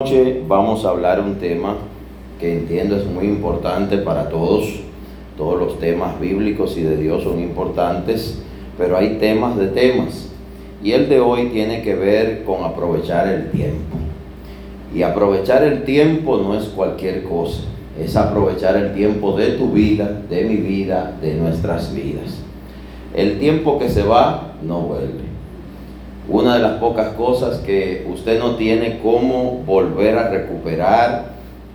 noche vamos a hablar un tema que entiendo es muy importante para todos. Todos los temas bíblicos y de Dios son importantes, pero hay temas de temas. Y el de hoy tiene que ver con aprovechar el tiempo. Y aprovechar el tiempo no es cualquier cosa, es aprovechar el tiempo de tu vida, de mi vida, de nuestras vidas. El tiempo que se va no vuelve una de las pocas cosas que usted no tiene cómo volver a recuperar,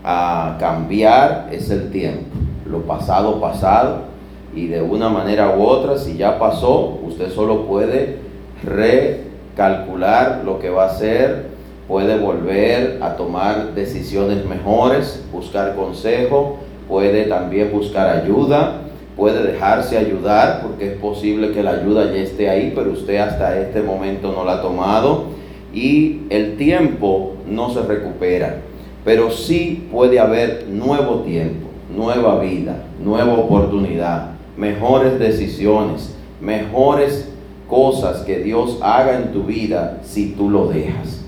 a cambiar, es el tiempo. Lo pasado, pasado. Y de una manera u otra, si ya pasó, usted solo puede recalcular lo que va a hacer, puede volver a tomar decisiones mejores, buscar consejo, puede también buscar ayuda puede dejarse ayudar porque es posible que la ayuda ya esté ahí, pero usted hasta este momento no la ha tomado y el tiempo no se recupera, pero sí puede haber nuevo tiempo, nueva vida, nueva oportunidad, mejores decisiones, mejores cosas que Dios haga en tu vida si tú lo dejas.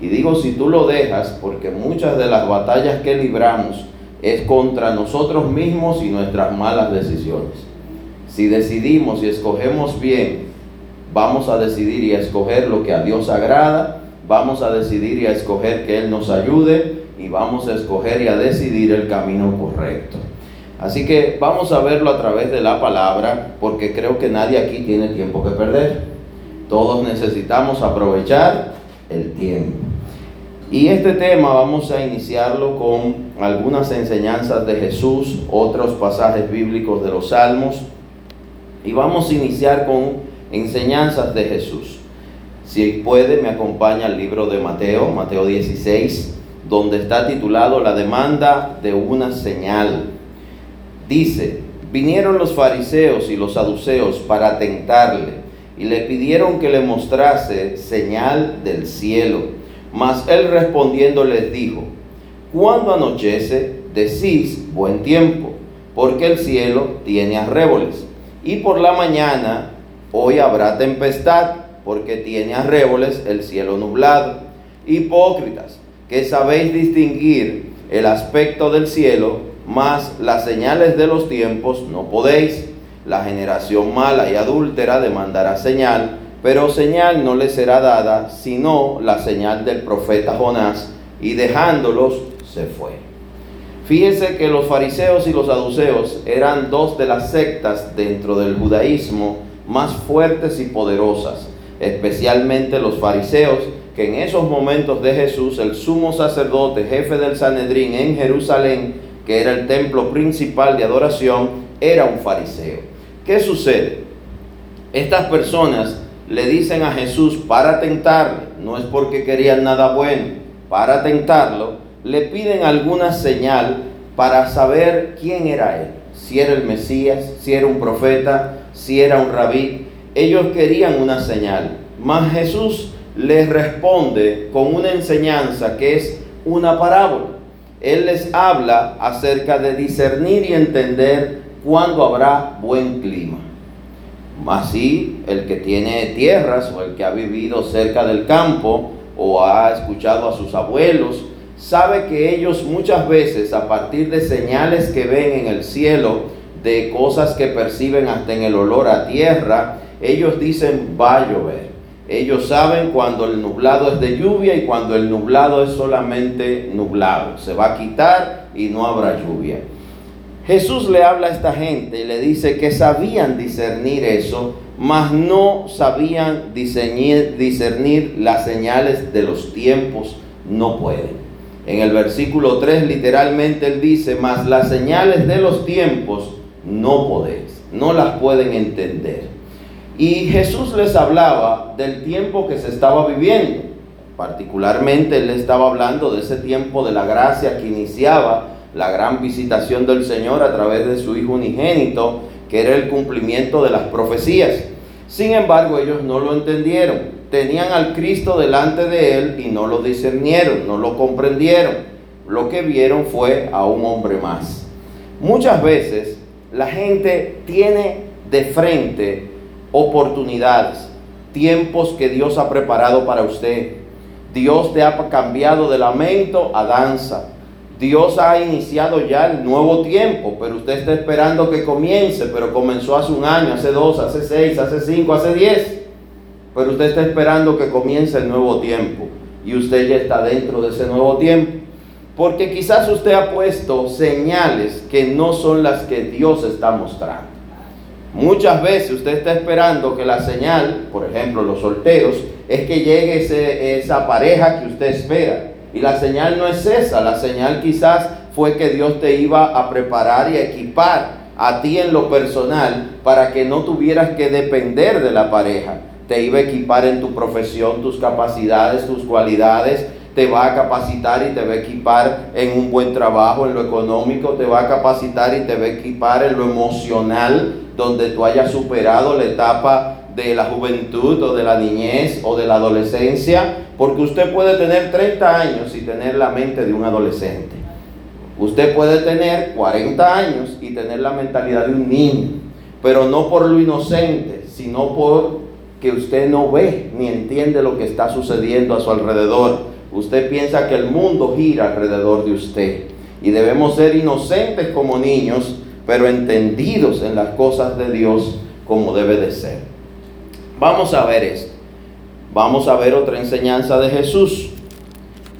Y digo si tú lo dejas porque muchas de las batallas que libramos es contra nosotros mismos y nuestras malas decisiones. Si decidimos y escogemos bien, vamos a decidir y a escoger lo que a Dios agrada, vamos a decidir y a escoger que Él nos ayude y vamos a escoger y a decidir el camino correcto. Así que vamos a verlo a través de la palabra porque creo que nadie aquí tiene tiempo que perder. Todos necesitamos aprovechar el tiempo. Y este tema vamos a iniciarlo con algunas enseñanzas de Jesús, otros pasajes bíblicos de los Salmos. Y vamos a iniciar con enseñanzas de Jesús. Si puede, me acompaña al libro de Mateo, Mateo 16, donde está titulado La demanda de una señal. Dice, vinieron los fariseos y los saduceos para tentarle y le pidieron que le mostrase señal del cielo. Mas él respondiendo les dijo, cuando anochece, decís buen tiempo, porque el cielo tiene arréboles. Y por la mañana, hoy habrá tempestad, porque tiene arréboles el cielo nublado. Hipócritas, que sabéis distinguir el aspecto del cielo, mas las señales de los tiempos no podéis. La generación mala y adúltera demandará señal pero señal no le será dada, sino la señal del profeta Jonás, y dejándolos se fue. Fíjense que los fariseos y los saduceos eran dos de las sectas dentro del judaísmo más fuertes y poderosas, especialmente los fariseos, que en esos momentos de Jesús, el sumo sacerdote, jefe del Sanedrín en Jerusalén, que era el templo principal de adoración, era un fariseo. ¿Qué sucede? Estas personas le dicen a Jesús para tentarle, no es porque querían nada bueno, para tentarlo, le piden alguna señal para saber quién era él, si era el Mesías, si era un profeta, si era un rabí. Ellos querían una señal, mas Jesús les responde con una enseñanza que es una parábola. Él les habla acerca de discernir y entender cuándo habrá buen clima. Así, el que tiene tierras o el que ha vivido cerca del campo o ha escuchado a sus abuelos, sabe que ellos muchas veces a partir de señales que ven en el cielo, de cosas que perciben hasta en el olor a tierra, ellos dicen va a llover. Ellos saben cuando el nublado es de lluvia y cuando el nublado es solamente nublado. Se va a quitar y no habrá lluvia. Jesús le habla a esta gente y le dice que sabían discernir eso, mas no sabían discernir, las señales de los tiempos, no pueden. En el versículo 3 literalmente él dice, mas las señales de los tiempos no podéis, no las pueden entender. Y Jesús les hablaba del tiempo que se estaba viviendo. Particularmente él estaba hablando de ese tiempo de la gracia que iniciaba la gran visitación del Señor a través de su Hijo unigénito, que era el cumplimiento de las profecías. Sin embargo, ellos no lo entendieron. Tenían al Cristo delante de él y no lo discernieron, no lo comprendieron. Lo que vieron fue a un hombre más. Muchas veces la gente tiene de frente oportunidades, tiempos que Dios ha preparado para usted, Dios te ha cambiado de lamento a danza. Dios ha iniciado ya el nuevo tiempo, pero usted está esperando que comience, pero comenzó hace un año, hace dos, hace seis, hace cinco, hace diez. Pero usted está esperando que comience el nuevo tiempo y usted ya está dentro de ese nuevo tiempo. Porque quizás usted ha puesto señales que no son las que Dios está mostrando. Muchas veces usted está esperando que la señal, por ejemplo, los solteros, es que llegue esa pareja que usted espera. Y la señal no es esa, la señal quizás fue que Dios te iba a preparar y a equipar a ti en lo personal para que no tuvieras que depender de la pareja. Te iba a equipar en tu profesión, tus capacidades, tus cualidades, te va a capacitar y te va a equipar en un buen trabajo, en lo económico, te va a capacitar y te va a equipar en lo emocional, donde tú hayas superado la etapa de la juventud o de la niñez o de la adolescencia, porque usted puede tener 30 años y tener la mente de un adolescente. Usted puede tener 40 años y tener la mentalidad de un niño, pero no por lo inocente, sino por que usted no ve ni entiende lo que está sucediendo a su alrededor Usted piensa que el mundo gira alrededor de usted. Y debemos ser inocentes como niños, pero entendidos en las cosas de Dios como debe de ser. Vamos a ver esto. Vamos a ver otra enseñanza de Jesús.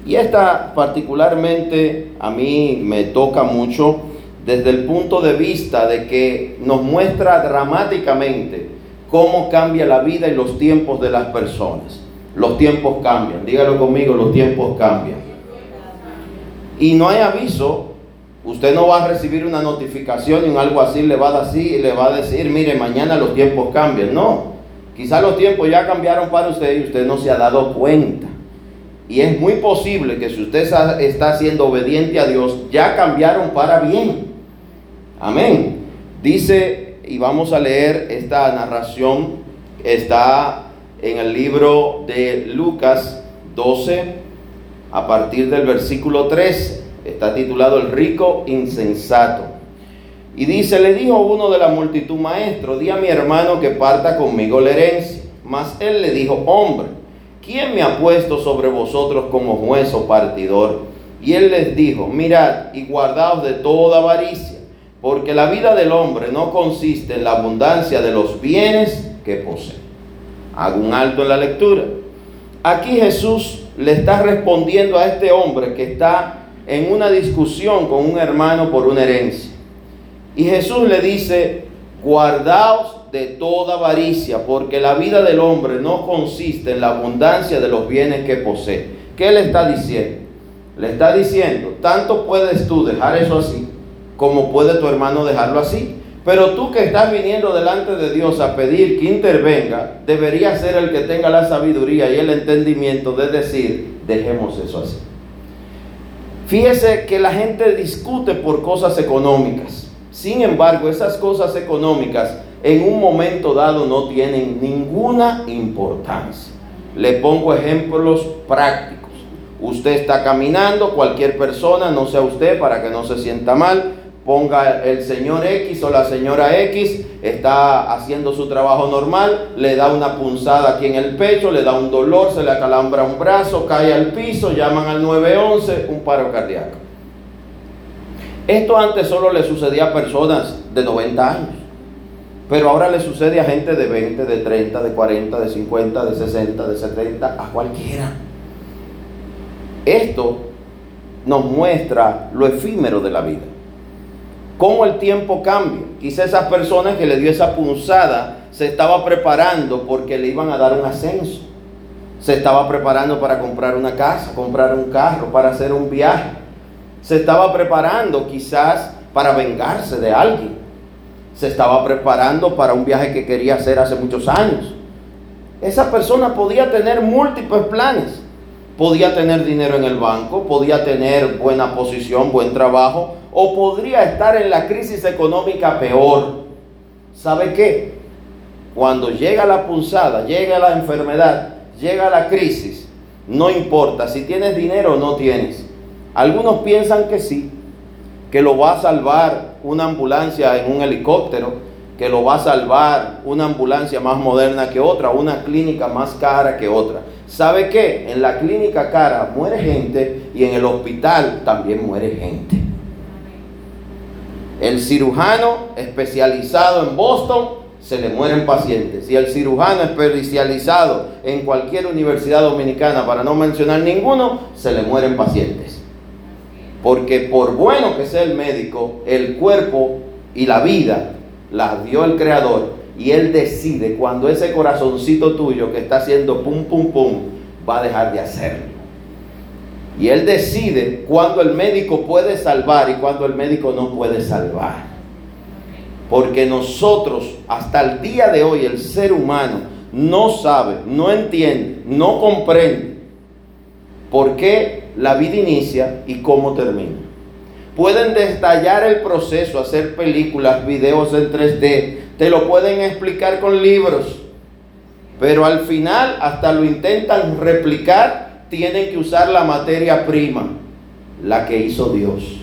Y esta particularmente a mí me toca mucho desde el punto de vista de que nos muestra dramáticamente cómo cambia la vida y los tiempos de las personas. Los tiempos cambian. Dígalo conmigo, los tiempos cambian. Y no hay aviso. Usted no va a recibir una notificación y un algo así le va a decir, le va a decir, mire, mañana los tiempos cambian. No. Quizás los tiempos ya cambiaron para usted y usted no se ha dado cuenta. Y es muy posible que si usted está siendo obediente a Dios, ya cambiaron para bien. Amén. Dice, y vamos a leer esta narración, está en el libro de Lucas 12, a partir del versículo 3, está titulado El rico insensato. Y dice, le dijo uno de la multitud, maestro, di a mi hermano que parta conmigo la herencia. Mas él le dijo, hombre, ¿quién me ha puesto sobre vosotros como juez o partidor? Y él les dijo, mirad y guardaos de toda avaricia, porque la vida del hombre no consiste en la abundancia de los bienes que posee. Hago un alto en la lectura. Aquí Jesús le está respondiendo a este hombre que está en una discusión con un hermano por una herencia. Y Jesús le dice, guardaos de toda avaricia, porque la vida del hombre no consiste en la abundancia de los bienes que posee. ¿Qué le está diciendo? Le está diciendo, tanto puedes tú dejar eso así, como puede tu hermano dejarlo así. Pero tú que estás viniendo delante de Dios a pedir que intervenga, debería ser el que tenga la sabiduría y el entendimiento de decir, dejemos eso así. Fíjese que la gente discute por cosas económicas. Sin embargo, esas cosas económicas en un momento dado no tienen ninguna importancia. Le pongo ejemplos prácticos. Usted está caminando, cualquier persona, no sea usted para que no se sienta mal, ponga el señor X o la señora X, está haciendo su trabajo normal, le da una punzada aquí en el pecho, le da un dolor, se le acalambra un brazo, cae al piso, llaman al 911, un paro cardíaco. Esto antes solo le sucedía a personas de 90 años, pero ahora le sucede a gente de 20, de 30, de 40, de 50, de 60, de 70, a cualquiera. Esto nos muestra lo efímero de la vida cómo el tiempo cambia. Quizá esas personas que le dio esa punzada se estaba preparando porque le iban a dar un ascenso. Se estaba preparando para comprar una casa, comprar un carro, para hacer un viaje. Se estaba preparando quizás para vengarse de alguien. Se estaba preparando para un viaje que quería hacer hace muchos años. Esa persona podía tener múltiples planes. Podía tener dinero en el banco, podía tener buena posición, buen trabajo, o podría estar en la crisis económica peor. ¿Sabe qué? Cuando llega la punzada, llega la enfermedad, llega la crisis, no importa si tienes dinero o no tienes. Algunos piensan que sí, que lo va a salvar una ambulancia en un helicóptero, que lo va a salvar una ambulancia más moderna que otra, una clínica más cara que otra. ¿Sabe qué? En la clínica cara muere gente y en el hospital también muere gente. El cirujano especializado en Boston se le mueren pacientes. Y el cirujano especializado en cualquier universidad dominicana, para no mencionar ninguno, se le mueren pacientes. Porque por bueno que sea el médico, el cuerpo y la vida la dio el Creador y Él decide cuando ese corazoncito tuyo que está haciendo pum, pum, pum, va a dejar de hacerlo. Y Él decide cuando el médico puede salvar y cuando el médico no puede salvar. Porque nosotros, hasta el día de hoy, el ser humano no sabe, no entiende, no comprende por qué la vida inicia y cómo termina. Pueden detallar el proceso, hacer películas, videos en 3D, te lo pueden explicar con libros, pero al final hasta lo intentan replicar, tienen que usar la materia prima, la que hizo Dios.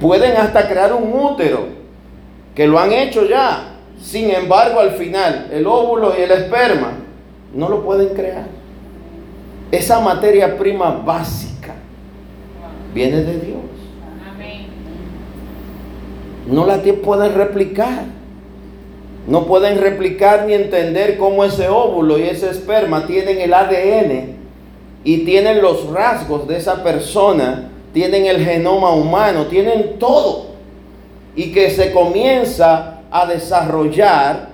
Pueden hasta crear un útero, que lo han hecho ya. Sin embargo, al final, el óvulo y el esperma no lo pueden crear. Esa materia prima básica viene de Dios. No la pueden replicar. No pueden replicar ni entender cómo ese óvulo y ese esperma tienen el ADN y tienen los rasgos de esa persona tienen el genoma humano, tienen todo. Y que se comienza a desarrollar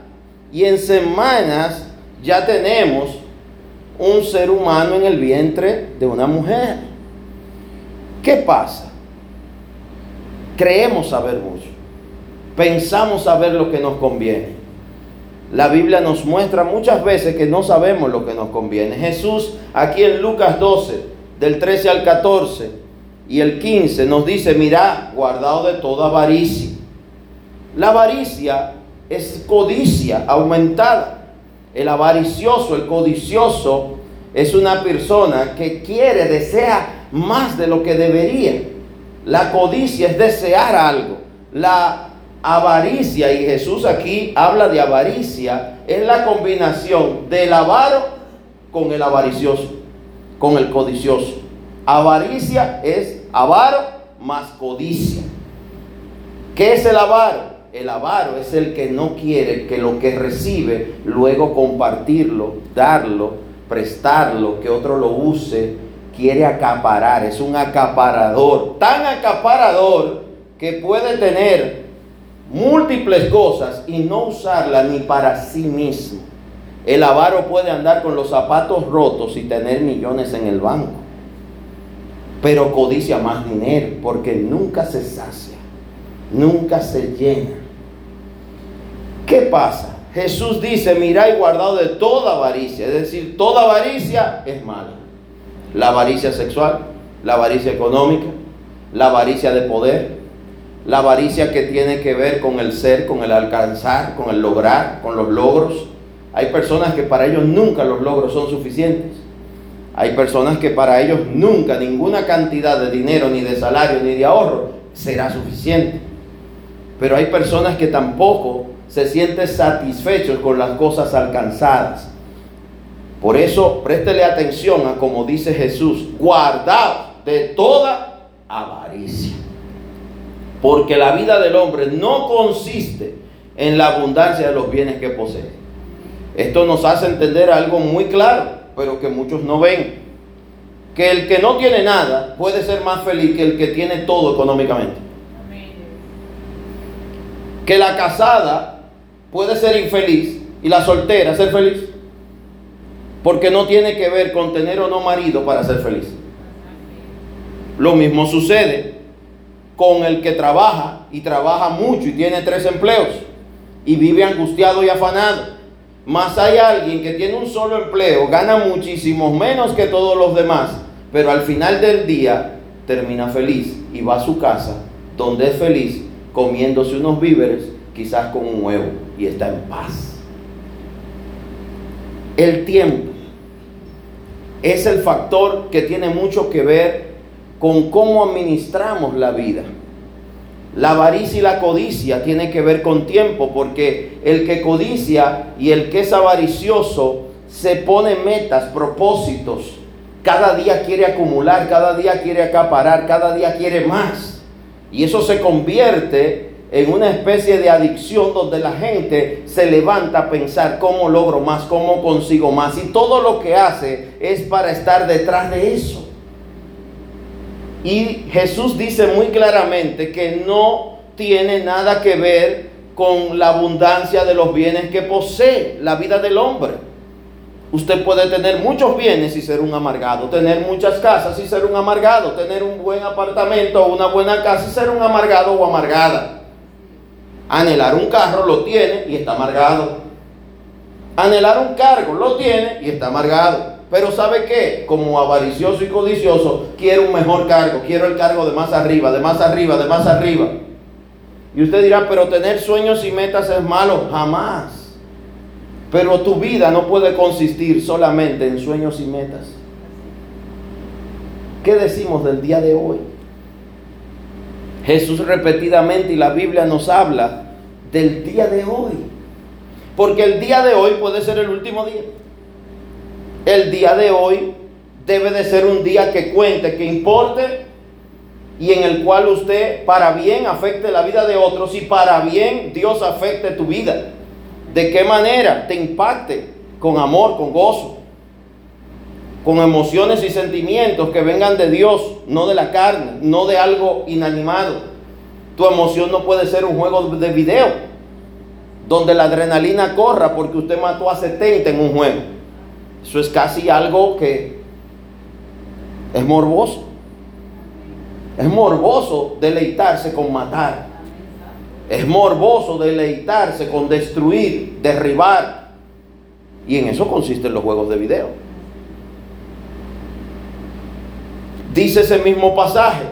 y en semanas ya tenemos un ser humano en el vientre de una mujer. ¿Qué pasa? Creemos saber mucho. Pensamos saber lo que nos conviene. La Biblia nos muestra muchas veces que no sabemos lo que nos conviene. Jesús aquí en Lucas 12, del 13 al 14, y el 15 nos dice, mira, guardado de toda avaricia. La avaricia es codicia aumentada. El avaricioso, el codicioso, es una persona que quiere, desea más de lo que debería. La codicia es desear algo. La avaricia, y Jesús aquí habla de avaricia, es la combinación del avaro con el avaricioso, con el codicioso. Avaricia es avaro más codicia. ¿Qué es el avaro? El avaro es el que no quiere que lo que recibe luego compartirlo, darlo, prestarlo, que otro lo use, quiere acaparar, es un acaparador, tan acaparador que puede tener múltiples cosas y no usarla ni para sí mismo. El avaro puede andar con los zapatos rotos y tener millones en el banco pero codicia más dinero porque nunca se sacia, nunca se llena. ¿Qué pasa? Jesús dice, mirá y guardado de toda avaricia, es decir, toda avaricia es mala. La avaricia sexual, la avaricia económica, la avaricia de poder, la avaricia que tiene que ver con el ser, con el alcanzar, con el lograr, con los logros. Hay personas que para ellos nunca los logros son suficientes. Hay personas que para ellos nunca ninguna cantidad de dinero, ni de salario, ni de ahorro será suficiente. Pero hay personas que tampoco se sienten satisfechos con las cosas alcanzadas. Por eso préstele atención a como dice Jesús, guardaos de toda avaricia. Porque la vida del hombre no consiste en la abundancia de los bienes que posee. Esto nos hace entender algo muy claro pero que muchos no ven. Que el que no tiene nada puede ser más feliz que el que tiene todo económicamente. Que la casada puede ser infeliz y la soltera ser feliz. Porque no tiene que ver con tener o no marido para ser feliz. Lo mismo sucede con el que trabaja y trabaja mucho y tiene tres empleos y vive angustiado y afanado. Más hay alguien que tiene un solo empleo, gana muchísimo menos que todos los demás, pero al final del día termina feliz y va a su casa, donde es feliz, comiéndose unos víveres, quizás con un huevo, y está en paz. El tiempo es el factor que tiene mucho que ver con cómo administramos la vida. La avaricia y la codicia tiene que ver con tiempo, porque el que codicia y el que es avaricioso se pone metas, propósitos, cada día quiere acumular, cada día quiere acaparar, cada día quiere más. Y eso se convierte en una especie de adicción donde la gente se levanta a pensar cómo logro más, cómo consigo más. Y todo lo que hace es para estar detrás de eso. Y Jesús dice muy claramente que no tiene nada que ver con la abundancia de los bienes que posee la vida del hombre. Usted puede tener muchos bienes y ser un amargado, tener muchas casas y ser un amargado, tener un buen apartamento o una buena casa y ser un amargado o amargada. Anhelar un carro lo tiene y está amargado. Anhelar un cargo lo tiene y está amargado. Pero ¿sabe qué? Como avaricioso y codicioso, quiero un mejor cargo, quiero el cargo de más arriba, de más arriba, de más arriba. Y usted dirá, pero tener sueños y metas es malo. Jamás. Pero tu vida no puede consistir solamente en sueños y metas. ¿Qué decimos del día de hoy? Jesús repetidamente y la Biblia nos habla del día de hoy. Porque el día de hoy puede ser el último día. El día de hoy debe de ser un día que cuente, que importe y en el cual usted para bien afecte la vida de otros y para bien Dios afecte tu vida. ¿De qué manera te impacte? Con amor, con gozo, con emociones y sentimientos que vengan de Dios, no de la carne, no de algo inanimado. Tu emoción no puede ser un juego de video donde la adrenalina corra porque usted mató a 70 en un juego. Eso es casi algo que es morboso. Es morboso deleitarse con matar. Es morboso deleitarse con destruir, derribar. Y en eso consisten los juegos de video. Dice ese mismo pasaje.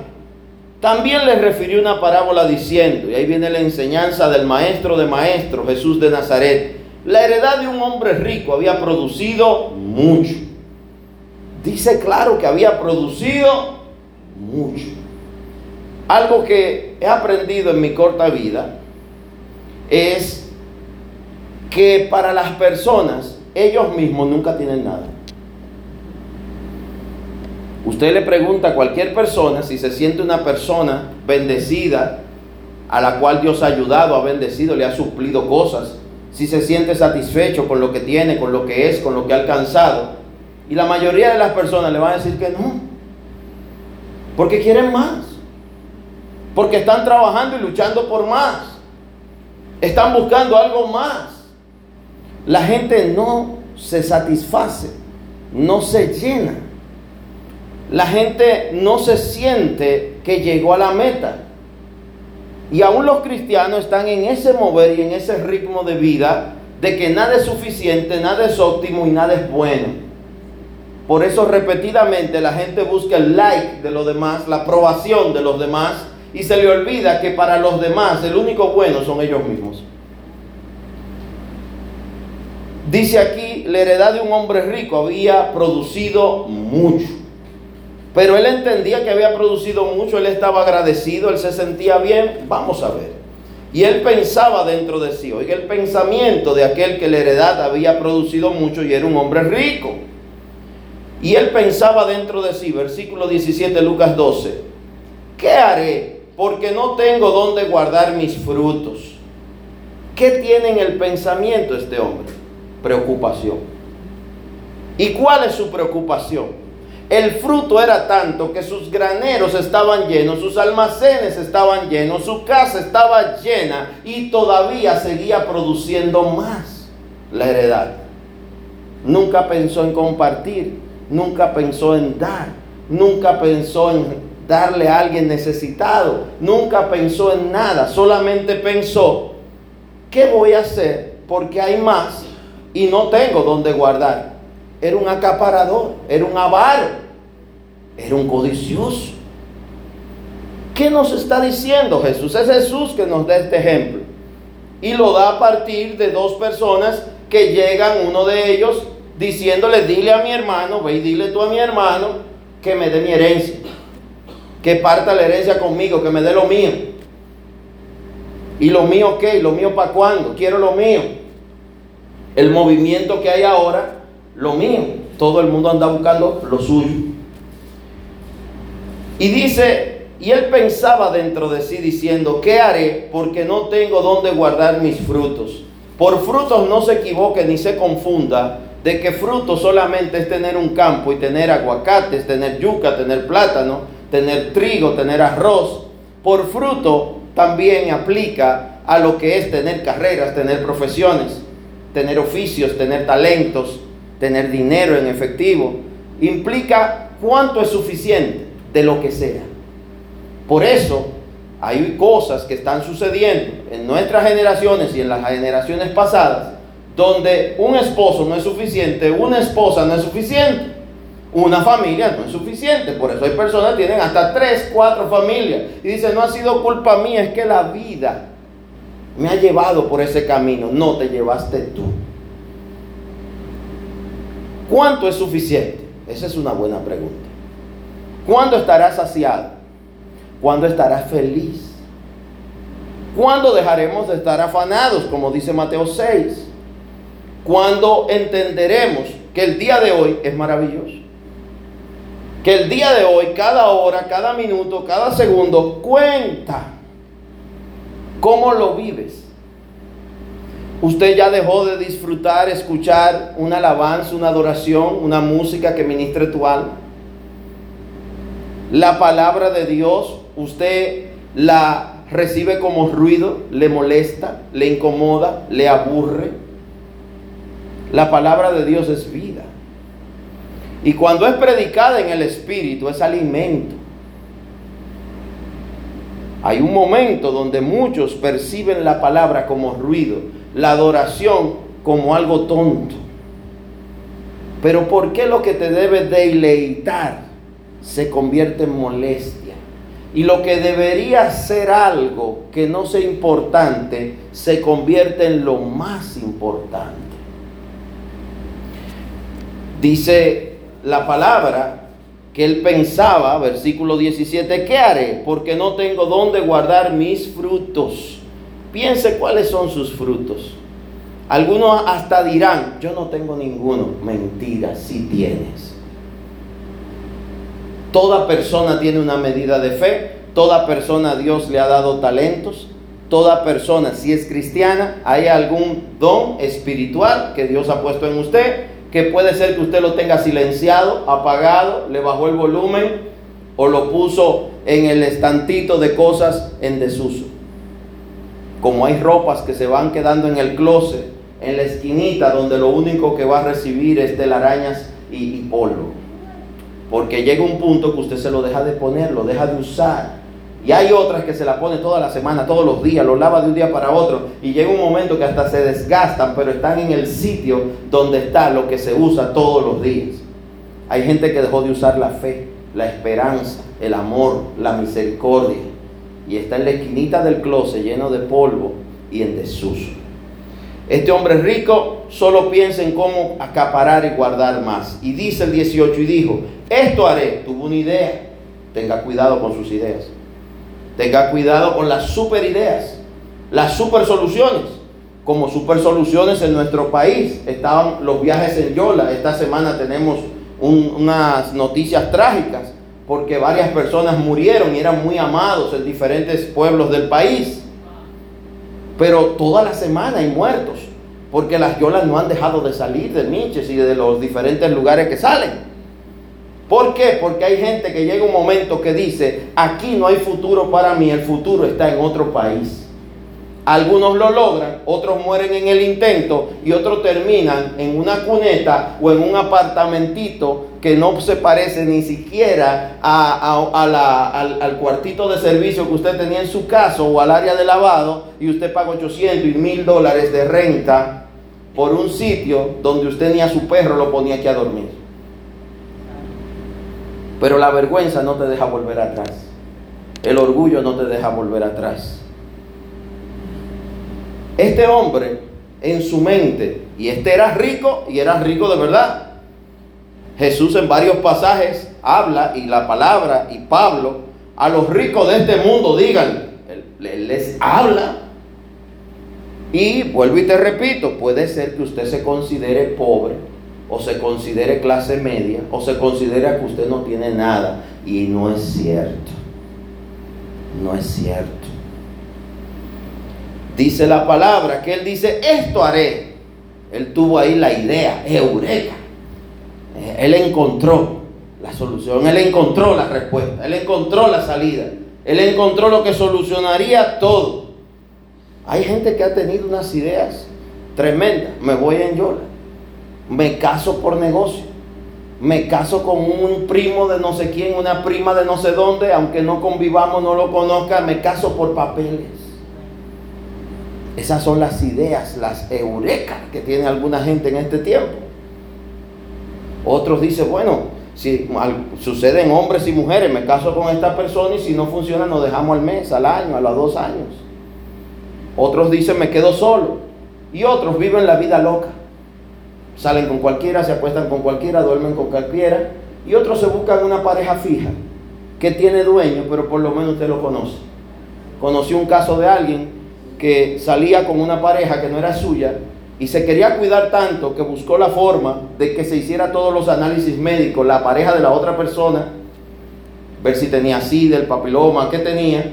También le refirió una parábola diciendo, y ahí viene la enseñanza del maestro de maestros, Jesús de Nazaret. La heredad de un hombre rico había producido mucho. Dice claro que había producido mucho. Algo que he aprendido en mi corta vida es que para las personas, ellos mismos nunca tienen nada. Usted le pregunta a cualquier persona si se siente una persona bendecida, a la cual Dios ha ayudado, ha bendecido, le ha suplido cosas, si se siente satisfecho con lo que tiene, con lo que es, con lo que ha alcanzado. Y la mayoría de las personas le van a decir que no, porque quieren más. Porque están trabajando y luchando por más. Están buscando algo más. La gente no se satisface, no se llena. La gente no se siente que llegó a la meta. Y aún los cristianos están en ese mover y en ese ritmo de vida de que nada es suficiente, nada es óptimo y nada es bueno. Por eso repetidamente la gente busca el like de los demás, la aprobación de los demás y se le olvida que para los demás el único bueno son ellos mismos. Dice aquí, la heredad de un hombre rico había producido mucho. Pero él entendía que había producido mucho, él estaba agradecido, él se sentía bien. Vamos a ver. Y él pensaba dentro de sí, oiga, el pensamiento de aquel que la heredad había producido mucho y era un hombre rico. Y él pensaba dentro de sí, versículo 17, Lucas 12, ¿qué haré? porque no tengo dónde guardar mis frutos. ¿Qué tiene en el pensamiento este hombre? Preocupación. ¿Y cuál es su preocupación? El fruto era tanto que sus graneros estaban llenos, sus almacenes estaban llenos, su casa estaba llena y todavía seguía produciendo más la heredad. Nunca pensó en compartir, nunca pensó en dar, nunca pensó en darle a alguien necesitado. Nunca pensó en nada, solamente pensó, ¿qué voy a hacer? Porque hay más y no tengo donde guardar. Era un acaparador, era un avaro, era un codicioso. ¿Qué nos está diciendo Jesús? Es Jesús que nos da este ejemplo. Y lo da a partir de dos personas que llegan, uno de ellos diciéndole, dile a mi hermano, ve y dile tú a mi hermano que me dé mi herencia que parta la herencia conmigo, que me dé lo mío. ¿Y lo mío qué? ¿Lo mío para cuándo? Quiero lo mío. El movimiento que hay ahora lo mío. Todo el mundo anda buscando lo suyo. Y dice, y él pensaba dentro de sí diciendo, ¿qué haré? Porque no tengo dónde guardar mis frutos. Por frutos no se equivoque ni se confunda de que fruto solamente es tener un campo y tener aguacates, tener yuca, tener plátano, tener trigo, tener arroz. Por fruto también aplica a lo que es tener carreras, tener profesiones, tener oficios, tener talentos, tener dinero en efectivo. Implica cuánto es suficiente de lo que sea. Por eso hay cosas que están sucediendo en nuestras generaciones y en las generaciones pasadas donde un esposo no es suficiente, una esposa no es suficiente, una familia no es suficiente. Por eso hay personas que tienen hasta tres, cuatro familias. Y dicen, no ha sido culpa mía, es que la vida me ha llevado por ese camino. No te llevaste tú. ¿Cuánto es suficiente? Esa es una buena pregunta. ¿Cuándo estarás saciado? ¿Cuándo estarás feliz? ¿Cuándo dejaremos de estar afanados, como dice Mateo 6? cuando entenderemos que el día de hoy es maravilloso. Que el día de hoy, cada hora, cada minuto, cada segundo cuenta. ¿Cómo lo vives? Usted ya dejó de disfrutar, escuchar una alabanza, una adoración, una música que ministre tu alma. La palabra de Dios, usted la recibe como ruido, le molesta, le incomoda, le aburre. La palabra de Dios es vida. Y cuando es predicada en el Espíritu es alimento. Hay un momento donde muchos perciben la palabra como ruido, la adoración como algo tonto. Pero ¿por qué lo que te debe deleitar se convierte en molestia? Y lo que debería ser algo que no sea importante se convierte en lo más importante. Dice la palabra que él pensaba, versículo 17, ¿qué haré? Porque no tengo dónde guardar mis frutos. Piense cuáles son sus frutos. Algunos hasta dirán, yo no tengo ninguno. Mentira, sí tienes. Toda persona tiene una medida de fe, toda persona Dios le ha dado talentos, toda persona, si es cristiana, hay algún don espiritual que Dios ha puesto en usted que puede ser que usted lo tenga silenciado, apagado, le bajó el volumen o lo puso en el estantito de cosas en desuso. Como hay ropas que se van quedando en el closet, en la esquinita donde lo único que va a recibir es telarañas y, y polvo. Porque llega un punto que usted se lo deja de poner, lo deja de usar y hay otras que se la pone toda la semana, todos los días, lo lava de un día para otro. Y llega un momento que hasta se desgastan, pero están en el sitio donde está lo que se usa todos los días. Hay gente que dejó de usar la fe, la esperanza, el amor, la misericordia. Y está en la esquinita del closet lleno de polvo y en desuso. Este hombre rico solo piensa en cómo acaparar y guardar más. Y dice el 18 y dijo, esto haré. Tuvo una idea. Tenga cuidado con sus ideas. Tenga cuidado con las super ideas, las super soluciones. Como super soluciones en nuestro país estaban los viajes en Yola. Esta semana tenemos unas noticias trágicas porque varias personas murieron y eran muy amados en diferentes pueblos del país. Pero toda la semana hay muertos porque las yolas no han dejado de salir de Miches y de los diferentes lugares que salen. ¿Por qué? Porque hay gente que llega un momento que dice, aquí no hay futuro para mí, el futuro está en otro país. Algunos lo logran, otros mueren en el intento y otros terminan en una cuneta o en un apartamentito que no se parece ni siquiera al, cuartito de servicio que usted tenía en su casa o al área de lavado y usted paga 800 y 1000 dólares de renta por un sitio donde usted ni a su perro lo ponía aquí a dormir. Pero la vergüenza no te deja volver atrás. El orgullo no te deja volver atrás. Este hombre en su mente, y este era rico y era rico de verdad. Jesús en varios pasajes habla y la palabra y Pablo a los ricos de este mundo digan, les habla. Y vuelvo y te repito, puede ser que usted se considere pobre o se considere clase media, o se considera que usted no tiene nada. Y no es cierto. No es cierto. Dice la palabra que él dice, esto haré. Él tuvo ahí la idea, eureka. Él encontró la solución, él encontró la respuesta, él encontró la salida, él encontró lo que solucionaría todo. Hay gente que ha tenido unas ideas tremendas. Me voy en Yola, me caso por negocio, me caso con un primo de no sé quién, una prima de no sé dónde, aunque no convivamos, no lo conozca, me caso por papeles. Esas son las ideas, las eurecas que tiene alguna gente en este tiempo. Otros dicen, bueno, si suceden hombres y mujeres, me caso con esta persona y si no funciona nos dejamos al mes, al año, a los dos años. Otros dicen, me quedo solo. Y otros viven la vida loca. Salen con cualquiera, se acuestan con cualquiera, duermen con cualquiera. Y otros se buscan una pareja fija que tiene dueño, pero por lo menos usted lo conoce. Conocí un caso de alguien que salía con una pareja que no era suya y se quería cuidar tanto que buscó la forma de que se hiciera todos los análisis médicos, la pareja de la otra persona, ver si tenía SIDA, el papiloma, qué tenía,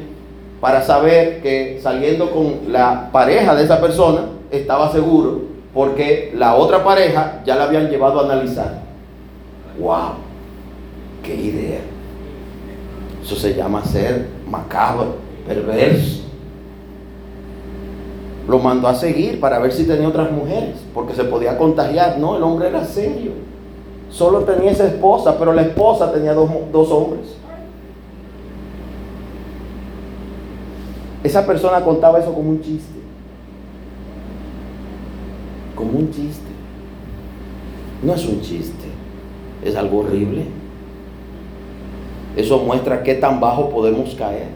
para saber que saliendo con la pareja de esa persona estaba seguro, porque la otra pareja ya la habían llevado a analizar. ¡Wow! ¡Qué idea! Eso se llama ser macabro, perverso lo mandó a seguir para ver si tenía otras mujeres, porque se podía contagiar. No, el hombre era serio. Solo tenía esa esposa, pero la esposa tenía dos, dos hombres. Esa persona contaba eso como un chiste. Como un chiste. No es un chiste, es algo horrible. Eso muestra qué tan bajo podemos caer.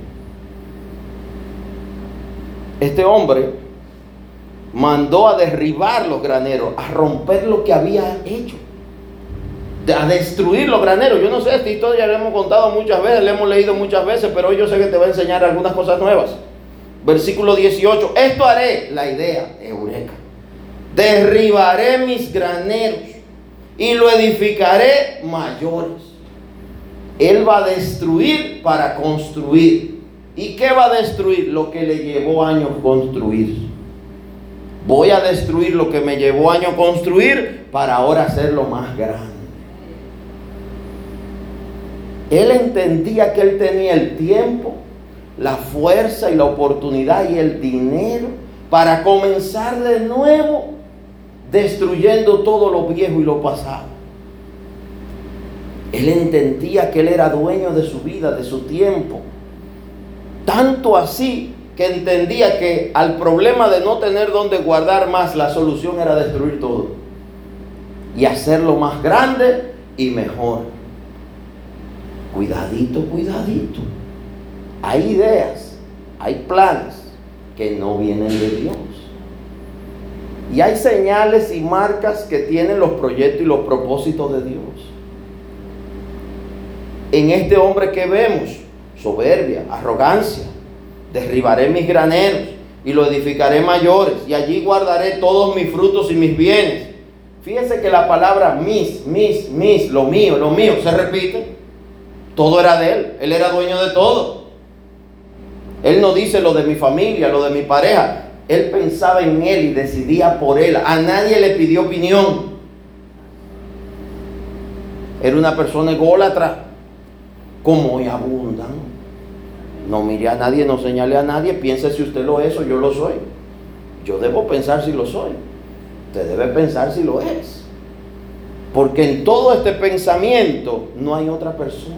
Este hombre mandó a derribar los graneros, a romper lo que había hecho, a destruir los graneros. Yo no sé, esta historia la hemos contado muchas veces, la hemos leído muchas veces, pero hoy yo sé que te va a enseñar algunas cosas nuevas. Versículo 18, esto haré, la idea, eureka. Derribaré mis graneros y lo edificaré mayores. Él va a destruir para construir. ¿Y qué va a destruir? Lo que le llevó años construir. Voy a destruir lo que me llevó años construir para ahora hacerlo más grande. Él entendía que él tenía el tiempo, la fuerza y la oportunidad y el dinero para comenzar de nuevo destruyendo todo lo viejo y lo pasado. Él entendía que él era dueño de su vida, de su tiempo. Tanto así que entendía que al problema de no tener donde guardar más, la solución era destruir todo y hacerlo más grande y mejor. Cuidadito, cuidadito. Hay ideas, hay planes que no vienen de Dios. Y hay señales y marcas que tienen los proyectos y los propósitos de Dios. En este hombre que vemos, soberbia, arrogancia, derribaré mis graneros y lo edificaré mayores, y allí guardaré todos mis frutos y mis bienes. Fíjense que la palabra mis, mis, mis, lo mío, lo mío, se repite. Todo era de él, él era dueño de todo. Él no dice lo de mi familia, lo de mi pareja. Él pensaba en él y decidía por él. A nadie le pidió opinión. Era una persona ególatra, como hoy abundan. No mire a nadie, no señale a nadie, piense si usted lo es o yo lo soy. Yo debo pensar si lo soy. Usted debe pensar si lo es. Porque en todo este pensamiento no hay otra persona.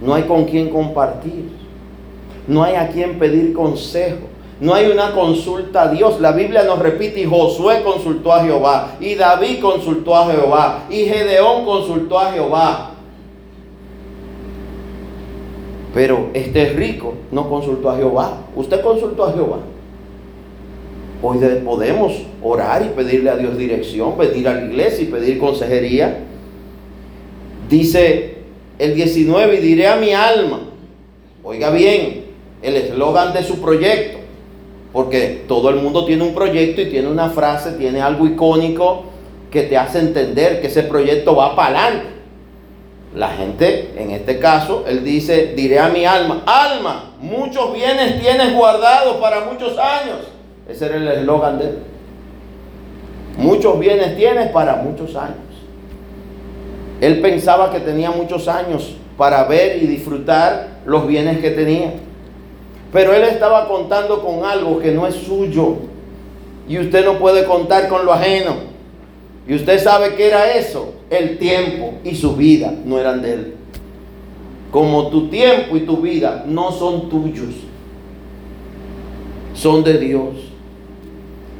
No hay con quien compartir. No hay a quien pedir consejo. No hay una consulta a Dios. La Biblia nos repite, y Josué consultó a Jehová, y David consultó a Jehová, y Gedeón consultó a Jehová. Pero este rico no consultó a Jehová. Usted consultó a Jehová. Hoy podemos orar y pedirle a Dios dirección, pedir a la iglesia y pedir consejería. Dice el 19, y diré a mi alma, oiga bien, el eslogan de su proyecto, porque todo el mundo tiene un proyecto y tiene una frase, tiene algo icónico que te hace entender que ese proyecto va para adelante. La gente, en este caso, él dice, diré a mi alma, alma, muchos bienes tienes guardados para muchos años. Ese era el eslogan de él. Muchos bienes tienes para muchos años. Él pensaba que tenía muchos años para ver y disfrutar los bienes que tenía. Pero él estaba contando con algo que no es suyo. Y usted no puede contar con lo ajeno. Y usted sabe que era eso. El tiempo y su vida no eran de él. Como tu tiempo y tu vida no son tuyos. Son de Dios.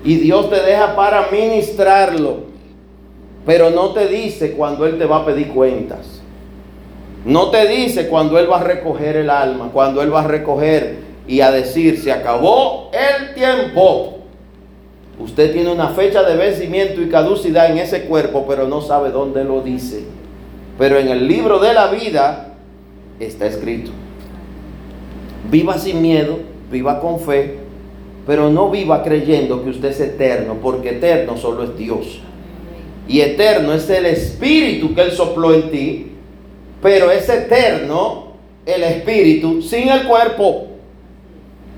Y Dios te deja para ministrarlo. Pero no te dice cuando Él te va a pedir cuentas. No te dice cuando Él va a recoger el alma, cuando Él va a recoger y a decir, se acabó el tiempo. Usted tiene una fecha de vencimiento y caducidad en ese cuerpo, pero no sabe dónde lo dice. Pero en el libro de la vida está escrito. Viva sin miedo, viva con fe, pero no viva creyendo que usted es eterno, porque eterno solo es Dios. Y eterno es el espíritu que Él sopló en ti, pero es eterno el espíritu sin el cuerpo.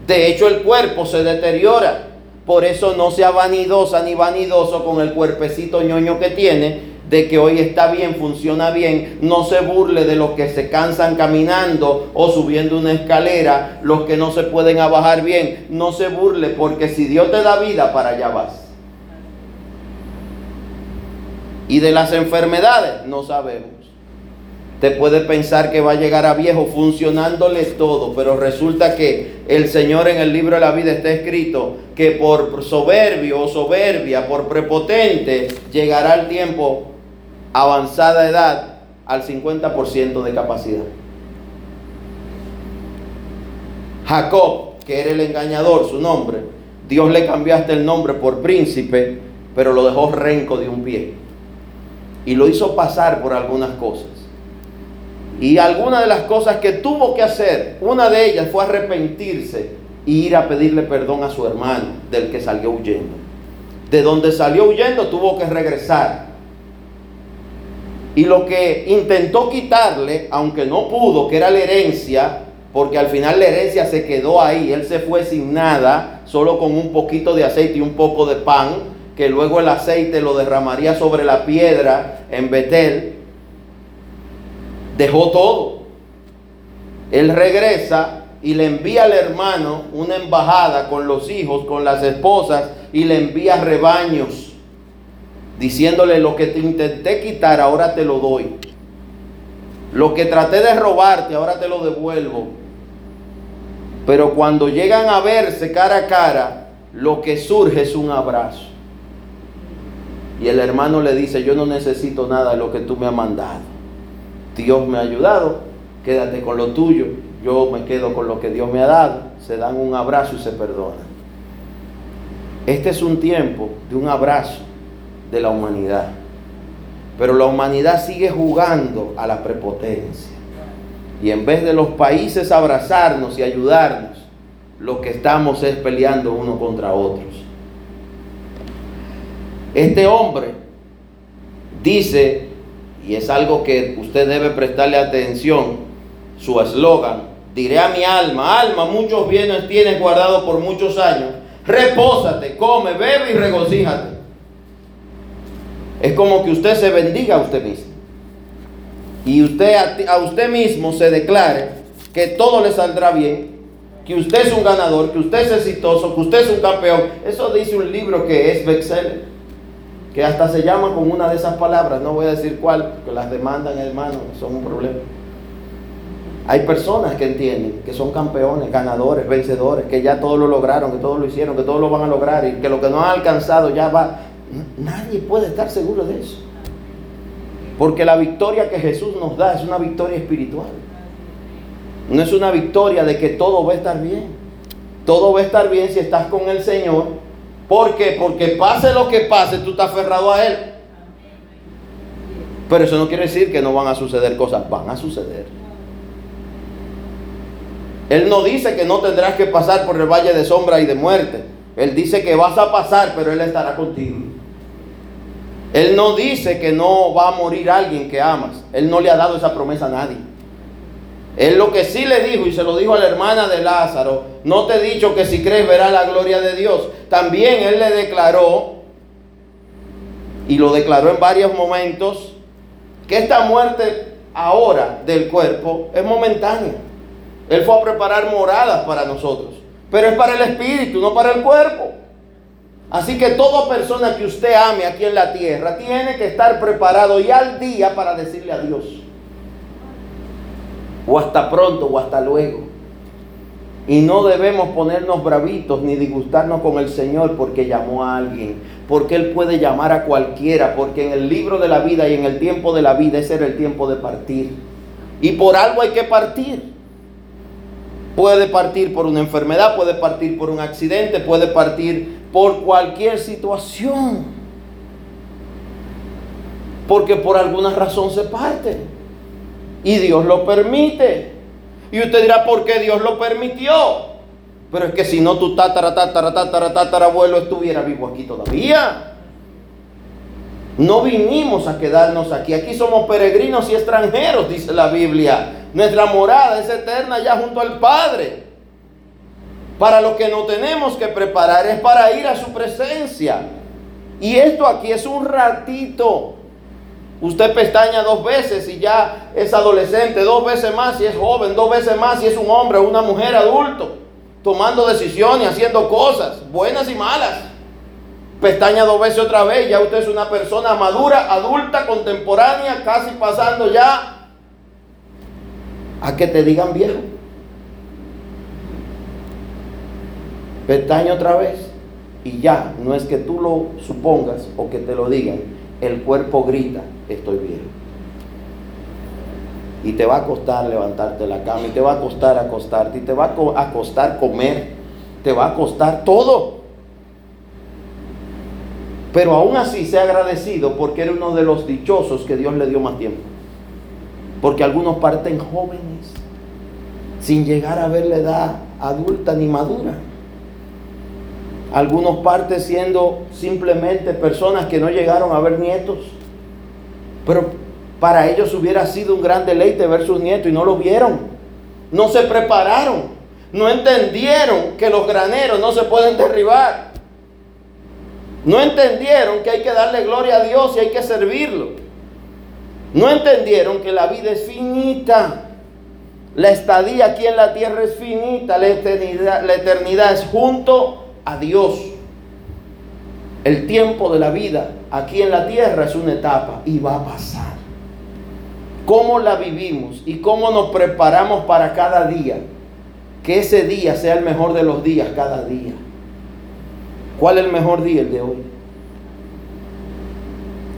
De hecho, el cuerpo se deteriora. Por eso no sea vanidosa ni vanidoso con el cuerpecito ñoño que tiene, de que hoy está bien, funciona bien. No se burle de los que se cansan caminando o subiendo una escalera, los que no se pueden abajar bien. No se burle porque si Dios te da vida, para allá vas. Y de las enfermedades, no sabemos. Te puede pensar que va a llegar a viejo funcionándole todo, pero resulta que el Señor en el libro de la vida está escrito que por soberbio o soberbia, por prepotente, llegará el tiempo avanzada edad al 50% de capacidad. Jacob, que era el engañador, su nombre, Dios le cambió hasta el nombre por príncipe, pero lo dejó renco de un pie. Y lo hizo pasar por algunas cosas. Y algunas de las cosas que tuvo que hacer, una de ellas fue arrepentirse e ir a pedirle perdón a su hermano del que salió huyendo. De donde salió huyendo tuvo que regresar. Y lo que intentó quitarle, aunque no pudo, que era la herencia, porque al final la herencia se quedó ahí, él se fue sin nada, solo con un poquito de aceite y un poco de pan, que luego el aceite lo derramaría sobre la piedra en Betel dejó todo. Él regresa y le envía al hermano una embajada con los hijos, con las esposas, y le envía rebaños, diciéndole lo que te intenté quitar, ahora te lo doy. Lo que traté de robarte, ahora te lo devuelvo. Pero cuando llegan a verse cara a cara, lo que surge es un abrazo. Y el hermano le dice, yo no necesito nada de lo que tú me has mandado. Dios me ha ayudado, quédate con lo tuyo, yo me quedo con lo que Dios me ha dado, se dan un abrazo y se perdonan. Este es un tiempo de un abrazo de la humanidad, pero la humanidad sigue jugando a la prepotencia. Y en vez de los países abrazarnos y ayudarnos, lo que estamos es peleando uno contra otros. Este hombre dice y es algo que usted debe prestarle atención, su eslogan, diré a mi alma, alma, muchos bienes tienes guardados por muchos años, repósate, come, bebe y regocíjate. Es como que usted se bendiga a usted mismo. Y usted a, a usted mismo se declare que todo le saldrá bien, que usted es un ganador, que usted es exitoso, que usted es un campeón. Eso dice un libro que es bestseller que hasta se llama con una de esas palabras, no voy a decir cuál, que las demandan hermano, son un problema. Hay personas que entienden que son campeones, ganadores, vencedores, que ya todo lo lograron, que todo lo hicieron, que todo lo van a lograr y que lo que no han alcanzado ya va. Nadie puede estar seguro de eso. Porque la victoria que Jesús nos da es una victoria espiritual. No es una victoria de que todo va a estar bien. Todo va a estar bien si estás con el Señor ¿Por qué? Porque pase lo que pase, tú estás aferrado a Él. Pero eso no quiere decir que no van a suceder cosas, van a suceder. Él no dice que no tendrás que pasar por el valle de sombra y de muerte. Él dice que vas a pasar, pero Él estará contigo. Él no dice que no va a morir alguien que amas. Él no le ha dado esa promesa a nadie. Él lo que sí le dijo y se lo dijo a la hermana de Lázaro, no te he dicho que si crees verás la gloria de Dios. También él le declaró, y lo declaró en varios momentos, que esta muerte ahora del cuerpo es momentánea. Él fue a preparar moradas para nosotros, pero es para el espíritu, no para el cuerpo. Así que toda persona que usted ame aquí en la tierra tiene que estar preparado y al día para decirle adiós o hasta pronto o hasta luego. Y no debemos ponernos bravitos ni disgustarnos con el Señor porque llamó a alguien, porque Él puede llamar a cualquiera, porque en el libro de la vida y en el tiempo de la vida ese era el tiempo de partir. Y por algo hay que partir. Puede partir por una enfermedad, puede partir por un accidente, puede partir por cualquier situación. Porque por alguna razón se parte. Y Dios lo permite. Y usted dirá, ¿por qué Dios lo permitió? Pero es que si no tu tatara, tatara, tatara, tatara abuelo estuviera vivo aquí todavía. No vinimos a quedarnos aquí. Aquí somos peregrinos y extranjeros, dice la Biblia. Nuestra morada es eterna ya junto al Padre. Para lo que no tenemos que preparar es para ir a su presencia. Y esto aquí es un ratito. Usted pestaña dos veces y ya es adolescente, dos veces más si es joven, dos veces más si es un hombre o una mujer adulto, tomando decisiones, haciendo cosas, buenas y malas. Pestaña dos veces otra vez, ya usted es una persona madura, adulta, contemporánea, casi pasando ya a que te digan viejo. Pestaña otra vez y ya, no es que tú lo supongas o que te lo digan, el cuerpo grita, estoy bien. Y te va a costar levantarte la cama, y te va a costar acostarte, y te va a costar comer, te va a costar todo. Pero aún así sea agradecido porque eres uno de los dichosos que Dios le dio más tiempo. Porque algunos parten jóvenes, sin llegar a ver la edad adulta ni madura. Algunos parten siendo simplemente personas que no llegaron a ver nietos. Pero para ellos hubiera sido un gran deleite ver sus nietos y no lo vieron. No se prepararon. No entendieron que los graneros no se pueden derribar. No entendieron que hay que darle gloria a Dios y hay que servirlo. No entendieron que la vida es finita. La estadía aquí en la tierra es finita. La eternidad, la eternidad es junto a Dios. El tiempo de la vida aquí en la tierra es una etapa y va a pasar. ¿Cómo la vivimos y cómo nos preparamos para cada día? Que ese día sea el mejor de los días cada día. ¿Cuál es el mejor día? El de hoy.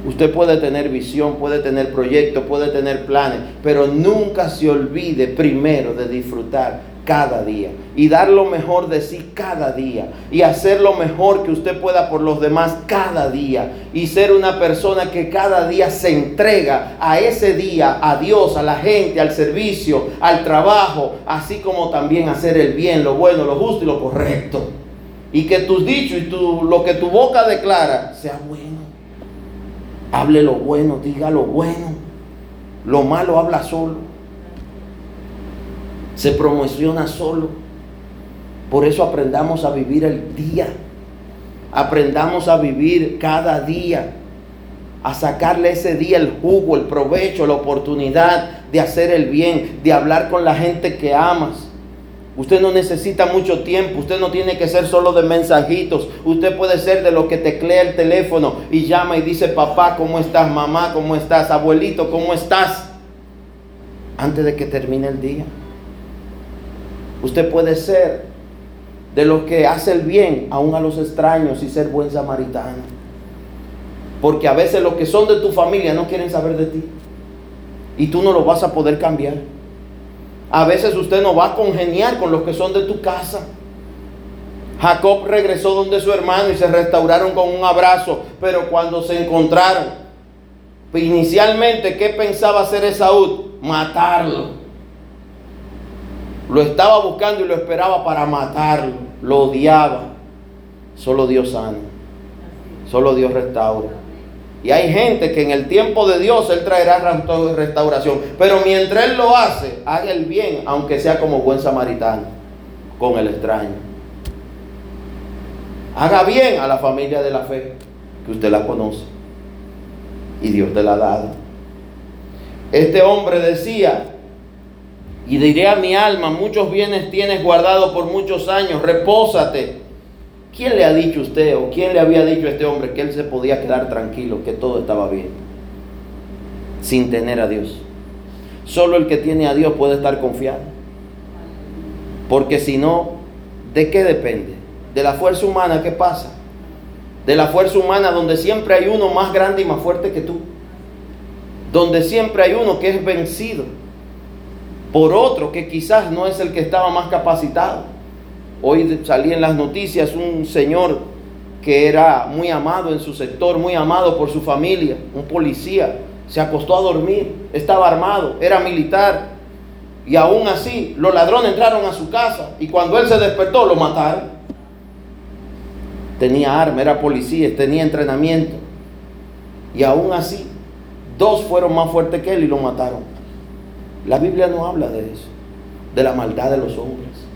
Usted puede tener visión, puede tener proyectos, puede tener planes, pero nunca se olvide primero de disfrutar cada día y dar lo mejor de sí cada día y hacer lo mejor que usted pueda por los demás cada día y ser una persona que cada día se entrega a ese día, a Dios, a la gente, al servicio, al trabajo, así como también hacer el bien, lo bueno, lo justo y lo correcto. Y que tus dichos y tu, lo que tu boca declara sea bueno. Hable lo bueno, diga lo bueno. Lo malo habla solo se promociona solo. Por eso aprendamos a vivir el día. Aprendamos a vivir cada día. A sacarle ese día el jugo, el provecho, la oportunidad de hacer el bien, de hablar con la gente que amas. Usted no necesita mucho tiempo, usted no tiene que ser solo de mensajitos, usted puede ser de lo que teclea el teléfono y llama y dice, papá, ¿cómo estás? Mamá, ¿cómo estás? Abuelito, ¿cómo estás? Antes de que termine el día. Usted puede ser de los que hace el bien aún a los extraños y ser buen samaritano. Porque a veces los que son de tu familia no quieren saber de ti. Y tú no lo vas a poder cambiar. A veces usted no va a congeniar con los que son de tu casa. Jacob regresó donde su hermano y se restauraron con un abrazo. Pero cuando se encontraron, inicialmente, ¿qué pensaba hacer Esaú? Matarlo. Lo estaba buscando y lo esperaba para matarlo. Lo odiaba. Solo Dios sana. Solo Dios restaura. Y hay gente que en el tiempo de Dios Él traerá restauración. Pero mientras Él lo hace, haga el bien, aunque sea como buen samaritano, con el extraño. Haga bien a la familia de la fe, que usted la conoce. Y Dios te la ha dado. Este hombre decía, y diré a mi alma, muchos bienes tienes guardado por muchos años, repósate ¿Quién le ha dicho usted o quién le había dicho a este hombre que él se podía quedar tranquilo, que todo estaba bien, sin tener a Dios? Solo el que tiene a Dios puede estar confiado. Porque si no, ¿de qué depende? De la fuerza humana, ¿qué pasa? De la fuerza humana donde siempre hay uno más grande y más fuerte que tú. Donde siempre hay uno que es vencido por otro que quizás no es el que estaba más capacitado Hoy salí en las noticias un señor que era muy amado en su sector, muy amado por su familia, un policía, se acostó a dormir, estaba armado, era militar, y aún así los ladrones entraron a su casa y cuando él se despertó lo mataron. Tenía arma, era policía, tenía entrenamiento. Y aún así, dos fueron más fuertes que él y lo mataron. La Biblia no habla de eso, de la maldad de los hombres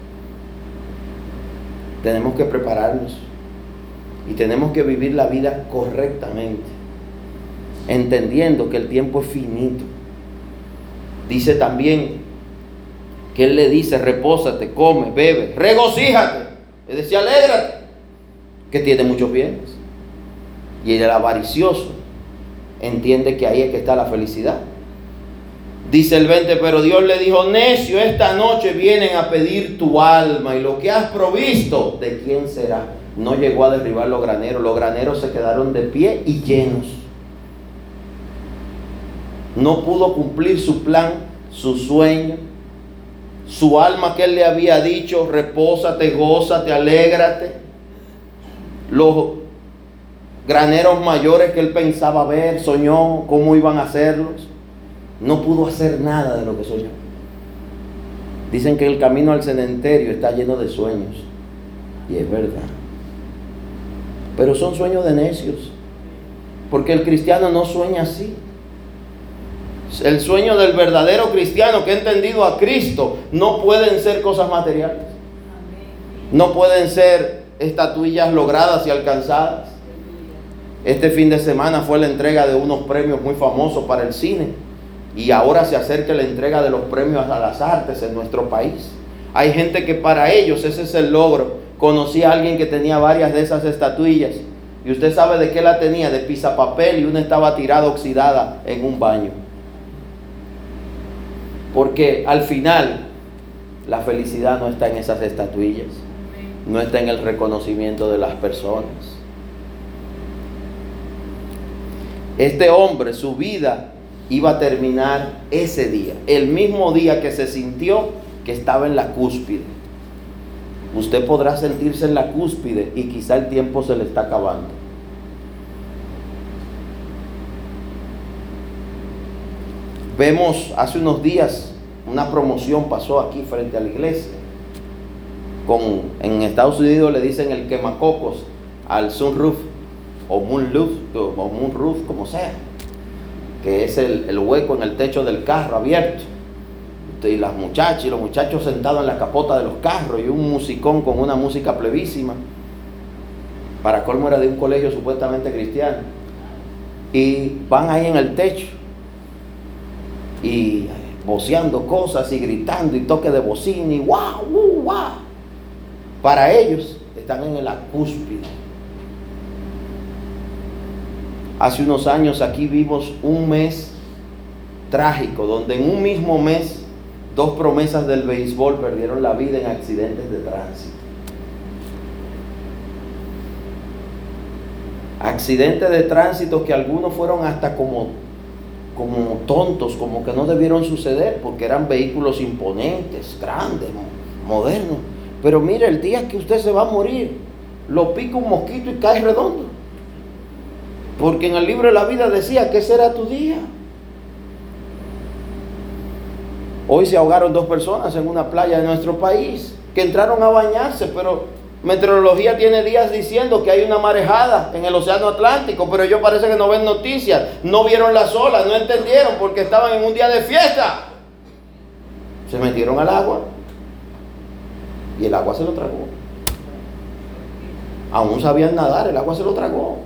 tenemos que prepararnos y tenemos que vivir la vida correctamente, entendiendo que el tiempo es finito. Dice también que Él le dice, repósate, come, bebe, regocíjate. Es decir, alégrate, que tiene muchos bienes. Y el avaricioso entiende que ahí es que está la felicidad. Dice el 20, pero Dios le dijo, necio, esta noche vienen a pedir tu alma y lo que has provisto, ¿de quién será? No llegó a derribar los graneros, los graneros se quedaron de pie y llenos. No pudo cumplir su plan, su sueño, su alma que él le había dicho, repósate, gózate, alégrate. Los graneros mayores que él pensaba ver, soñó cómo iban a hacerlos no pudo hacer nada de lo que soñó. Dicen que el camino al cementerio está lleno de sueños. Y es verdad. Pero son sueños de necios. Porque el cristiano no sueña así. El sueño del verdadero cristiano que ha entendido a Cristo no pueden ser cosas materiales. No pueden ser estatuillas logradas y alcanzadas. Este fin de semana fue la entrega de unos premios muy famosos para el cine y ahora se acerca la entrega de los premios a las artes en nuestro país. Hay gente que para ellos ese es el logro. Conocí a alguien que tenía varias de esas estatuillas y usted sabe de qué la tenía, de papel y una estaba tirada oxidada en un baño. Porque al final la felicidad no está en esas estatuillas, no está en el reconocimiento de las personas. Este hombre, su vida iba a terminar ese día, el mismo día que se sintió que estaba en la cúspide. Usted podrá sentirse en la cúspide y quizá el tiempo se le está acabando. Vemos hace unos días una promoción pasó aquí frente a la iglesia. Con, en Estados Unidos le dicen el quemacocos al sunroof o moonroof, o moonroof, como sea que es el, hueco en el techo del carro abierto. Y las muchachas y los muchachos sentados en la capota de los carros y un musicón con una música plebísima. Para colmo era de un colegio supuestamente cristiano. Y van ahí en el techo y voceando cosas y gritando y toque de bocina y guau, guau. Para ellos están en la cúspide Hace unos años aquí vimos un mes trágico, donde en un mismo mes dos promesas del béisbol perdieron la vida en accidentes de tránsito. Accidentes de tránsito que algunos fueron hasta como, como tontos, como que no debieron suceder, porque eran vehículos imponentes, grandes, modernos. Pero mire, el día que usted se va a morir, lo pica un mosquito y cae redondo. Porque en el libro de la vida decía que ese era tu día. Hoy se ahogaron dos personas en una playa de nuestro país que entraron a bañarse, pero Meteorología tiene días diciendo que hay una marejada en el Océano Atlántico, pero ellos parece que no ven noticias, no vieron las olas, no entendieron porque estaban en un día de fiesta. Se metieron al agua y el agua se lo tragó. Aún sabían nadar, el agua se lo tragó.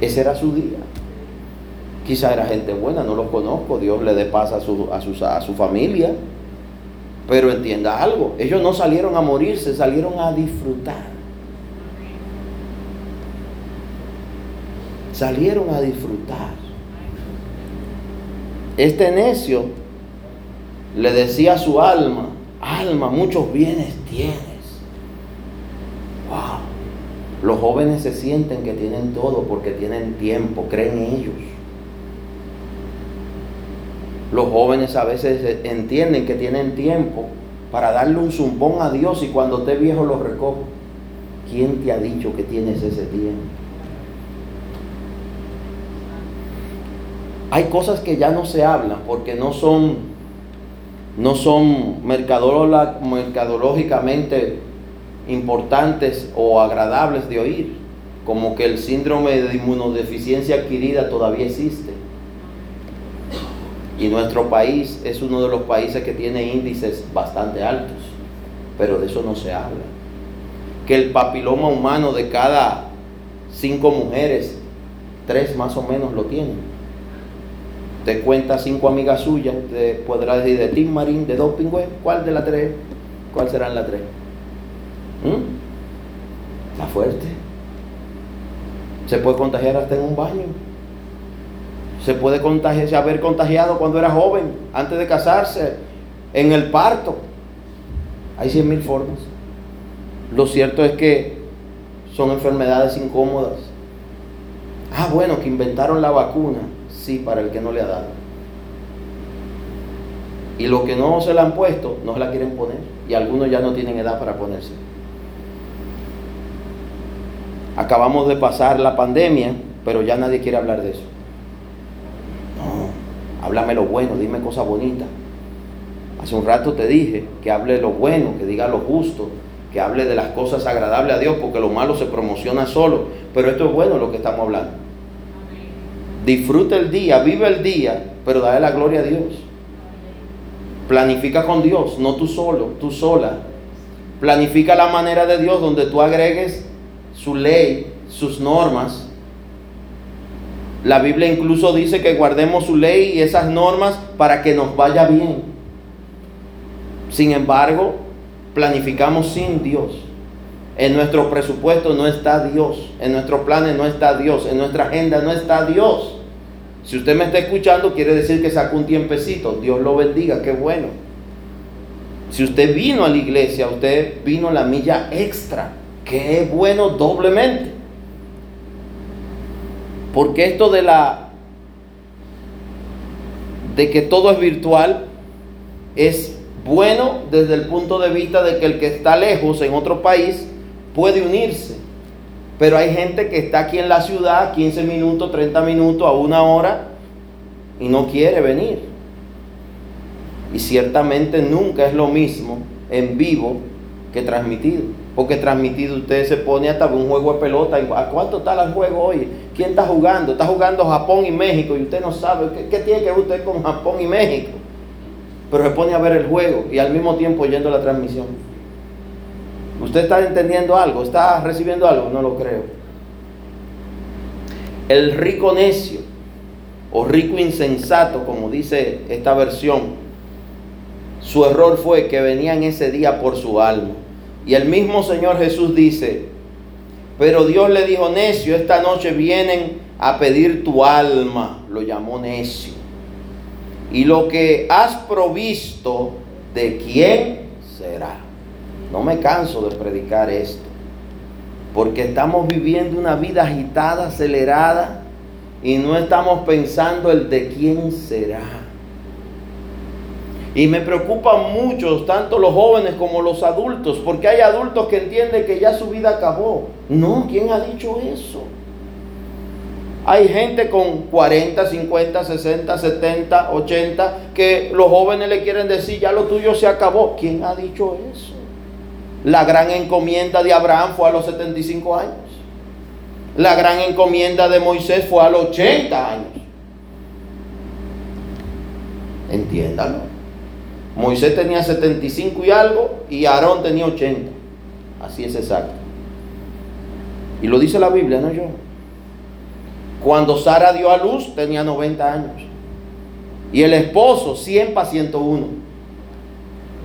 Ese era su día. Quizá era gente buena, no los conozco, Dios le dé paz a su, a, a su familia. Pero entienda algo, ellos no salieron a morirse, salieron a disfrutar. Salieron a disfrutar. Este necio le decía a su alma, alma, muchos bienes tienes. Wow. Los jóvenes se sienten que tienen todo porque tienen tiempo, creen ellos. Los jóvenes a veces entienden que tienen tiempo para darle un zumbón a Dios y cuando esté viejo lo recojo. ¿Quién te ha dicho que tienes ese tiempo? Hay cosas que ya no se hablan porque no son, no son mercadológicamente importantes o agradables de oír, como que el síndrome de inmunodeficiencia adquirida todavía existe y nuestro país es uno de los países que tiene índices bastante altos, pero de eso no se habla. Que el papiloma humano de cada cinco mujeres, tres más o menos lo tienen. Te cuenta cinco amigas suyas, te podrá decir de Tim Marín, de Doping ¿cuál de las tres? ¿Cuál serán las tres? ¿Mm? Está fuerte. Se puede contagiar hasta en un baño se puede contagiar, haber contagiado cuando era joven, antes de casarse, en el parto. Hay cien mil formas. Lo cierto es que son enfermedades incómodas. Ah, bueno, que inventaron la vacuna. Sí, para el que no le ha dado. Y los que no se la han puesto, no se la quieren poner. Y algunos ya no tienen edad para ponerse. Acabamos de pasar la pandemia, pero ya nadie quiere hablar de eso. Háblame lo bueno, dime cosas bonitas. Hace un rato te dije que hable lo bueno, que diga lo justo, que hable de las cosas agradables a Dios, porque lo malo se promociona solo. Pero esto es bueno lo que estamos hablando. Disfruta el día, vive el día, pero dale la gloria a Dios. Planifica con Dios, no tú solo, tú sola. Planifica la manera de Dios donde tú agregues su ley, sus normas, la Biblia incluso dice que guardemos su ley y esas normas para que nos vaya bien. Sin embargo, planificamos sin Dios. En nuestro presupuesto no está Dios. En nuestros planes no está Dios. En nuestra agenda no está Dios. Si usted me está escuchando, quiere decir que sacó un tiempecito. Dios lo bendiga, qué bueno. Si usted vino a la iglesia, usted vino la milla extra, que es bueno doblemente. Porque esto de la de que todo es virtual es bueno desde el punto de vista de que el que está lejos en otro país puede unirse. Pero hay gente que está aquí en la ciudad 15 minutos, 30 minutos, a una hora y no quiere venir. Y ciertamente nunca es lo mismo en vivo que transmitido. Porque transmitido usted se pone hasta un juego de pelota. ¿A cuánto está el juego hoy? ¿Quién está jugando? Está jugando Japón y México y usted no sabe qué, tiene que ver usted con Japón y México. Pero se pone a ver el juego y al mismo tiempo oyendo la transmisión. ¿Usted está entendiendo algo? ¿Está recibiendo algo? No lo creo. El rico necio o rico insensato, como dice esta versión, su error fue que venía en ese día por su alma. Y el mismo Señor Jesús dice, pero Dios le dijo, necio, esta noche vienen a pedir tu alma. Lo llamó necio. Y lo que has provisto, ¿de quién será? No me canso de predicar esto. Porque estamos viviendo una vida agitada, acelerada, y no estamos pensando el de quién será. Y me preocupan mucho, tanto los jóvenes como los adultos, porque hay adultos que entienden que ya su vida acabó. No, ¿quién ha dicho eso? Hay gente con 40, 50, 60, 70, 80 que los jóvenes le quieren decir, ya lo tuyo se acabó. ¿Quién ha dicho eso? La gran encomienda de Abraham fue a los 75 años. La gran encomienda de Moisés fue a los 80 años. Entiéndalo. Moisés tenía 75 y algo y Aarón tenía 80. Así es exacto. Y lo dice la Biblia, no yo. Cuando Sara dio a luz tenía 90 años. Y el esposo 100 para 101.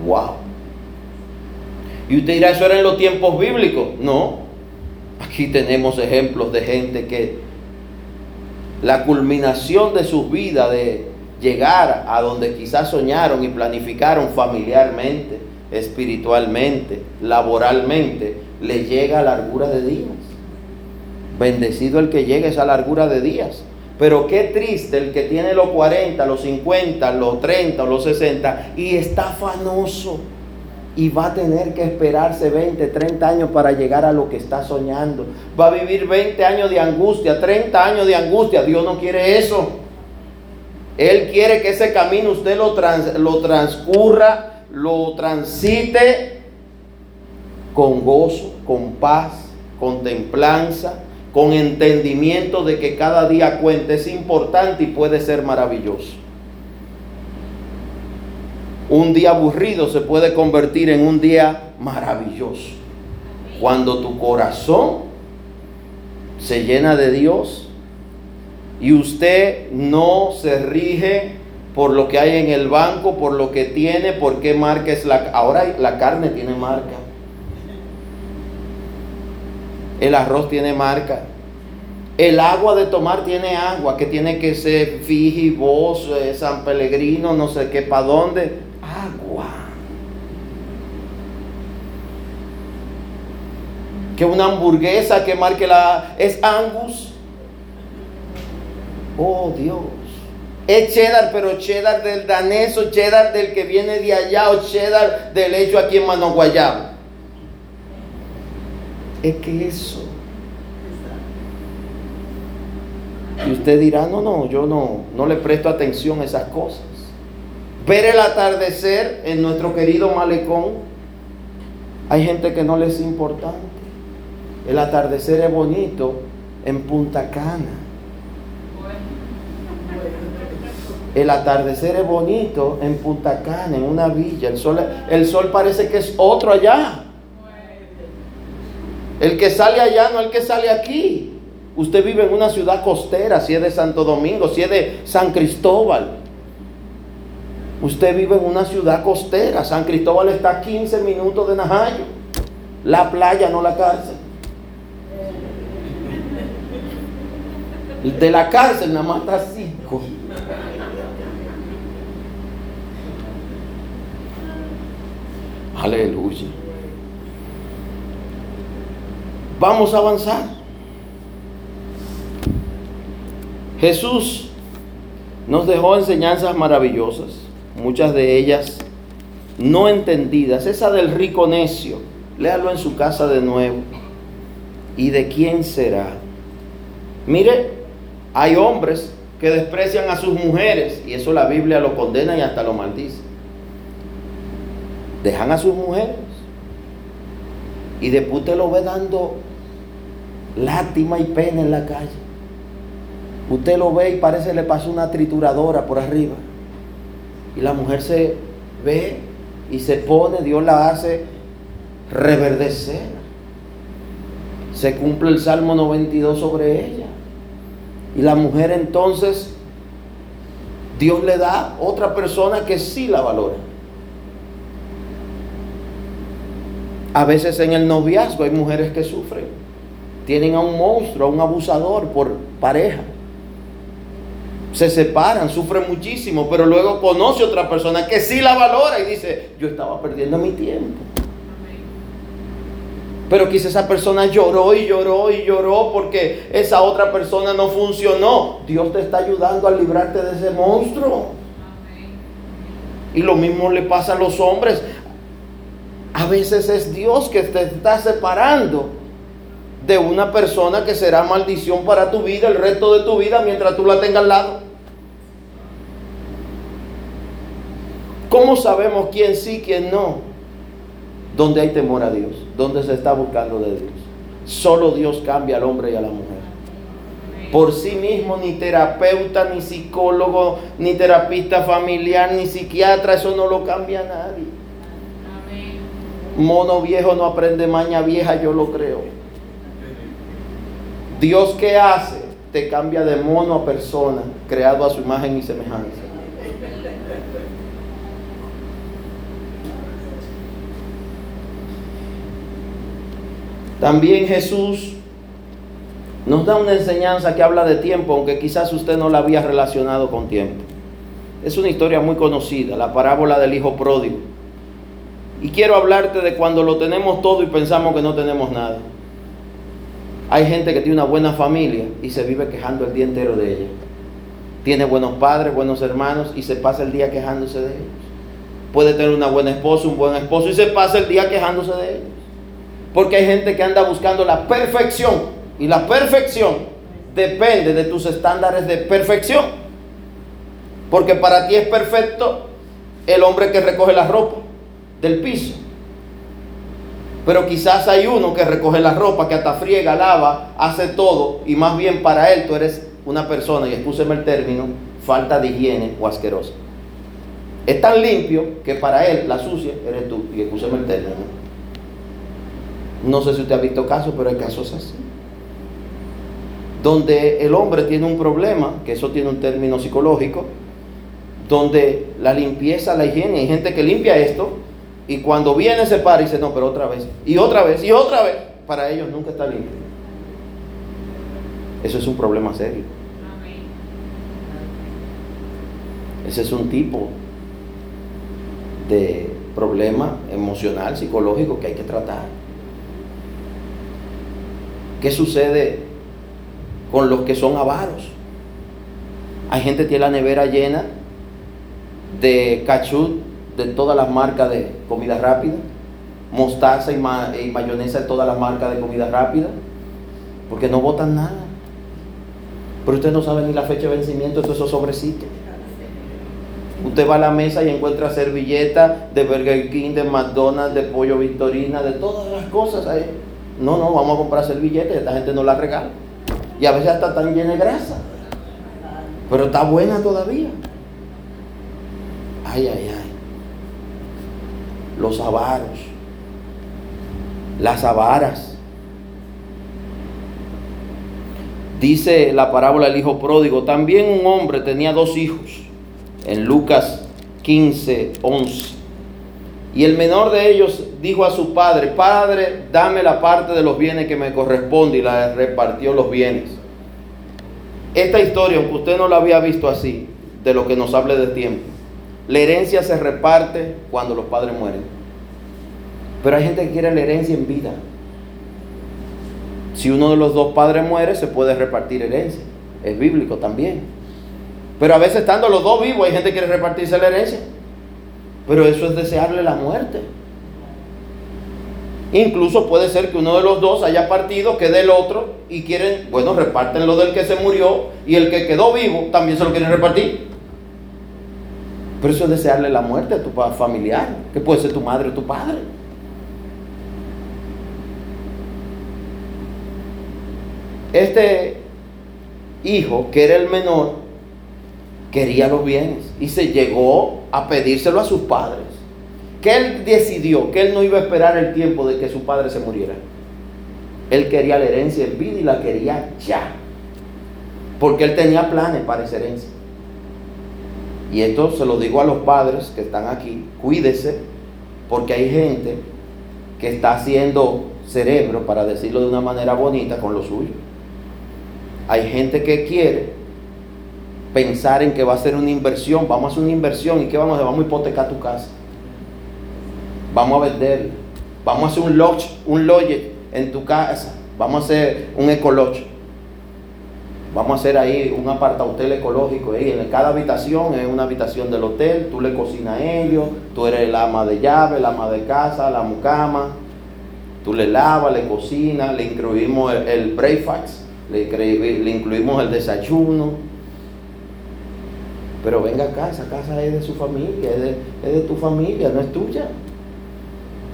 Wow. Y usted dirá, eso era en los tiempos bíblicos. No. Aquí tenemos ejemplos de gente que la culminación de sus vidas, de llegar a donde quizás soñaron y planificaron familiarmente, espiritualmente, laboralmente, le llega a largura de días. Bendecido el que llegue a esa largura de días. Pero qué triste el que tiene los 40, los 50, los 30 los 60 y está afanoso y va a tener que esperarse 20, 30 años para llegar a lo que está soñando. Va a vivir 20 años de angustia, 30 años de angustia. Dios no quiere eso. Él quiere que ese camino usted lo, transcurra, lo transite con gozo, con paz, con templanza, con entendimiento de que cada día cuenta. Es importante y puede ser maravilloso. Un día aburrido se puede convertir en un día maravilloso. Cuando tu corazón se llena de Dios y usted no se rige por lo que hay en el banco, por lo que tiene, por qué marca es la... Ahora la carne tiene marca. El arroz tiene marca. El agua de tomar tiene agua, que tiene que ser Fiji, vos, eh, San Pellegrino, no sé qué, para dónde agua. Que una hamburguesa que marque la... es Angus. Oh Dios. Es cheddar, pero cheddar del danés o cheddar del que viene de allá o cheddar del hecho aquí en Manoguayabo. Es que eso. Y usted dirá, no, no, yo no, no le presto atención a esas cosas ver el atardecer en nuestro querido malecón. Hay gente que no les es importante. El atardecer es bonito en Punta Cana. El atardecer es bonito en Punta Cana, en una villa. El sol, el sol parece que es otro allá. El que sale allá no el que sale aquí. Usted vive en una ciudad costera, si es de Santo Domingo, si es de San Cristóbal. Usted vive en una ciudad costera. San Cristóbal está a 15 minutos de Najayo. La playa, no la cárcel. De la cárcel nada más está 5. Aleluya. Vamos a avanzar. Jesús nos dejó enseñanzas maravillosas muchas de ellas no entendidas. Esa del rico necio, léalo en su casa de nuevo. ¿Y de quién será? Mire, hay hombres que desprecian a sus mujeres y eso la Biblia lo condena y hasta lo maldice. Dejan a sus mujeres y después usted lo ve dando lástima y pena en la calle. Usted lo ve y parece le pasa una trituradora por arriba. Y la mujer se ve y se pone, Dios la hace reverdecer. Se cumple el Salmo 92 sobre ella. Y la mujer entonces, Dios le da otra persona que sí la valora. A veces en el noviazgo hay mujeres que sufren. Tienen a un monstruo, a un abusador por pareja se separan, sufren muchísimo, pero luego conoce otra persona que sí la valora y dice, yo estaba perdiendo mi tiempo. Pero quizá esa persona lloró y lloró y lloró porque esa otra persona no funcionó. Dios te está ayudando a librarte de ese monstruo. Y lo mismo le pasa a los hombres. A veces es Dios que te está separando de una persona que será maldición para tu vida el resto de tu vida mientras tú la tengas al lado. ¿Cómo sabemos quién sí, quién no? donde hay temor a Dios, donde se está buscando de Dios. Solo Dios cambia al hombre y a la mujer. Por sí mismo, ni terapeuta, ni psicólogo, ni terapista familiar, ni psiquiatra, eso no lo cambia nadie. Mono viejo no aprende maña vieja, yo lo creo. Dios que hace, te cambia de mono a persona, creado a su imagen y semejanza. También Jesús nos da una enseñanza que habla de tiempo, aunque quizás usted no la había relacionado con tiempo. Es una historia muy conocida, la parábola del hijo pródigo. Y quiero hablarte de cuando lo tenemos todo y pensamos que no tenemos nada. Hay gente que tiene una buena familia y se vive quejando el día entero de ella. Tiene buenos padres, buenos hermanos y se pasa el día quejándose de ellos. Puede tener una buena esposa, un buen esposo y se pasa el día quejándose de ellos. Porque hay gente que anda buscando la perfección. Y la perfección depende de tus estándares de perfección. Porque para ti es perfecto el hombre que recoge la ropa del piso. Pero quizás hay uno que recoge la ropa, que hasta friega, lava, hace todo. Y más bien para él tú eres una persona, y escúcheme el término, falta de higiene o asquerosa. Es tan limpio que para él la sucia eres tú. Y escúcheme el término. No sé si usted ha visto casos, pero hay casos así. Donde el hombre tiene un problema, que eso tiene un término psicológico, donde la limpieza, la higiene, hay gente que limpia esto y cuando viene se para y dice, no, pero otra vez, y otra vez, y otra vez, para ellos nunca está limpio. Eso es un problema serio. Ese es un tipo de problema emocional, psicológico que hay que tratar. ¿Qué sucede con los que son avaros? Hay gente que tiene la nevera llena de cachut de todas las marcas de comida rápida, mostaza y, mayonesa de todas las marcas de comida rápida, porque no botan nada. Pero usted no sabe ni la fecha de vencimiento de esos sobrecitos. Usted va a la mesa y encuentra servilletas de Burger King, de McDonald's, de Pollo Victorina, de todas las cosas ahí. No, no, vamos a comprar servilletas, esta gente no la regala. Y a veces hasta tan llena de grasa. Pero está buena todavía. Ay, ay, ay. Los avaros. Las avaras. Dice la parábola del hijo pródigo. También un hombre tenía dos hijos. En Lucas 15, 11. Y el menor de ellos dijo a su padre, Padre, dame la parte de los bienes que me corresponde y la repartió los bienes. Esta historia, aunque usted no la había visto así, de lo que nos hable de tiempo, la herencia se reparte cuando los padres mueren. Pero hay gente que quiere la herencia en vida. Si uno de los dos padres muere, se puede repartir herencia. Es bíblico también. Pero a veces estando los dos vivos, hay gente que quiere repartirse la herencia. Pero eso es desearle la muerte. Incluso puede ser que uno de los dos haya partido, quede el otro y quieren, bueno, reparten lo del que se murió y el que quedó vivo también se lo quieren repartir. Pero eso es desearle la muerte a tu familiar, que puede ser tu madre o tu padre. Este hijo, que era el menor, quería los bienes y se llegó a pedírselo a sus padres. Que él decidió que él no iba a esperar el tiempo de que su padre se muriera. Él quería la herencia en vida y la quería ya. Porque él tenía planes para esa herencia. Y esto se lo digo a los padres que están aquí. Cuídese porque hay gente que está haciendo cerebro, para decirlo de una manera bonita, con lo suyo. Hay gente que quiere pensar en que va a ser una inversión, vamos a hacer una inversión y que vamos a hacer, vamos a hipotecar tu casa. Vamos a vender, vamos a hacer un lodge, un en tu casa, vamos a hacer un ecolodge. Vamos a hacer ahí un aparta hotel ecológico. Ahí. En cada habitación es una habitación del hotel. Tú le cocinas a ellos. Tú eres el ama de llave, el ama de casa, la mucama. Tú le lavas, le cocinas, le incluimos el, breakfast, le, incluimos el desayuno pero venga acá, esa casa es de su familia, es de, tu familia, no es tuya.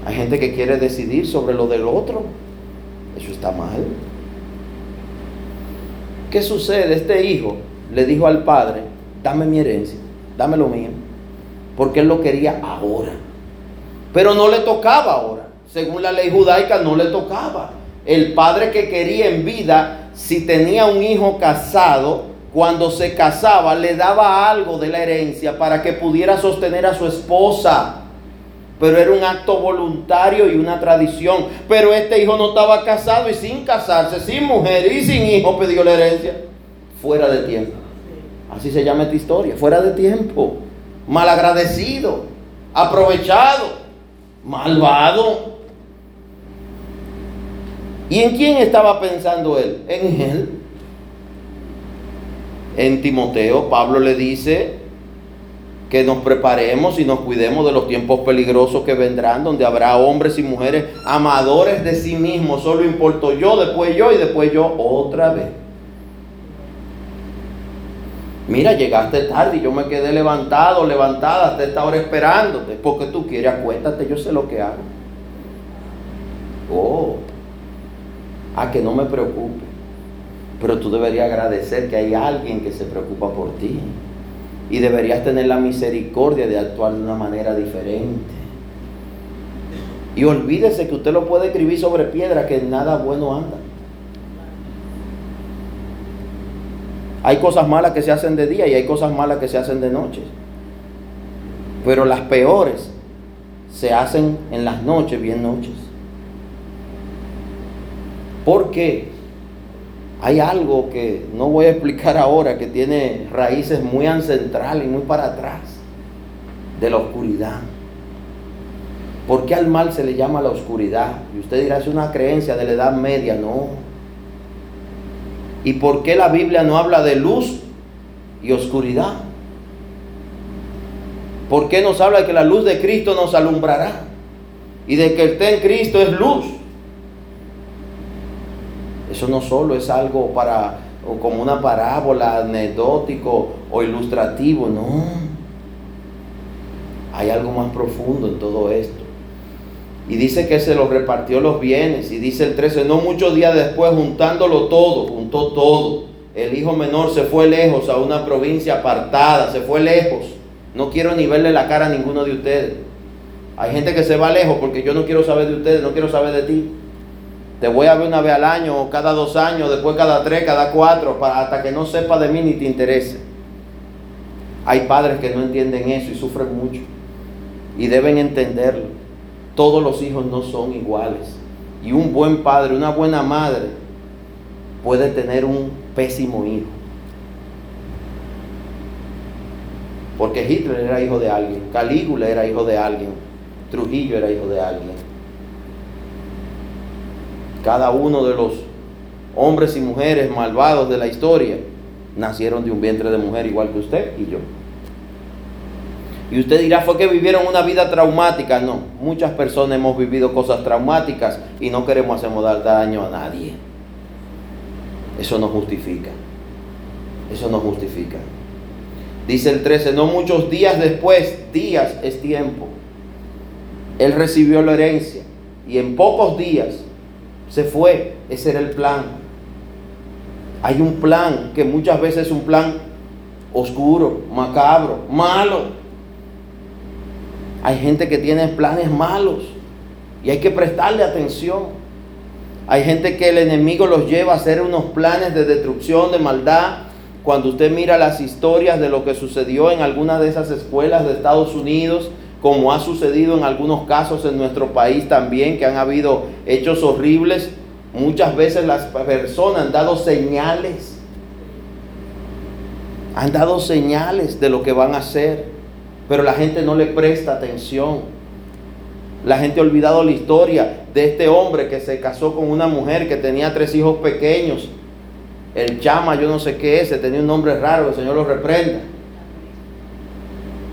Hay gente que quiere decidir sobre lo del otro. Eso está mal. ¿Qué sucede? Este hijo le dijo al padre, dame mi herencia, dame lo mío, porque él lo quería ahora. Pero no le tocaba ahora. Según la ley judaica no le tocaba. El padre que quería en vida, si tenía un hijo casado, cuando se casaba le daba algo de la herencia para que pudiera sostener a su esposa. Pero era un acto voluntario y una tradición. Pero este hijo no estaba casado y sin casarse, sin mujer y sin hijo pidió la herencia. Fuera de tiempo. Así se llama esta historia. Fuera de tiempo. Malagradecido. Aprovechado. Malvado. ¿Y en quién estaba pensando él? En él. En Timoteo, Pablo le dice que nos preparemos y nos cuidemos de los tiempos peligrosos que vendrán, donde habrá hombres y mujeres amadores de sí mismos. Solo importo yo, después yo y después yo otra vez. Mira, llegaste tarde y yo me quedé levantado, levantada hasta esta hora esperándote. Porque tú quieres, acuéstate, yo sé lo que hago. Oh, a que no me preocupe. Pero tú deberías agradecer que hay alguien que se preocupa por ti. Y deberías tener la misericordia de actuar de una manera diferente. Y olvídese que usted lo puede escribir sobre piedra, que nada bueno anda. Hay cosas malas que se hacen de día y hay cosas malas que se hacen de noche. Pero las peores se hacen en las noches, bien noches. Porque hay algo que no voy a explicar ahora que tiene raíces muy ancestrales y muy para atrás de la oscuridad. ¿Por qué al mal se le llama la oscuridad? Y usted dirá, es una creencia de la Edad Media. No. ¿Y por qué la Biblia no habla de luz y oscuridad? ¿Por qué nos habla de que la luz de Cristo nos alumbrará? Y de que esté en Cristo es luz. Eso no solo es algo para, como una parábola, anecdótico o ilustrativo, no. Hay algo más profundo en todo esto. Y dice que se los repartió los bienes. Y dice el 13, no muchos días después, juntándolo todo, juntó todo. El hijo menor se fue lejos a una provincia apartada, se fue lejos. No quiero ni verle la cara a ninguno de ustedes. Hay gente que se va lejos porque yo no quiero saber de ustedes, no quiero saber de ti. Te voy a ver una vez al año, cada dos años, después cada tres, cada cuatro, para, hasta que no sepa de mí ni te interese. Hay padres que no entienden eso y sufren mucho. Y deben entenderlo. Todos los hijos no son iguales. Y un buen padre, una buena madre, puede tener un pésimo hijo. Porque Hitler era hijo de alguien, Calígula era hijo de alguien, Trujillo era hijo de alguien. Cada uno de los hombres y mujeres malvados de la historia nacieron de un vientre de mujer igual que usted y yo. Y usted dirá, fue que vivieron una vida traumática. No, muchas personas hemos vivido cosas traumáticas y no queremos hacer daño a nadie. Eso no justifica. Eso no justifica. Dice el 13, no muchos días después, días es tiempo. Él recibió la herencia y en pocos días se fue. Ese era el plan. Hay un plan que muchas veces es un plan oscuro, macabro, malo. Hay gente que tiene planes malos y hay que prestarle atención. Hay gente que el enemigo los lleva a hacer unos planes de destrucción, de maldad. Cuando usted mira las historias de lo que sucedió en algunas de esas escuelas de Estados Unidos, como ha sucedido en algunos casos en nuestro país también, que han habido hechos horribles. Muchas veces las personas han dado señales, han dado señales de lo que van a hacer, pero la gente no le presta atención. La gente ha olvidado la historia de este hombre que se casó con una mujer que tenía tres hijos pequeños. El chama, yo no sé qué es, tenía un nombre raro, el Señor lo reprenda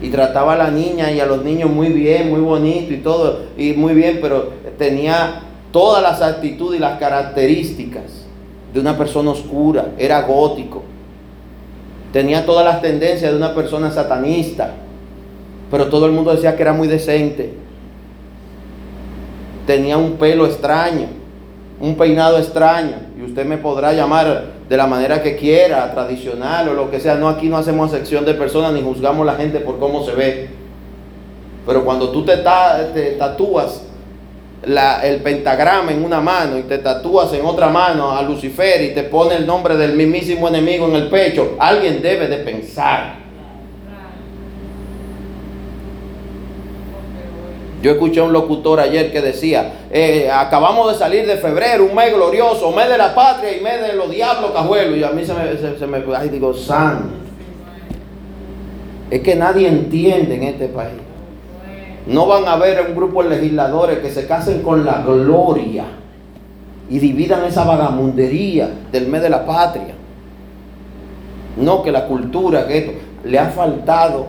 y trataba a la niña y a los niños muy bien, muy bonito y todo, y muy bien, pero tenía todas las actitudes y las características de una persona oscura, era gótico, tenía todas las tendencias de una persona satanista, pero todo el mundo decía que era muy decente. tenía un pelo extraño, un peinado extraño, y usted me podrá llamar de la manera que quiera, tradicional o lo que sea. No, aquí no hacemos sección de personas ni juzgamos a la gente por cómo se ve. Pero cuando tú te, te tatúas el pentagrama en una mano y te tatúas en otra mano a Lucifer y te pone el nombre del mismísimo enemigo en el pecho, alguien debe de pensar. Yo escuché a un locutor ayer que decía, eh, acabamos de salir de febrero, un mes glorioso, mes de la patria y mes de los diablos cajuelos. Y a mí se me, se, me ay, digo, san. Es que nadie entiende en este país. No van a haber un grupo de legisladores que se casen con la gloria y dividan esa vagamundería del mes de la patria. No que la cultura, que esto, le ha faltado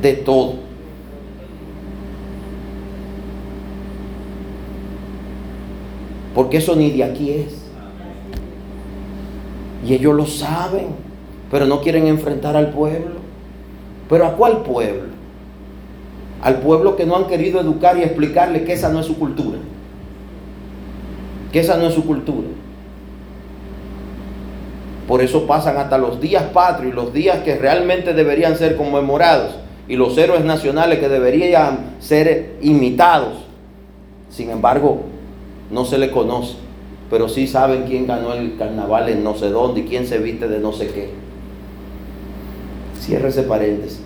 de todo. Porque eso ni de aquí es. Y ellos lo saben, pero no quieren enfrentar al pueblo. ¿Pero a cuál pueblo? Al pueblo que no han querido educar y explicarle que esa no es su cultura. Que esa no es su cultura. Por eso pasan hasta los días patrios, los días que realmente deberían ser conmemorados y los héroes nacionales que deberían ser imitados. Sin embargo, no se le conoce, pero sí saben quién ganó el carnaval en no sé dónde y quién se viste de no sé qué. Cierre ese paréntesis.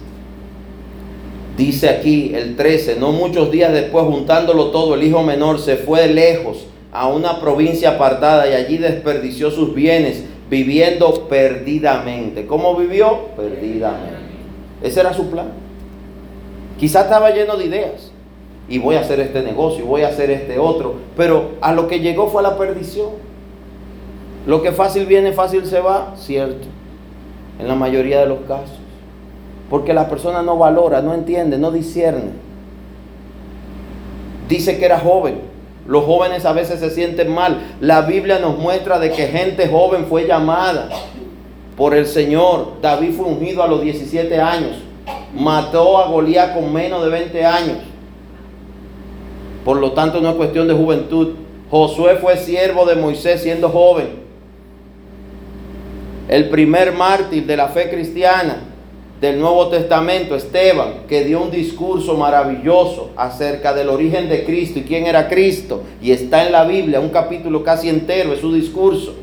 Dice aquí el 13, no muchos días después, juntándolo todo, el hijo menor se fue lejos a una provincia apartada y allí desperdició sus bienes, viviendo perdidamente. ¿Cómo vivió? Perdidamente. Ese era su plan. Quizás estaba lleno de ideas. Y voy a hacer este negocio, voy a hacer este otro. Pero a lo que llegó fue a la perdición. Lo que fácil viene, fácil se va, cierto. En la mayoría de los casos. Porque la persona no valora, no entiende, no discierne. Dice que era joven. Los jóvenes a veces se sienten mal. La Biblia nos muestra de que gente joven fue llamada por el Señor. David fue ungido a los 17 años. Mató a Goliat con menos de 20 años. Por lo tanto, no es cuestión de juventud. Josué fue siervo de Moisés siendo joven. El primer mártir de la fe cristiana del Nuevo Testamento, Esteban, que dio un discurso maravilloso acerca del origen de Cristo y quién era Cristo. Y está en la Biblia, un capítulo casi entero es su discurso.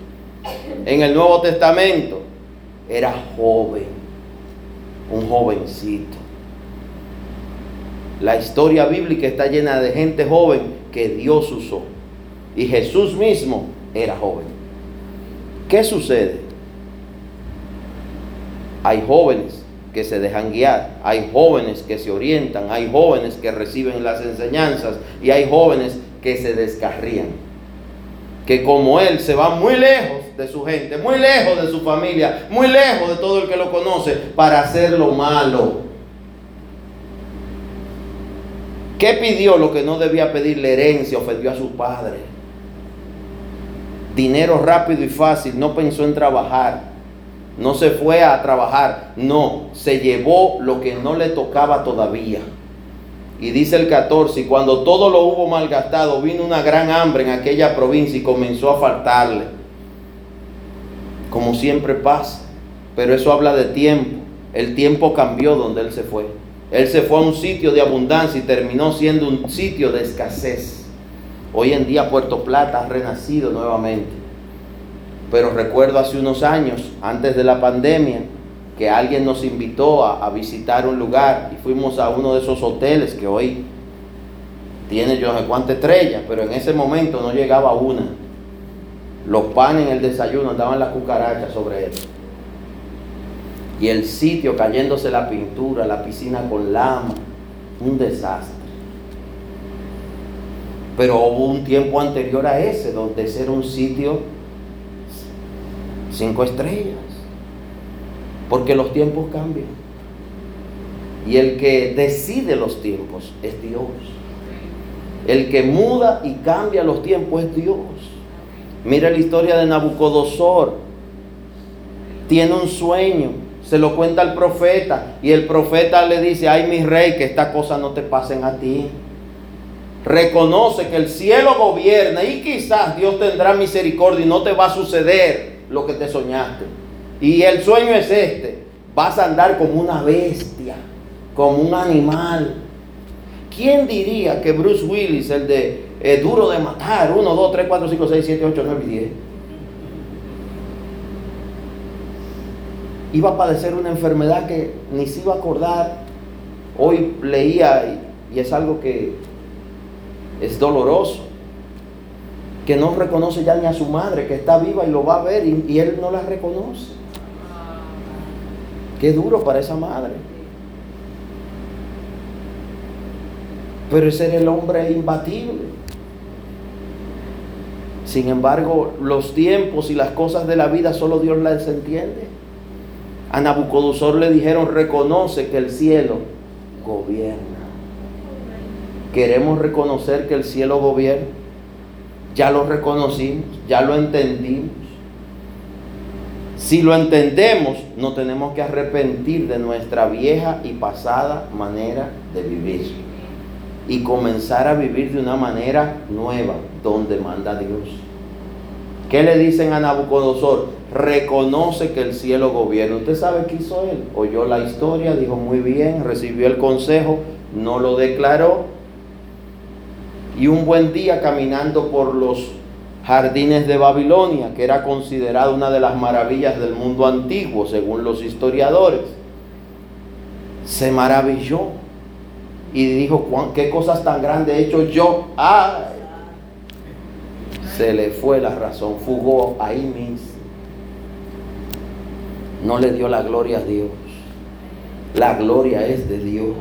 En el Nuevo Testamento era joven, un jovencito. La historia bíblica está llena de gente joven que Dios usó. Y Jesús mismo era joven. ¿Qué sucede? Hay jóvenes que se dejan guiar, hay jóvenes que se orientan, hay jóvenes que reciben las enseñanzas y hay jóvenes que se descarrían. Que como él se va muy lejos de su gente, muy lejos de su familia, muy lejos de todo el que lo conoce para hacer lo malo. ¿Qué pidió lo que no debía pedirle herencia? Ofendió a su padre. Dinero rápido y fácil, no pensó en trabajar no se fue a trabajar, no, se llevó lo que no le tocaba todavía. Y dice el 14, y cuando todo lo hubo malgastado, vino una gran hambre en aquella provincia y comenzó a faltarle. Como siempre pasa, pero eso habla de tiempo. El tiempo cambió donde él se fue. Él se fue a un sitio de abundancia y terminó siendo un sitio de escasez. Hoy en día Puerto Plata ha renacido nuevamente. Pero recuerdo hace unos años, antes de la pandemia, que alguien nos invitó a, visitar un lugar y fuimos a uno de esos hoteles que hoy tiene yo no sé cuántas estrellas, pero en ese momento no llegaba una. Los panes en el desayuno andaban las cucarachas sobre él. Y el sitio cayéndose la pintura, la piscina con lama, un desastre. Pero hubo un tiempo anterior a ese, donde ese era un sitio cinco estrellas. Porque los tiempos cambian. Y el que decide los tiempos es Dios. El que muda y cambia los tiempos es Dios. Mira la historia de Nabucodonosor. Tiene un sueño, se lo cuenta al profeta y el profeta le dice, ay mi rey, que estas cosas no te pasen a ti. reconoce que el cielo gobierna y quizás Dios tendrá misericordia y no te va a suceder lo que te soñaste. Y el sueño es este, vas a andar como una bestia, como un animal. ¿Quién diría que Bruce Willis, el de eh, duro de matar, 1, 2, 3, 4, 5, 6, 7, 8, 9 y 10, iba a padecer una enfermedad que ni se iba a acordar. Hoy leía y es algo que es doloroso, que no reconoce ya ni a su madre, que está viva y lo va a ver y, él no la reconoce. Qué duro para esa madre. Pero ese era el hombre imbatible. Sin embargo, los tiempos y las cosas de la vida solo Dios las entiende. A Nabucodonosor le dijeron, reconoce que el cielo gobierna. Queremos reconocer que el cielo gobierna. Ya lo reconocimos, ya lo entendimos. Si lo entendemos, no tenemos que arrepentir de nuestra vieja y pasada manera de vivir y comenzar a vivir de una manera nueva, donde manda Dios. ¿Qué le dicen a Nabucodonosor? Reconoce que el cielo gobierna. ¿Usted sabe qué hizo él? Oyó la historia, dijo muy bien, recibió el consejo, no lo declaró, y un buen día caminando por los jardines de Babilonia, que era considerada una de las maravillas del mundo antiguo, según los historiadores, se maravilló y dijo, ¿qué cosas tan grandes he hecho yo? ¡Ay! Se le fue la razón, fugó ahí mismo. No le dio la gloria a Dios. La gloria es de Dios.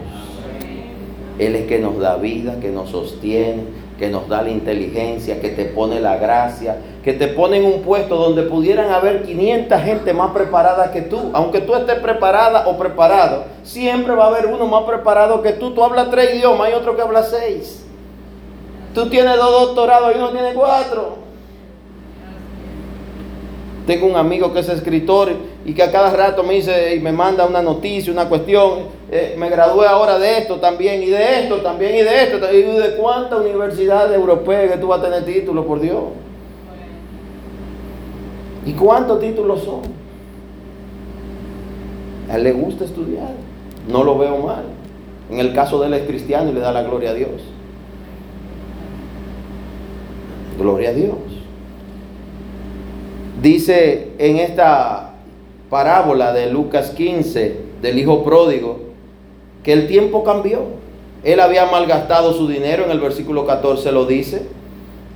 Él es que nos da vida, que nos sostiene, que nos da la inteligencia, que te pone la gracia, que te pone en un puesto donde pudieran haber 500 gente más preparada que tú. Aunque tú estés preparada o preparado, siempre va a haber uno más preparado que tú. Tú hablas tres idiomas, hay otro que habla seis. Tú tienes dos doctorados y uno tiene cuatro. Tengo un amigo que es escritor y que a cada rato me dice y me manda una noticia, una cuestión. Eh, me gradué ahora de esto también y de esto también y de esto. ¿Y de cuántas universidades europeas que tú vas a tener títulos, por Dios? ¿Y cuántos títulos son? A él le gusta estudiar. No lo veo mal. En el caso de él es cristiano y le da la gloria a Dios. Gloria a Dios. Dice en esta parábola de Lucas 15 del hijo pródigo que el tiempo cambió. Él había malgastado su dinero, en el versículo 14 lo dice.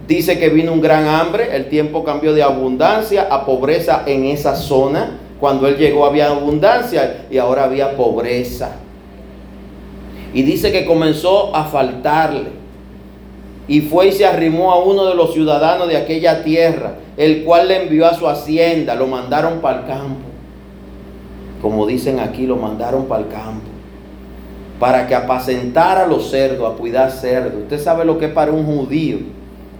Dice que vino un gran hambre, el tiempo cambió de abundancia a pobreza en esa zona. Cuando él llegó había abundancia y ahora había pobreza. Y dice que comenzó a faltarle y fue y se arrimó a uno de los ciudadanos de aquella tierra, el cual le envió a su hacienda, lo mandaron para el campo. Como dicen aquí, lo mandaron para el campo. Para que apacentara los cerdos, a cuidar cerdos. Usted sabe lo que es para un judío,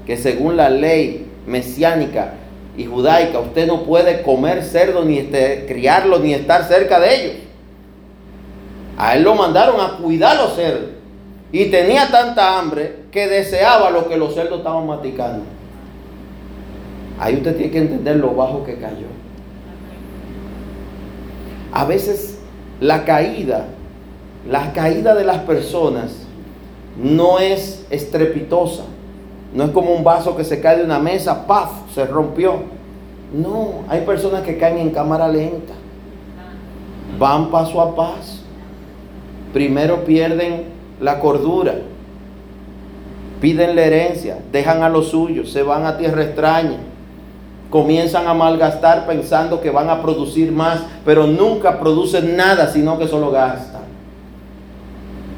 que según la ley mesiánica y judaica, usted no puede comer cerdo, ni este, criarlo, ni estar cerca de ellos. A él lo mandaron a cuidar los cerdos. Y tenía tanta hambre que deseaba lo que los cerdos estaban maticando. Ahí usted tiene que entender lo bajo que cayó. A veces la caída, la caída de las personas no es estrepitosa. No es como un vaso que se cae de una mesa, ¡paf! se rompió. No, hay personas que caen en cámara lenta. Van paso a paso. Primero pierden la cordura piden la herencia, dejan a los suyos, se van a tierra extraña, comienzan a malgastar pensando que van a producir más, pero nunca producen nada, sino que solo gastan.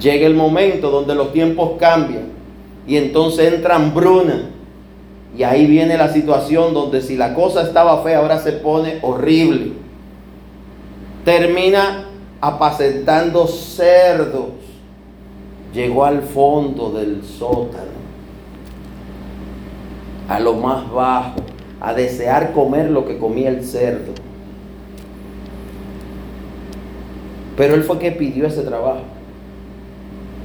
Llega el momento donde los tiempos cambian y entonces entra hambruna. Y ahí viene la situación donde si la cosa estaba fea, ahora se pone horrible. Termina apacentando cerdos. Llegó al fondo del sótano a lo más bajo, a desear comer lo que comía el cerdo. Pero él fue que pidió ese trabajo.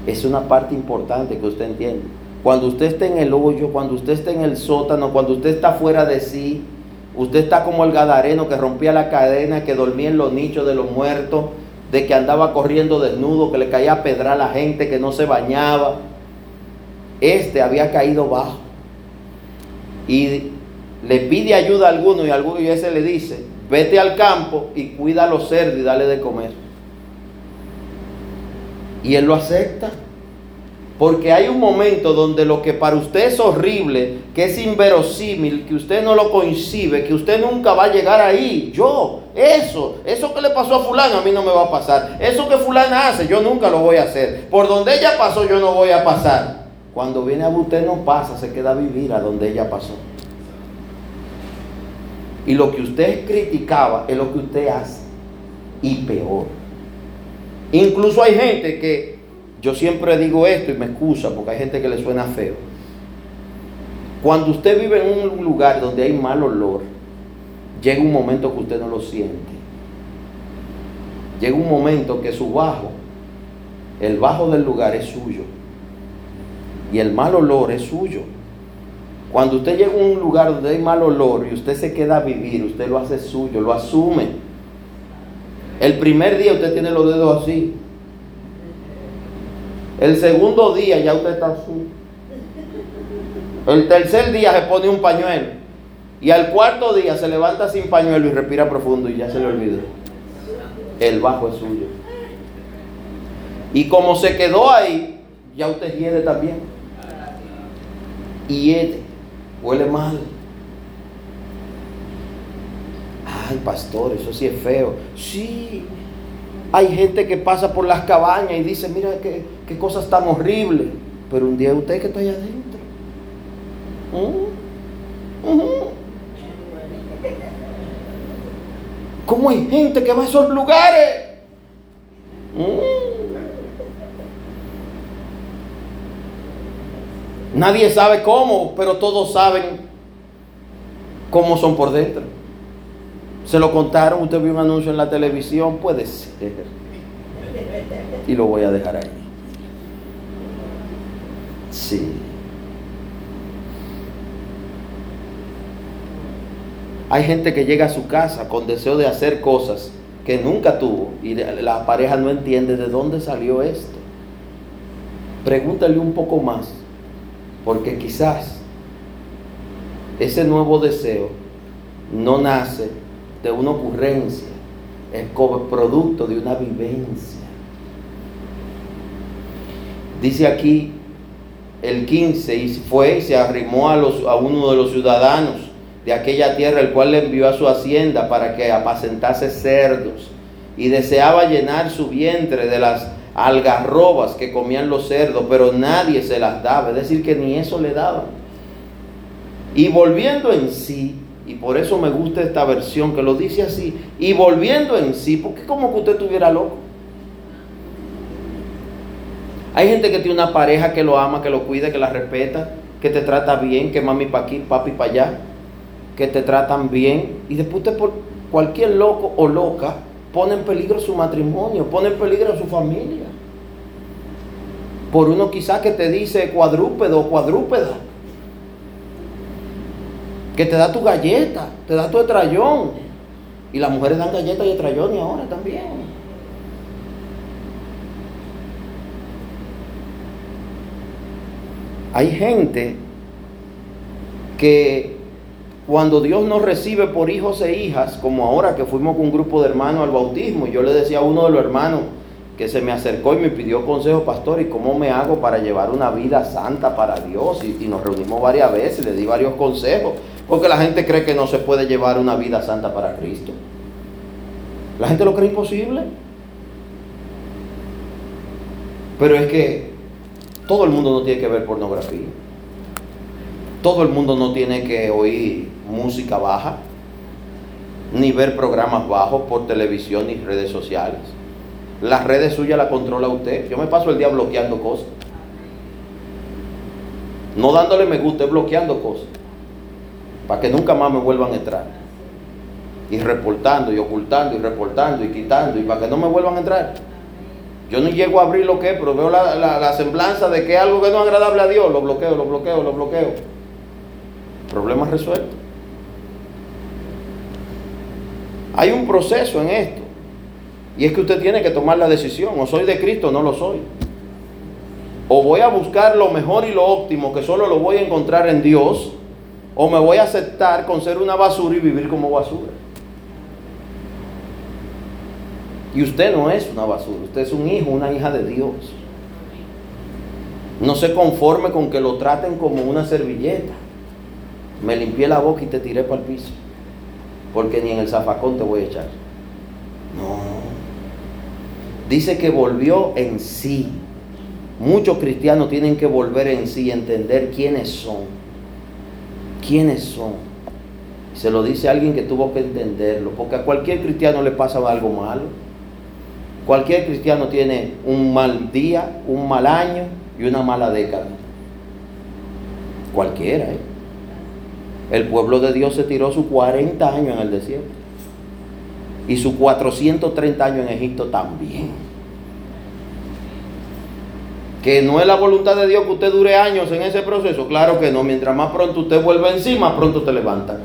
Es una parte importante que usted entiende. Cuando usted está en el hoyo, cuando usted está en el sótano, cuando usted está fuera de sí, usted está como el gadareno que rompía la cadena, que dormía en los nichos de los muertos, de que andaba corriendo desnudo, que le caía pedra a la gente, que no se bañaba. Este había caído bajo. Y le pide ayuda a alguno y a alguno y ese le dice, vete al campo y cuida a los cerdos y dale de comer. Y él lo acepta. Porque hay un momento donde lo que para usted es horrible, que es inverosímil, que usted no lo coincide, que usted nunca va a llegar ahí. Yo, eso, eso que le pasó a fulano a mí no me va a pasar. Eso que fulana hace, yo nunca lo voy a hacer. Por donde ella pasó, yo no voy a pasar. Cuando viene a usted no pasa, se queda a vivir a donde ella pasó. Y lo que usted criticaba es lo que usted hace. Y peor. Incluso hay gente que yo siempre digo esto y me excusa porque hay gente que le suena feo. Cuando usted vive en un lugar donde hay mal olor, llega un momento que usted no lo siente. Llega un momento que su bajo, el bajo del lugar es suyo. Y el mal olor es suyo. Cuando usted llega a un lugar donde hay mal olor y usted se queda a vivir, usted lo hace suyo, lo asume. El primer día usted tiene los dedos así. El segundo día ya usted está así. El tercer día se pone un pañuelo. Y al cuarto día se levanta sin pañuelo y respira profundo y ya se le olvidó. El bajo es suyo. Y como se quedó ahí, ya usted hiede también. Este huele mal. Ay, pastor, eso sí es feo. Sí, hay gente que pasa por las cabañas y dice, mira qué, qué cosas tan horribles. Pero un día usted que está allá adentro. ¿Mm? ¿Cómo hay gente que va a esos lugares? Nadie sabe cómo, pero todos saben cómo son por dentro. Se lo contaron, usted vio un anuncio en la televisión, puede ser. Y lo voy a dejar ahí. Sí. Hay gente que llega a su casa con deseo de hacer cosas que nunca tuvo y la pareja no entiende de dónde salió esto. Pregúntale un poco más, porque quizás ese nuevo deseo no nace de una ocurrencia, es producto de una vivencia. Dice aquí el 15, y fue y se arrimó a, uno de los ciudadanos de aquella tierra, el cual le envió a su hacienda para que apacentase cerdos, y deseaba llenar su vientre de las algarrobas que comían los cerdos, pero nadie se las daba, es decir, que ni eso le daban. Y volviendo en sí, y por eso me gusta esta versión que lo dice así. Y volviendo en sí, porque como que usted estuviera loco. Hay gente que tiene una pareja que lo ama, que lo cuida, que la respeta, que te trata bien, que mami para aquí, papi para allá, que te tratan bien. Y después por cualquier loco o loca pone en peligro su matrimonio, pone en peligro a su familia. Por uno quizás que te dice cuadrúpedo o cuadrúpeda que te da tu galleta, te da tu estrayón. Y las mujeres dan galletas y estrayón y ahora también. Hay gente que cuando Dios nos recibe por hijos e hijas, como ahora que fuimos con un grupo de hermanos al bautismo, yo le decía a uno de los hermanos que se me acercó y me pidió consejo, pastor, ¿y cómo me hago para llevar una vida santa para Dios? Y, y nos reunimos varias veces, le di varios consejos. Porque la gente cree que no se puede llevar una vida santa para Cristo. La gente lo cree imposible. Pero es que todo el mundo no tiene que ver pornografía. Todo el mundo no tiene que oír música baja, ni ver programas bajos por televisión ni redes sociales. Las redes suyas la controla usted. Yo me paso el día bloqueando cosas. No dándole me gusta, bloqueando cosas para que nunca más me vuelvan a entrar. Y reportando y ocultando y reportando y quitando y para que no me vuelvan a entrar. Yo no llego a abrir lo que pero veo la, la semblanza de que algo que no es agradable a Dios. Lo bloqueo, lo bloqueo, lo bloqueo. Problema resuelto. Hay un proceso en esto. Y es que usted tiene que tomar la decisión. O soy de Cristo o no lo soy. O voy a buscar lo mejor y lo óptimo que solo lo voy a encontrar en Dios. O me voy a aceptar con ser una basura y vivir como basura. Y usted no es una basura. Usted es un hijo, una hija de Dios. No se conforme con que lo traten como una servilleta. Me limpié la boca y te tiré para el piso porque ni en el zafacón te voy a echar. No. Dice que volvió en sí. Muchos cristianos tienen que volver en sí y entender quiénes son. ¿Quiénes son? Se lo dice alguien que tuvo que entenderlo, porque a cualquier cristiano le pasa algo malo. Cualquier cristiano tiene un mal día, un mal año y una mala década. Cualquiera, ¿eh? El pueblo de Dios se tiró sus 40 años en el desierto. Y sus 430 años en Egipto también. Que no es la voluntad de Dios que usted dure años en ese proceso. Claro que no. Mientras más pronto usted vuelva en sí, más pronto te levanta.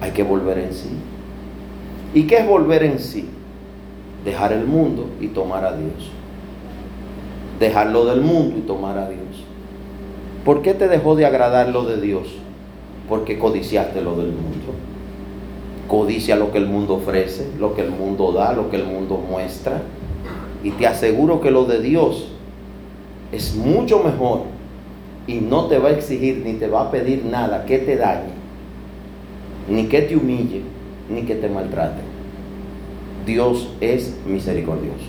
Hay que volver en sí. ¿Y qué es volver en sí? Dejar el mundo y tomar a Dios. Dejarlo del mundo y tomar a Dios. ¿Por qué te dejó de agradar lo de Dios? porque codiciaste lo del mundo. Codicia lo que el mundo ofrece, lo que el mundo da, lo que el mundo muestra. Y te aseguro que lo de Dios es mucho mejor y no te va a exigir ni te va a pedir nada que te dañe, ni que te humille, ni que te maltrate. Dios es misericordioso.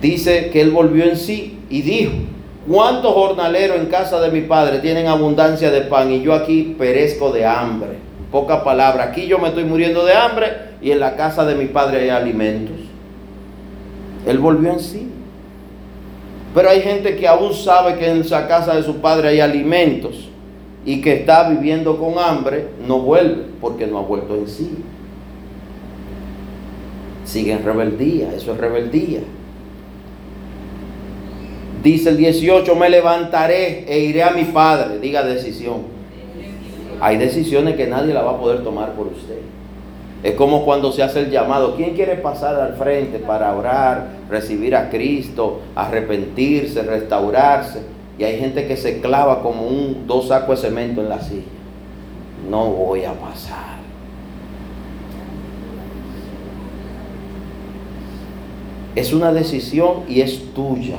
Dice que él volvió en sí y dijo, ¿Cuántos jornaleros en casa de mi padre tienen abundancia de pan y yo aquí perezco de hambre? Poca palabra, aquí yo me estoy muriendo de hambre y en la casa de mi padre hay alimentos. Él volvió en sí. Pero hay gente que aún sabe que en esa casa de su padre hay alimentos y que está viviendo con hambre, no vuelve porque no ha vuelto en sí. Sigue en rebeldía, eso es rebeldía. Dice el 18, me levantaré e iré a mi padre. Diga decisión. Hay decisiones que nadie la va a poder tomar por usted. Es como cuando se hace el llamado. ¿Quién quiere pasar al frente para orar, recibir a Cristo, arrepentirse, restaurarse? Y hay gente que se clava como un dos sacos de cemento en la silla. No voy a pasar. Es una decisión y es tuya.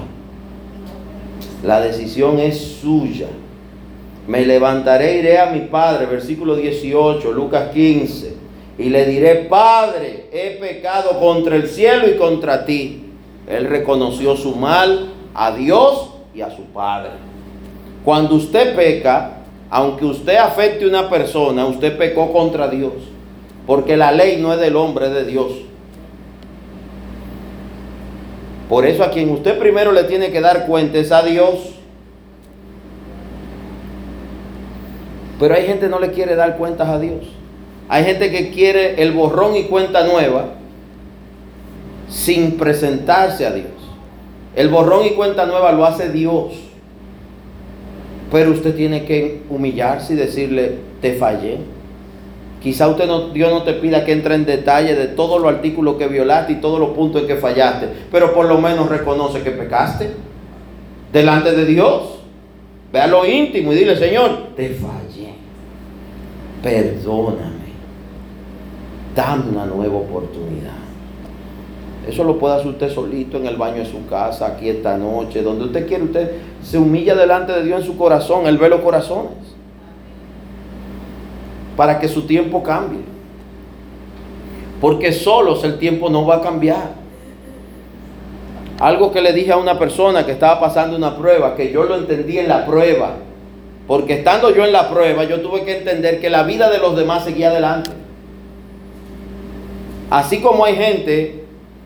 La decisión es suya. Me levantaré, iré a mi padre, versículo 18, Lucas 15, y le diré, Padre, he pecado contra el cielo y contra ti. Él reconoció su mal a Dios y a su Padre. Cuando usted peca, aunque usted afecte a una persona, usted pecó contra Dios, porque la ley no es del hombre, es de Dios. Por eso a quien usted primero le tiene que dar cuenta es a Dios. Pero hay gente que no le quiere dar cuentas a Dios. Hay gente que quiere el borrón y cuenta nueva sin presentarse a Dios. El borrón y cuenta nueva lo hace Dios. Pero usted tiene que humillarse y decirle, te fallé. Quizá usted no, Dios no te pida que entre en detalle de todos los artículos que violaste y todos los puntos en que fallaste, pero por lo menos reconoce que pecaste delante de Dios. Ve lo íntimo y dile, Señor, te fallé. Perdóname. Dame una nueva oportunidad. Eso lo puede hacer usted solito en el baño de su casa, aquí esta noche, donde usted quiere, usted se humilla delante de Dios en su corazón, Él ve los corazones para que su tiempo cambie. Porque solos el tiempo no va a cambiar. Algo que le dije a una persona que estaba pasando una prueba, que yo lo entendí en la prueba. Porque estando yo en la prueba, yo tuve que entender que la vida de los demás seguía adelante. Así como hay gente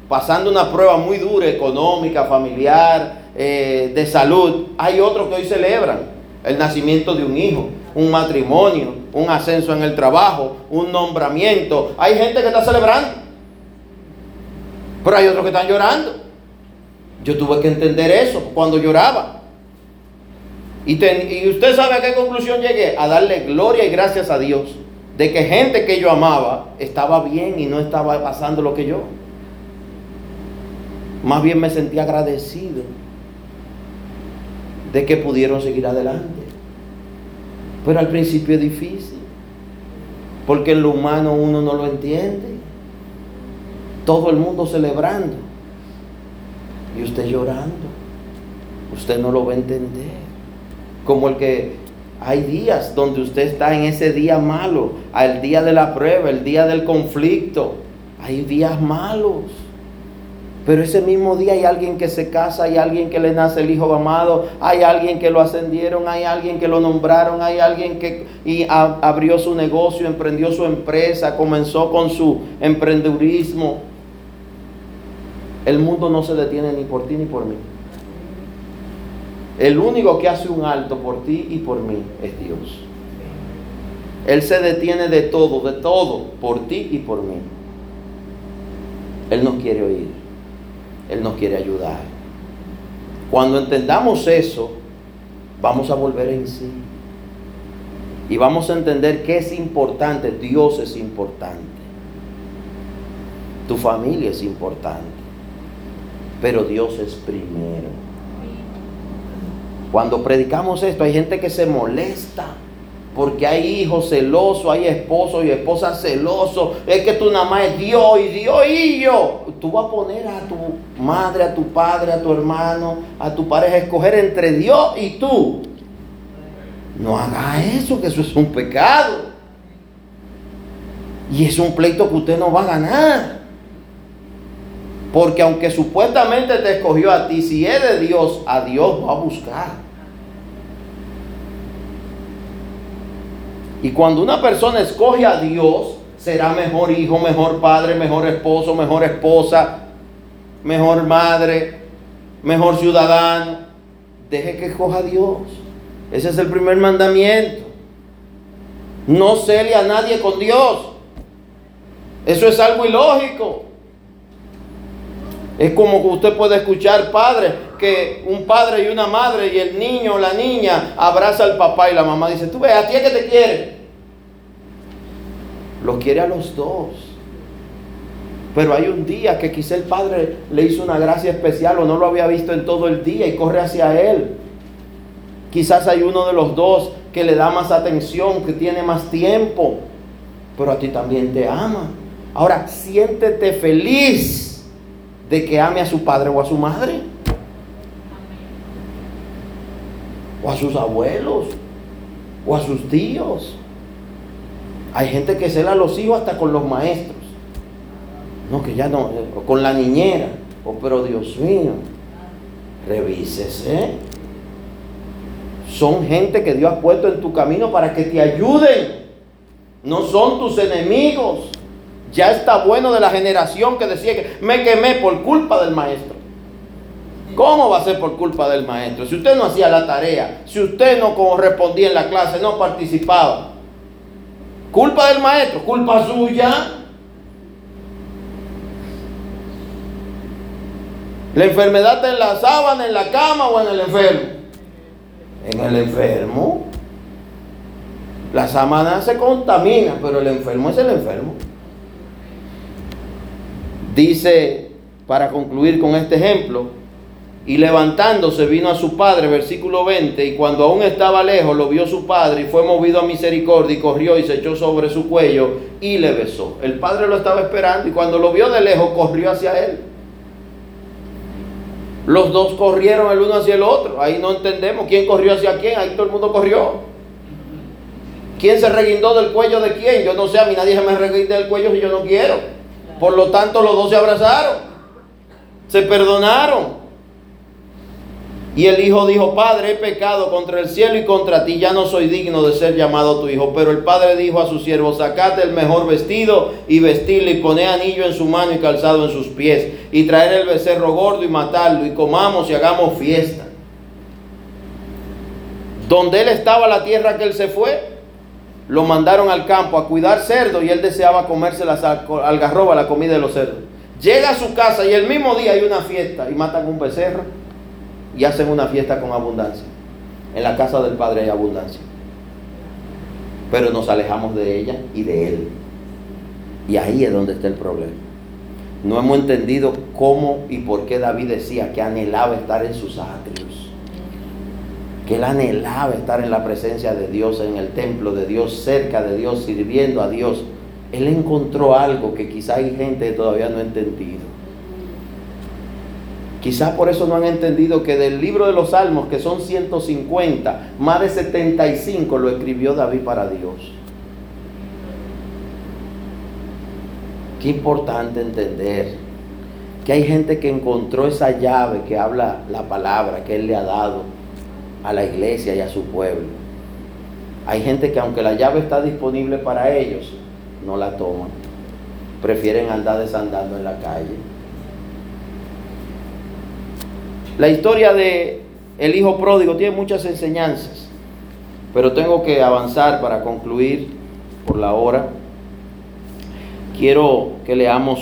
pasando una prueba muy dura, económica, familiar, eh, de salud, hay otros que hoy celebran el nacimiento de un hijo, un matrimonio, un ascenso en el trabajo, un nombramiento. Hay gente que está celebrando. Pero hay otros que están llorando. Yo tuve que entender eso cuando lloraba. Y, usted sabe a qué conclusión llegué. A darle gloria y gracias a Dios de que gente que yo amaba estaba bien y no estaba pasando lo que yo. Más bien me sentí agradecido de que pudieron seguir adelante. Pero al principio es difícil, porque en lo humano uno no lo entiende. Todo el mundo celebrando y usted llorando. Usted no lo va a entender. Como el que hay días donde usted está en ese día malo, al día de la prueba, el día del conflicto. Hay días malos. Pero ese mismo día hay alguien que se casa, hay alguien que le nace el hijo amado, hay alguien que lo ascendieron, hay alguien que lo nombraron, hay alguien que y abrió su negocio, emprendió su empresa, comenzó con su emprendedurismo. El mundo no se detiene ni por ti ni por mí. El único que hace un alto por ti y por mí es Dios. Él se detiene de todo, de todo, por ti y por mí. Él nos quiere oír. Él nos quiere ayudar. Cuando entendamos eso, vamos a volver en sí. Y vamos a entender que es importante. Dios es importante. Tu familia es importante. Pero Dios es primero. Cuando predicamos esto, hay gente que se molesta. Porque hay hijos celosos, hay esposos y esposas celosos. Es que tú nada más es Dios y Dios y yo. Tú vas a poner a tu madre, a tu padre, a tu hermano, a tu pareja, a escoger entre Dios y tú. No haga eso, que eso es un pecado. Y es un pleito que usted no va a ganar. Porque aunque supuestamente te escogió a ti, si es de Dios, a Dios va a buscar. Y cuando una persona escoge a Dios, será mejor hijo, mejor padre, mejor esposo, mejor esposa, mejor madre, mejor ciudadano. Deje que escoja a Dios. Ese es el primer mandamiento. No cele a nadie con Dios. Eso es algo ilógico. Es como que usted puede escuchar padre, que un padre y una madre y el niño o la niña abraza al papá y la mamá dice, tú ves, a ti es que te quiere. Lo quiere a los dos. Pero hay un día que quizá el padre le hizo una gracia especial o no lo había visto en todo el día y corre hacia él. Quizás hay uno de los dos que le da más atención, que tiene más tiempo, pero a ti también te ama. Ahora, siéntete feliz de que ame a su padre o a su madre. O a sus abuelos. O a sus tíos. Hay gente que cela a los hijos hasta con los maestros. No, que ya no, o con la niñera. Oh, pero Dios mío, revísese. Son gente que Dios ha puesto en tu camino para que te ayuden. No son tus enemigos. Ya está bueno de la generación que decía que me quemé por culpa del maestro. ¿Cómo va a ser por culpa del maestro? Si usted no hacía la tarea, si usted no correspondía en la clase, no participaba. Culpa del maestro, culpa suya. La enfermedad está en la sábana, en la cama o en el enfermo. En el enfermo. La sábana se contamina, pero el enfermo es el enfermo. Dice, para concluir con este ejemplo, y levantándose vino a su padre, versículo 20, y cuando aún estaba lejos lo vio su padre y fue movido a misericordia y corrió y se echó sobre su cuello y le besó. El padre lo estaba esperando y cuando lo vio de lejos corrió hacia él. Los dos corrieron el uno hacia el otro. Ahí no entendemos quién corrió hacia quién. Ahí todo el mundo corrió. ¿Quién se reguindó del cuello de quién? Yo no sé, a mí nadie se me reguinde del cuello si yo no quiero. Por lo tanto, los dos se abrazaron, se perdonaron. Y el hijo dijo, Padre, he pecado contra el cielo y contra ti, ya no soy digno de ser llamado tu hijo. Pero el padre dijo a su siervo, sacate el mejor vestido y vestirle y poné anillo en su mano y calzado en sus pies. Y traer el becerro gordo y matarlo y comamos y hagamos fiesta. Donde él estaba la tierra que él se fue, lo mandaron al campo a cuidar cerdos y él deseaba comerse las algarroba, la comida de los cerdos. llega a su casa y el mismo día hay una fiesta y matan un becerro y hacen una fiesta con abundancia. En la casa del Padre hay abundancia. Pero nos alejamos de ella y de Él. Y ahí es donde está el problema. No hemos entendido cómo y por qué David decía que anhelaba estar en sus atrios. Que él anhelaba estar en la presencia de Dios, en el templo de Dios, cerca de Dios, sirviendo a Dios. Él encontró algo que quizá hay gente que todavía no ha entendido. Quizá por eso no han entendido que del libro de los Salmos, que son 150, más de 75 lo escribió David para Dios. Qué importante entender que hay gente que encontró esa llave que habla la palabra que Él le ha dado a la iglesia y a su pueblo. Hay gente que aunque la llave está disponible para ellos, no la toman. Prefieren andar desandando en la calle. La historia de el hijo pródigo tiene muchas enseñanzas, pero tengo que avanzar para concluir por la hora. Quiero que leamos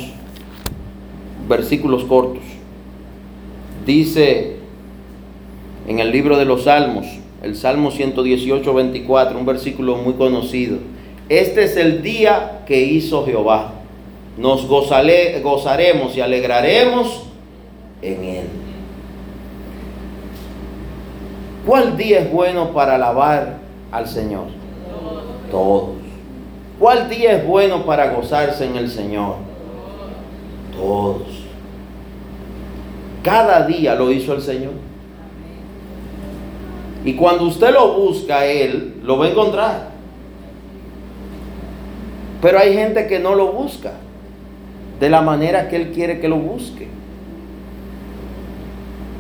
versículos cortos. Dice en el libro de los Salmos, el Salmo 118, 24, un versículo muy conocido. Este es el día que hizo Jehová. Nos gozaremos y alegraremos en él. ¿Cuál día es bueno para alabar al Señor? Todos. ¿Cuál día es bueno para gozarse en el Señor? Todos. Cada día lo hizo el Señor. Y cuando usted lo busca Él, lo va a encontrar. Pero hay gente que no lo busca de la manera que Él quiere que lo busque.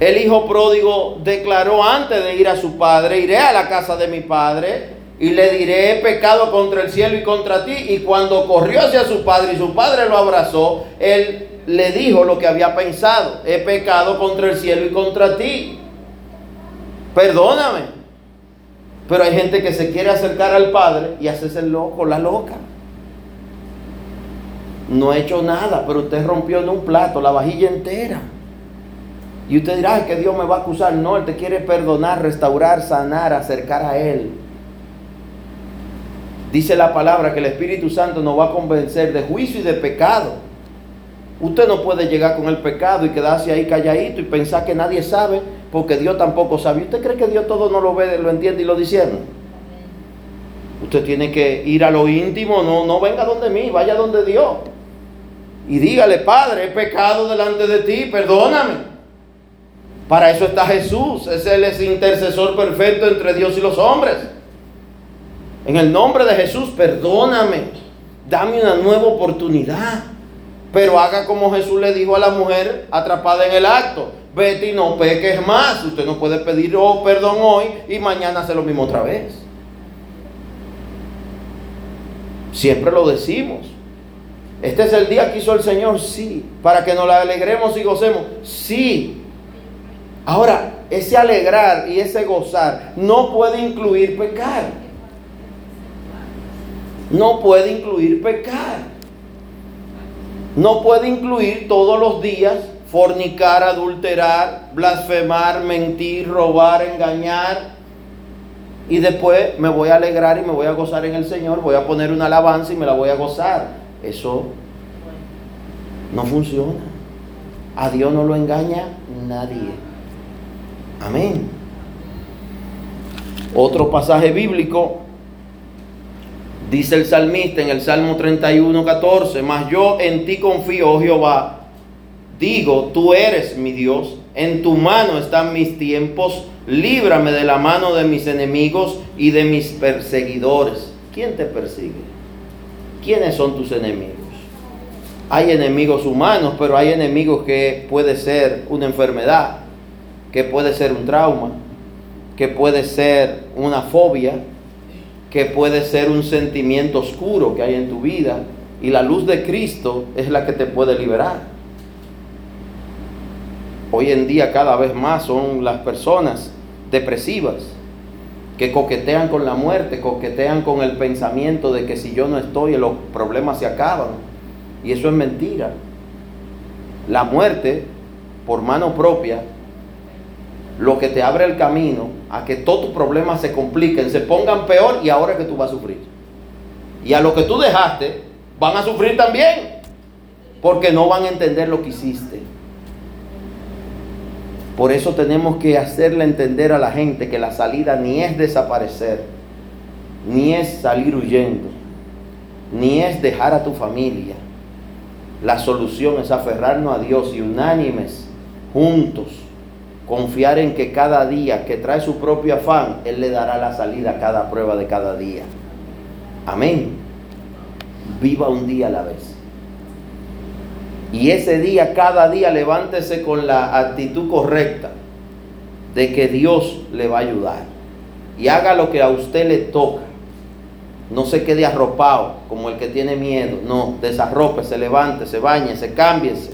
El hijo pródigo declaró antes de ir a su padre, iré a la casa de mi padre y le diré, he pecado contra el cielo y contra ti. Y cuando corrió hacia su padre y su padre lo abrazó, él le dijo lo que había pensado, he pecado contra el cielo y contra ti. Perdóname. Pero hay gente que se quiere acercar al padre y hace el loco, la loca. No he hecho nada, pero usted rompió en un plato la vajilla entera. Y usted dirá que Dios me va a acusar. No, Él te quiere perdonar, restaurar, sanar, acercar a Él. Dice la palabra que el Espíritu Santo nos va a convencer de juicio y de pecado. Usted no puede llegar con el pecado y quedarse ahí calladito y pensar que nadie sabe, porque Dios tampoco sabe. ¿Usted cree que Dios todo no lo ve, lo entiende y lo discierne? Usted tiene que ir a lo íntimo, no, no venga donde mí, vaya donde Dios. Y dígale, Padre, he pecado delante de ti, perdóname. Para eso está Jesús. Es el intercesor perfecto entre Dios y los hombres. En el nombre de Jesús, perdóname. Dame una nueva oportunidad. Pero haga como Jesús le dijo a la mujer atrapada en el acto. Vete y no peques más. Usted no puede pedir oh, perdón hoy y mañana hacer lo mismo otra vez. Siempre lo decimos. Este es el día que hizo el Señor, sí. Para que nos la alegremos y gocemos, sí. Ahora, ese alegrar y ese gozar no puede incluir pecar. No puede incluir pecar. No puede incluir todos los días fornicar, adulterar, blasfemar, mentir, robar, engañar. Y después me voy a alegrar y me voy a gozar en el Señor. Voy a poner una alabanza y me la voy a gozar. Eso no funciona. A Dios no lo engaña nadie. Amén. Otro pasaje bíblico, dice el salmista en el Salmo 31, 14, mas yo en ti confío, oh Jehová, digo, tú eres mi Dios, en tu mano están mis tiempos, líbrame de la mano de mis enemigos y de mis perseguidores. ¿Quién te persigue? ¿Quiénes son tus enemigos? Hay enemigos humanos, pero hay enemigos que puede ser una enfermedad, que puede ser un trauma, que puede ser una fobia, que puede ser un sentimiento oscuro que hay en tu vida. Y la luz de Cristo es la que te puede liberar. Hoy en día cada vez más son las personas depresivas que coquetean con la muerte, coquetean con el pensamiento de que si yo no estoy los problemas se acaban. Y eso es mentira. la muerte por mano propia, lo que te abre el camino a que todos tus problemas se compliquen, se pongan peor y ahora que tú vas a sufrir. Y a lo que tú dejaste, van a sufrir también, porque no van a entender lo que hiciste. Por eso tenemos que hacerle entender a la gente que la salida ni es desaparecer, ni es salir huyendo, ni es dejar a tu familia. La solución es aferrarnos a Dios y unánimes, juntos, confiar en que cada día que trae su propio afán, Él le dará la salida a cada prueba de cada día. Amén. Viva un día a la vez. Y ese día, cada día, levántese con la actitud correcta de que Dios le va a ayudar. Y haga lo que a usted le toca. No se quede arropado como el que tiene miedo. No, desarrope, se levante, se bañe, se cámbiese.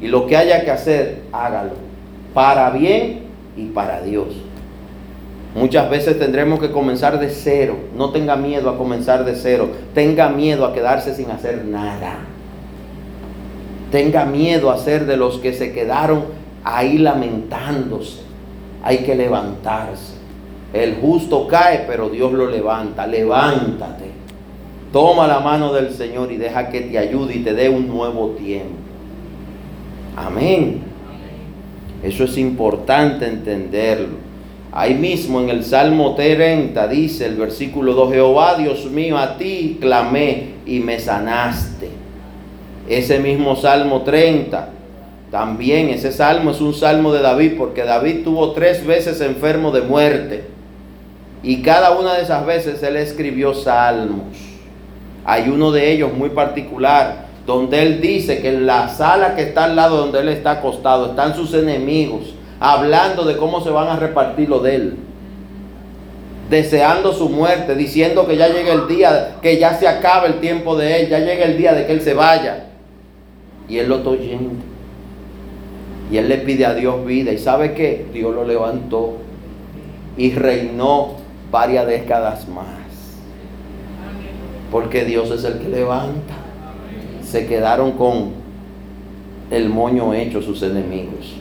Y lo que haya que hacer, hágalo. Para bien y para Dios. Muchas veces tendremos que comenzar de cero. No tenga miedo a comenzar de cero. Tenga miedo a quedarse sin hacer nada tenga miedo a ser de los que se quedaron ahí lamentándose. Hay que levantarse. El justo cae, pero Dios lo levanta. Levántate. Toma la mano del Señor y deja que te ayude y te dé un nuevo tiempo. Amén. Eso es importante entenderlo. Ahí mismo en el Salmo 30 dice el versículo 2, Jehová Dios mío, a ti clamé y me sanaste. Ese mismo Salmo 30, también ese salmo es un salmo de David, porque David tuvo tres veces enfermo de muerte. Y cada una de esas veces él escribió salmos. Hay uno de ellos muy particular, donde él dice que en la sala que está al lado donde él está acostado están sus enemigos, hablando de cómo se van a repartir lo de él deseando su muerte, diciendo que ya llega el día, que ya se acaba el tiempo de él, ya llega el día de que él se vaya. Y él lo está oyendo. Y él le pide a Dios vida. ¿Y sabe qué? Dios lo levantó y reinó varias décadas más. Porque Dios es el que levanta. Se quedaron con el moño hecho sus enemigos.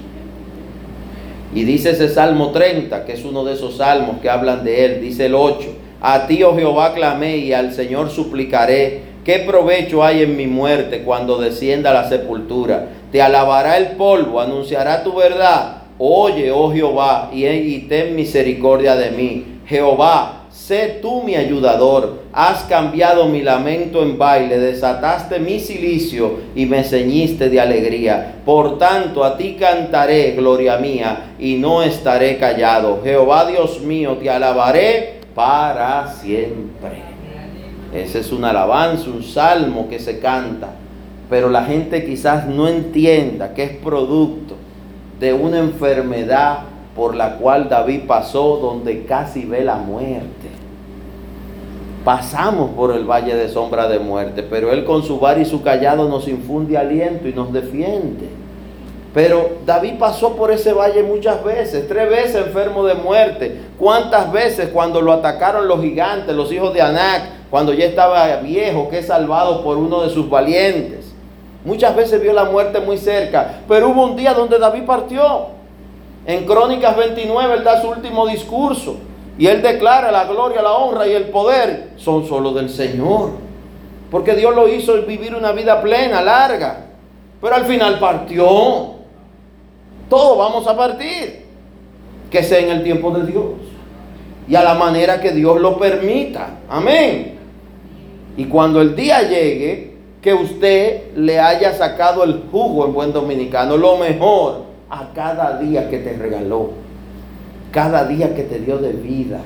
Y dice ese Salmo 30, que es uno de esos salmos que hablan de él. Dice el 8. A ti, oh Jehová, clamé y al Señor suplicaré ¿Qué provecho hay en mi muerte cuando descienda a la sepultura? Te alabará el polvo, anunciará tu verdad. Oye, oh Jehová, y, ten misericordia de mí. Jehová, sé tú mi ayudador. Has cambiado mi lamento en baile, desataste mi silicio y me ceñiste de alegría. Por tanto, a ti cantaré, gloria mía, y no estaré callado. Jehová Dios mío, te alabaré para siempre. Ese es un alabanza, un salmo que se canta. Pero la gente quizás no entienda que es producto de una enfermedad por la cual David pasó donde casi ve la muerte. Pasamos por el valle de sombra de muerte, pero Él con su bar y su callado nos infunde aliento y nos defiende. Pero David pasó por ese valle muchas veces, tres veces enfermo de muerte. ¿Cuántas veces cuando lo atacaron los gigantes, los hijos de Anac, cuando ya estaba viejo, que es salvado por uno de sus valientes? Muchas veces vio la muerte muy cerca, pero hubo un día donde David partió. En Crónicas 29 él da su último discurso y él declara la gloria, la honra y el poder son solo del Señor. Porque Dios lo hizo vivir una vida plena, larga. Pero al final partió. Todos vamos a partir. Que sea en el tiempo de Dios. Y a la manera que Dios lo permita. Amén. Y cuando el día llegue, que usted le haya sacado el jugo en buen dominicano, lo mejor a cada día que te regaló. Cada día que te dio de vida.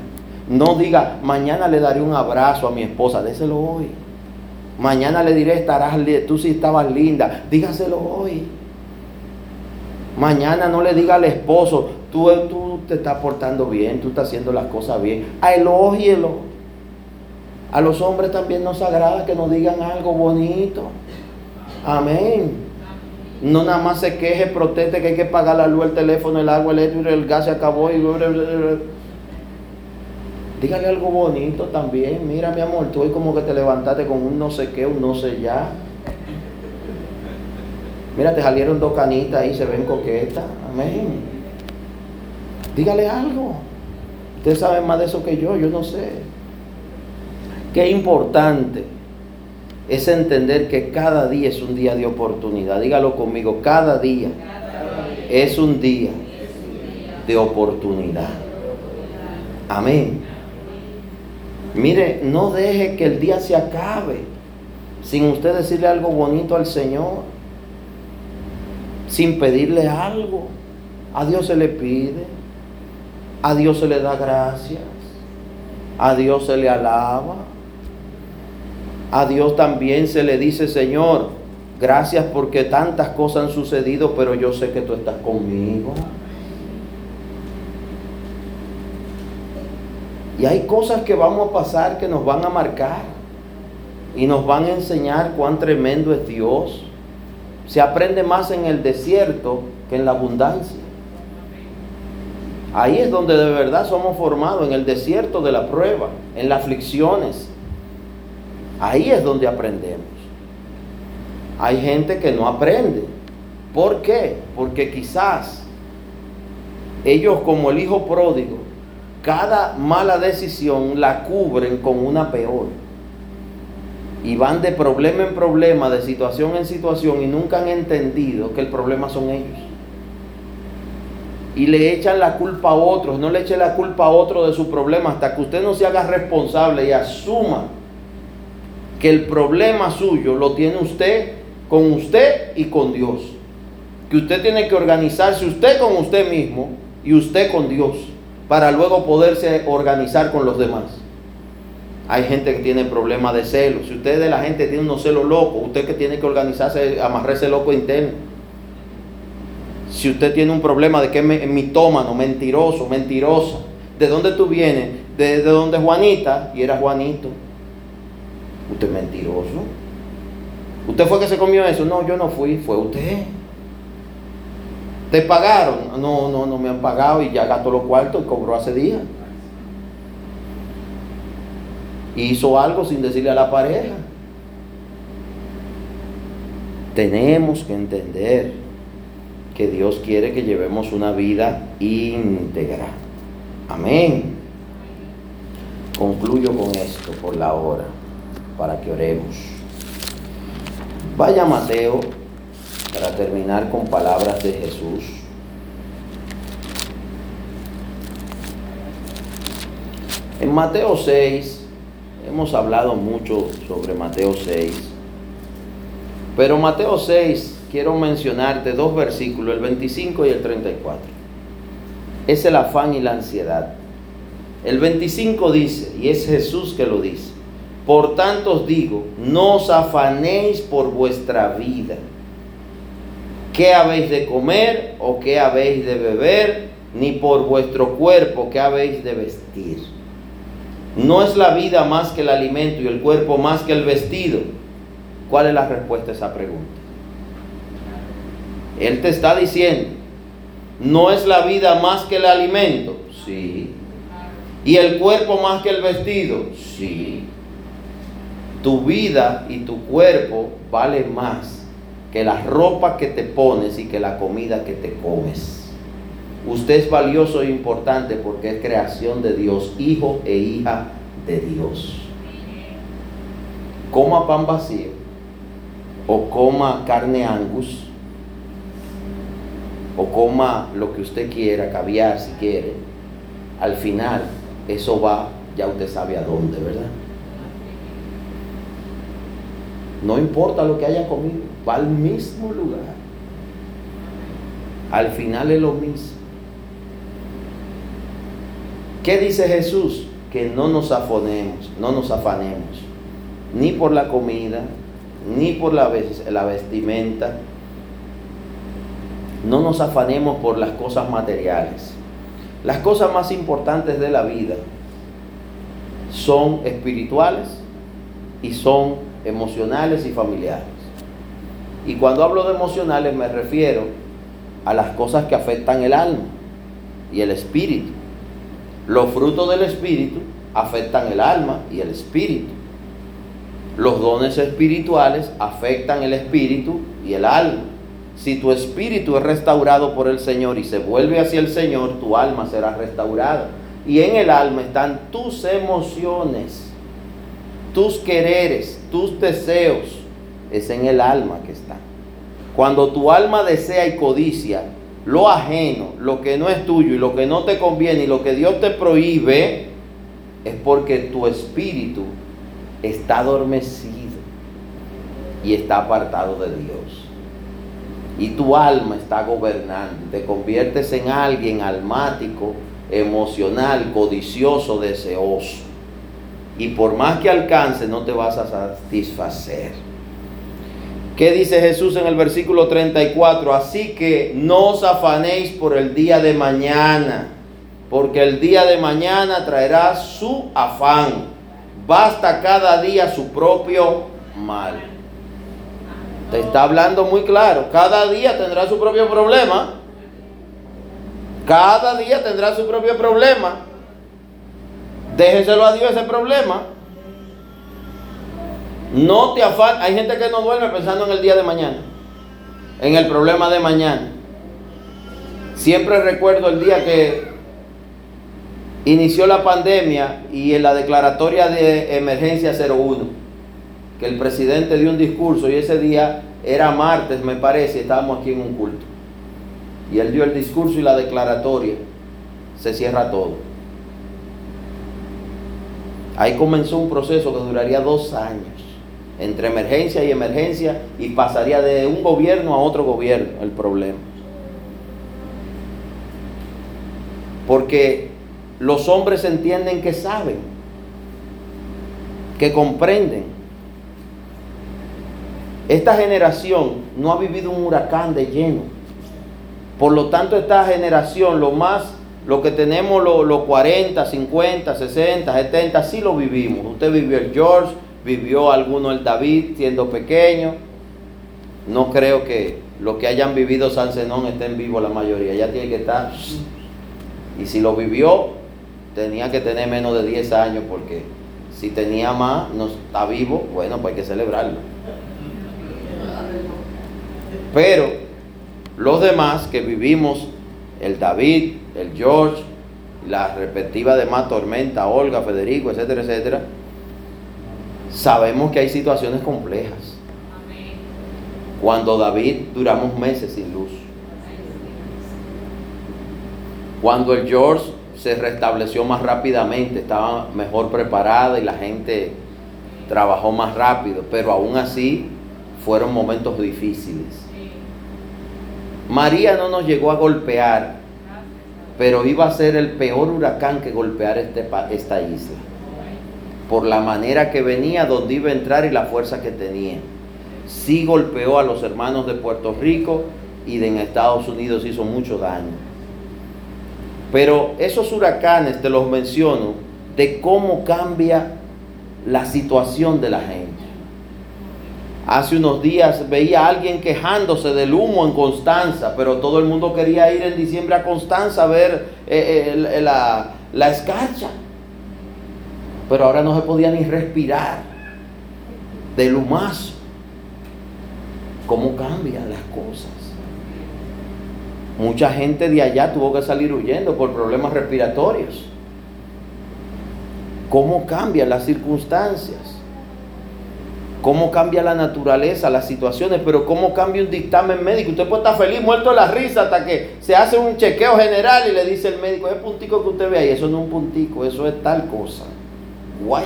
No diga, mañana le daré un abrazo a mi esposa, déselo hoy. Mañana le diré, estarás, tú sí estabas linda, dígaselo hoy. Mañana no le diga al esposo, tú, tú te estás portando bien, tú estás haciendo las cosas bien. A elógielo. A los hombres también nos agrada que nos digan algo bonito. Amén. No nada más se queje, proteste que hay que pagar la luz, el teléfono, el agua, el el gas se acabó y... Dígale algo bonito también. Mira, mi amor, tú hoy como que te levantaste con un no sé qué, un no sé ya. Mira, te salieron dos canitas ahí, se ven coquetas. Amén. Dígale algo. Usted sabe más de eso que yo, yo no sé. Qué importante es entender que cada día es un día de oportunidad. Dígalo conmigo, cada día es un día de oportunidad. Amén. Mire, no deje que el día se acabe sin usted decirle algo bonito al Señor, sin pedirle algo. A Dios se le pide, a Dios se le da gracias, a Dios se le alaba, a Dios también se le dice, Señor, gracias porque tantas cosas han sucedido, pero yo sé que tú estás conmigo. Y hay cosas que vamos a pasar que nos van a marcar y nos van a enseñar cuán tremendo es Dios. Se aprende más en el desierto que en la abundancia. Ahí es donde de verdad somos formados, en el desierto de la prueba, en las aflicciones. Ahí es donde aprendemos. Hay gente que no aprende. ¿Por qué? Porque quizás ellos como el hijo pródigo cada mala decisión la cubren con una peor. Y van de problema en problema, de situación en situación y nunca han entendido que el problema son ellos. Y le echan la culpa a otros, no le eche la culpa a otro de su problema hasta que usted no se haga responsable y asuma que el problema suyo lo tiene usted con usted y con Dios. Que usted tiene que organizarse usted con usted mismo y usted con Dios para luego poderse organizar con los demás. Hay gente que tiene problemas de celos. Si usted de la gente tiene unos celos locos, usted que tiene que organizarse, amarrarse loco interno. Si usted tiene un problema de que es mitómano, mentiroso, mentirosa, ¿de dónde tú vienes? De, de donde Juanita y era Juanito. Usted es mentiroso. ¿Usted fue que se comió eso? No, yo no fui, fue usted. ¿Te pagaron? No, no, no me han pagado y ya gastó los cuartos y cobró hace días. Hizo algo sin decirle a la pareja. Tenemos que entender que Dios quiere que llevemos una vida íntegra. Amén. Concluyo con esto por la hora, para que oremos. Vaya Mateo para terminar con palabras de Jesús. En Mateo 6, hemos hablado mucho sobre Mateo 6, pero Mateo 6 quiero mencionarte dos versículos, el 25 y el 34. Es el afán y la ansiedad. El 25 dice, y es Jesús que lo dice, por tanto os digo, no os afanéis por vuestra vida qué habéis de comer o qué habéis de beber, ni por vuestro cuerpo qué habéis de vestir. ¿No es la vida más que el alimento y el cuerpo más que el vestido? ¿Cuál es la respuesta a esa pregunta? Él te está diciendo, ¿no es la vida más que el alimento? Sí. ¿Y el cuerpo más que el vestido? Sí. Tu vida y tu cuerpo vale más que la ropa que te pones y que la comida que te comes. Usted es valioso e importante porque es creación de Dios, hijo e hija de Dios. Coma pan vacío o coma carne angus o coma lo que usted quiera, caviar si quiere. Al final eso va, ya usted sabe a dónde, ¿verdad? No importa lo que haya comido, va al mismo lugar. Al final es lo mismo. ¿Qué dice Jesús? Que no nos afanemos, no nos afanemos, ni por la comida, ni por la, la vestimenta. No nos afanemos por las cosas materiales. Las cosas más importantes de la vida son espirituales y son emocionales y familiares. Y cuando hablo de emocionales me refiero a las cosas que afectan el alma y el espíritu. Los frutos del espíritu afectan el alma y el espíritu. Los dones espirituales afectan el espíritu y el alma. si tu espíritu es restaurado por el Señor y se vuelve hacia el Señor, tu alma será restaurada. Y en el alma están tus emociones, tus quereres, tus deseos. Es en el alma que están. Cuando tu alma desea y codicia lo ajeno, lo que no es tuyo y lo que no te conviene y lo que Dios te prohíbe, es porque tu espíritu está adormecido y está apartado de Dios. Y tu alma está gobernando. Te conviertes en alguien almático, emocional, codicioso, deseoso. Y por más que alcance, no te vas a satisfacer. ¿Qué dice Jesús en el versículo 34? Así que no os afanéis por el día de mañana, porque el día de mañana traerá su afán. Basta cada día su propio mal. Te está hablando muy claro. Cada día tendrá su propio problema. Cada día tendrá su propio problema. Déjeselo a Dios ese problema. No te afán. Hay gente que no duerme pensando en el día de mañana. En el problema de mañana. Siempre recuerdo el día que inició la pandemia y en la declaratoria de emergencia 01, que el presidente dio un discurso y ese día era martes, me parece, estábamos aquí en un culto. Y él dio el discurso y la declaratoria. Se cierra todo. Ahí comenzó un proceso que duraría dos años entre emergencia y emergencia y pasaría de un gobierno a otro gobierno el problema. Porque los hombres entienden que saben, que comprenden. Esta generación no ha vivido un huracán de lleno. Por lo tanto, esta generación, lo más, lo que tenemos los 40, 50, 60, 70, sí lo vivimos. Usted vivió el George, vivió alguno el David siendo pequeño. No creo que los que hayan vivido San Zenón estén vivos la mayoría. Ya tiene que estar. Y si lo vivió, tenía que tener menos de 10 años porque si tenía más, no está vivo, bueno, pues hay que celebrarlo. Pero los demás que vivimos, el David, el George, la respectiva demás Tormenta, Olga, Federico, etcétera, etcétera, sabemos que hay situaciones complejas. Cuando David duramos meses sin luz. Cuando el George se restableció más rápidamente, estaba mejor preparada y la gente trabajó más rápido, pero aún así fueron momentos difíciles. María no nos llegó a golpear, pero iba a ser el peor huracán que golpear este, esta isla por la manera que venía, donde iba a entrar y la fuerza que tenía. Sí golpeó a los hermanos de Puerto Rico y en Estados Unidos hizo mucho daño. Pero esos huracanes te los menciono de cómo cambia la situación de la gente. Hace unos días veía a alguien quejándose del humo en Constanza, pero todo el mundo quería ir en diciembre a Constanza a ver eh, eh, la, la escarcha pero ahora no se podía ni respirar del humazo. ¿Cómo cambian las cosas? Mucha gente de allá tuvo que salir huyendo por problemas respiratorios. ¿Cómo cambian las circunstancias? ¿Cómo cambia la naturaleza, las situaciones? Pero ¿cómo cambia un dictamen médico? Usted puede estar feliz, muerto de la risa, hasta que se hace un chequeo general y le dice el médico, ese puntico que usted ve ahí, eso no es un puntico, eso es tal cosa guay.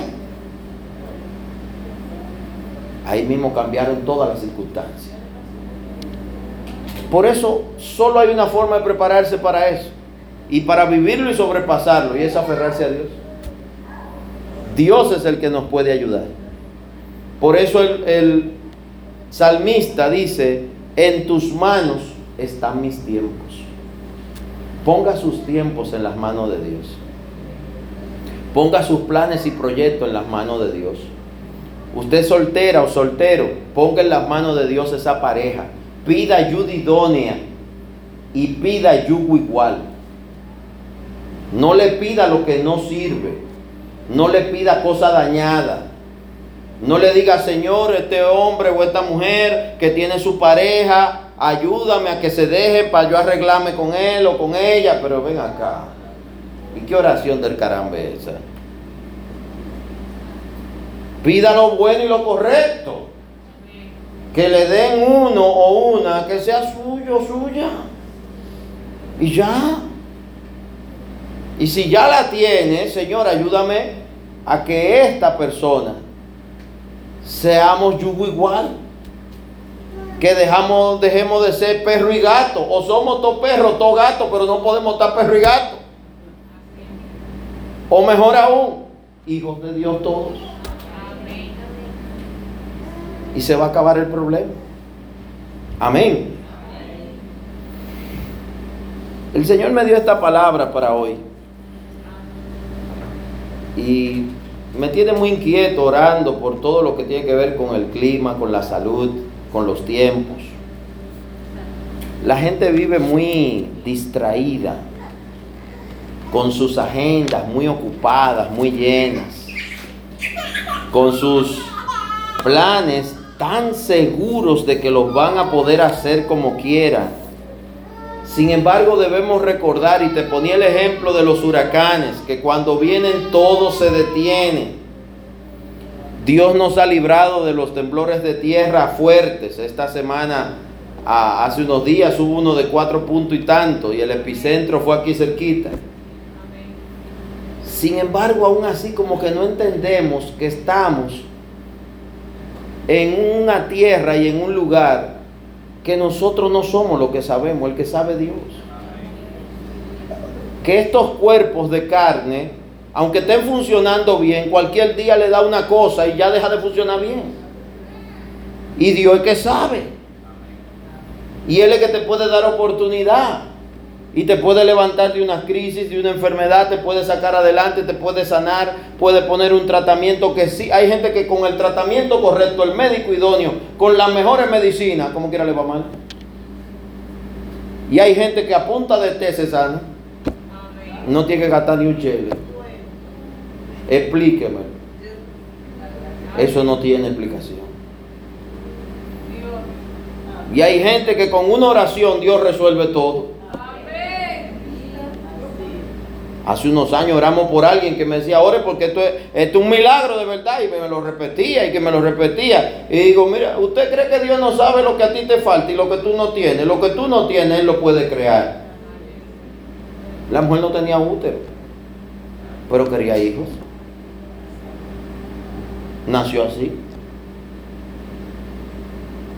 Ahí mismo cambiaron todas las circunstancias. Por eso solo hay una forma de prepararse para eso. Y para vivirlo y sobrepasarlo. Y es aferrarse a Dios. Dios es el que nos puede ayudar. Por eso el, salmista dice, en tus manos están mis tiempos. Ponga sus tiempos en las manos de Dios. Ponga sus planes y proyectos en las manos de Dios. Usted soltera o soltero, ponga en las manos de Dios esa pareja. Pida ayuda idónea y pida yugo igual. No le pida lo que no sirve. No le pida cosa dañada. No le diga, Señor, este hombre o esta mujer que tiene su pareja ayúdame a que se deje para yo arreglarme con él o con ella, pero ven acá. ¿Y qué oración del caramba es esa? Pida lo bueno y lo correcto. Que le den uno o una que sea suyo suya. Y ya. Y si ya la tiene, Señor, ayúdame a que esta persona seamos yugo igual. Que dejamos, dejemos de ser perro y gato. O somos todo perro, todo gato, pero no podemos estar perro y gato. O mejor aún, hijos de Dios todos. Y se va a acabar el problema. Amén. El Señor me dio esta palabra para hoy. Y me tiene muy inquieto orando por todo lo que tiene que ver con el clima, con la salud, con los tiempos. La gente vive muy distraída, con sus agendas muy ocupadas, muy llenas, con sus planes tan seguros de que los van a poder hacer como quieran. Sin embargo, debemos recordar, y te ponía el ejemplo de los huracanes, que cuando vienen todo se detiene. Dios nos ha librado de los temblores de tierra fuertes. Esta semana, hace unos días, hubo uno de cuatro puntos y tanto, y el epicentro fue aquí cerquita. Sin embargo, aún así como que no entendemos que estamos en una tierra y en un lugar que nosotros no somos lo que sabemos, el que sabe Dios. Que estos cuerpos de carne, aunque estén funcionando bien, cualquier día le da una cosa y ya deja de funcionar bien. Y Dios es que sabe. Y Él es que te puede dar oportunidad y te puede levantar de una crisis, de una enfermedad, te puede sacar adelante, te puede sanar, puede poner un tratamiento que sí. Hay gente que con el tratamiento correcto, el médico idóneo, con las mejores medicinas, como quiera le va mal. Y hay gente que a punta de té se sana. No tiene que gastar ni un chile. Explíqueme. Eso no tiene explicación. Y hay gente que con una oración Dios resuelve todo. Hace unos años oramos por alguien que me decía, ore porque esto es, un milagro de verdad. Y me, lo repetía y que me lo repetía. Y digo, mira, ¿usted cree que Dios no sabe lo que a ti te falta y lo que tú no tienes? Lo que tú no tienes, Él lo puede crear. La mujer no tenía útero, pero quería hijos. Nació así.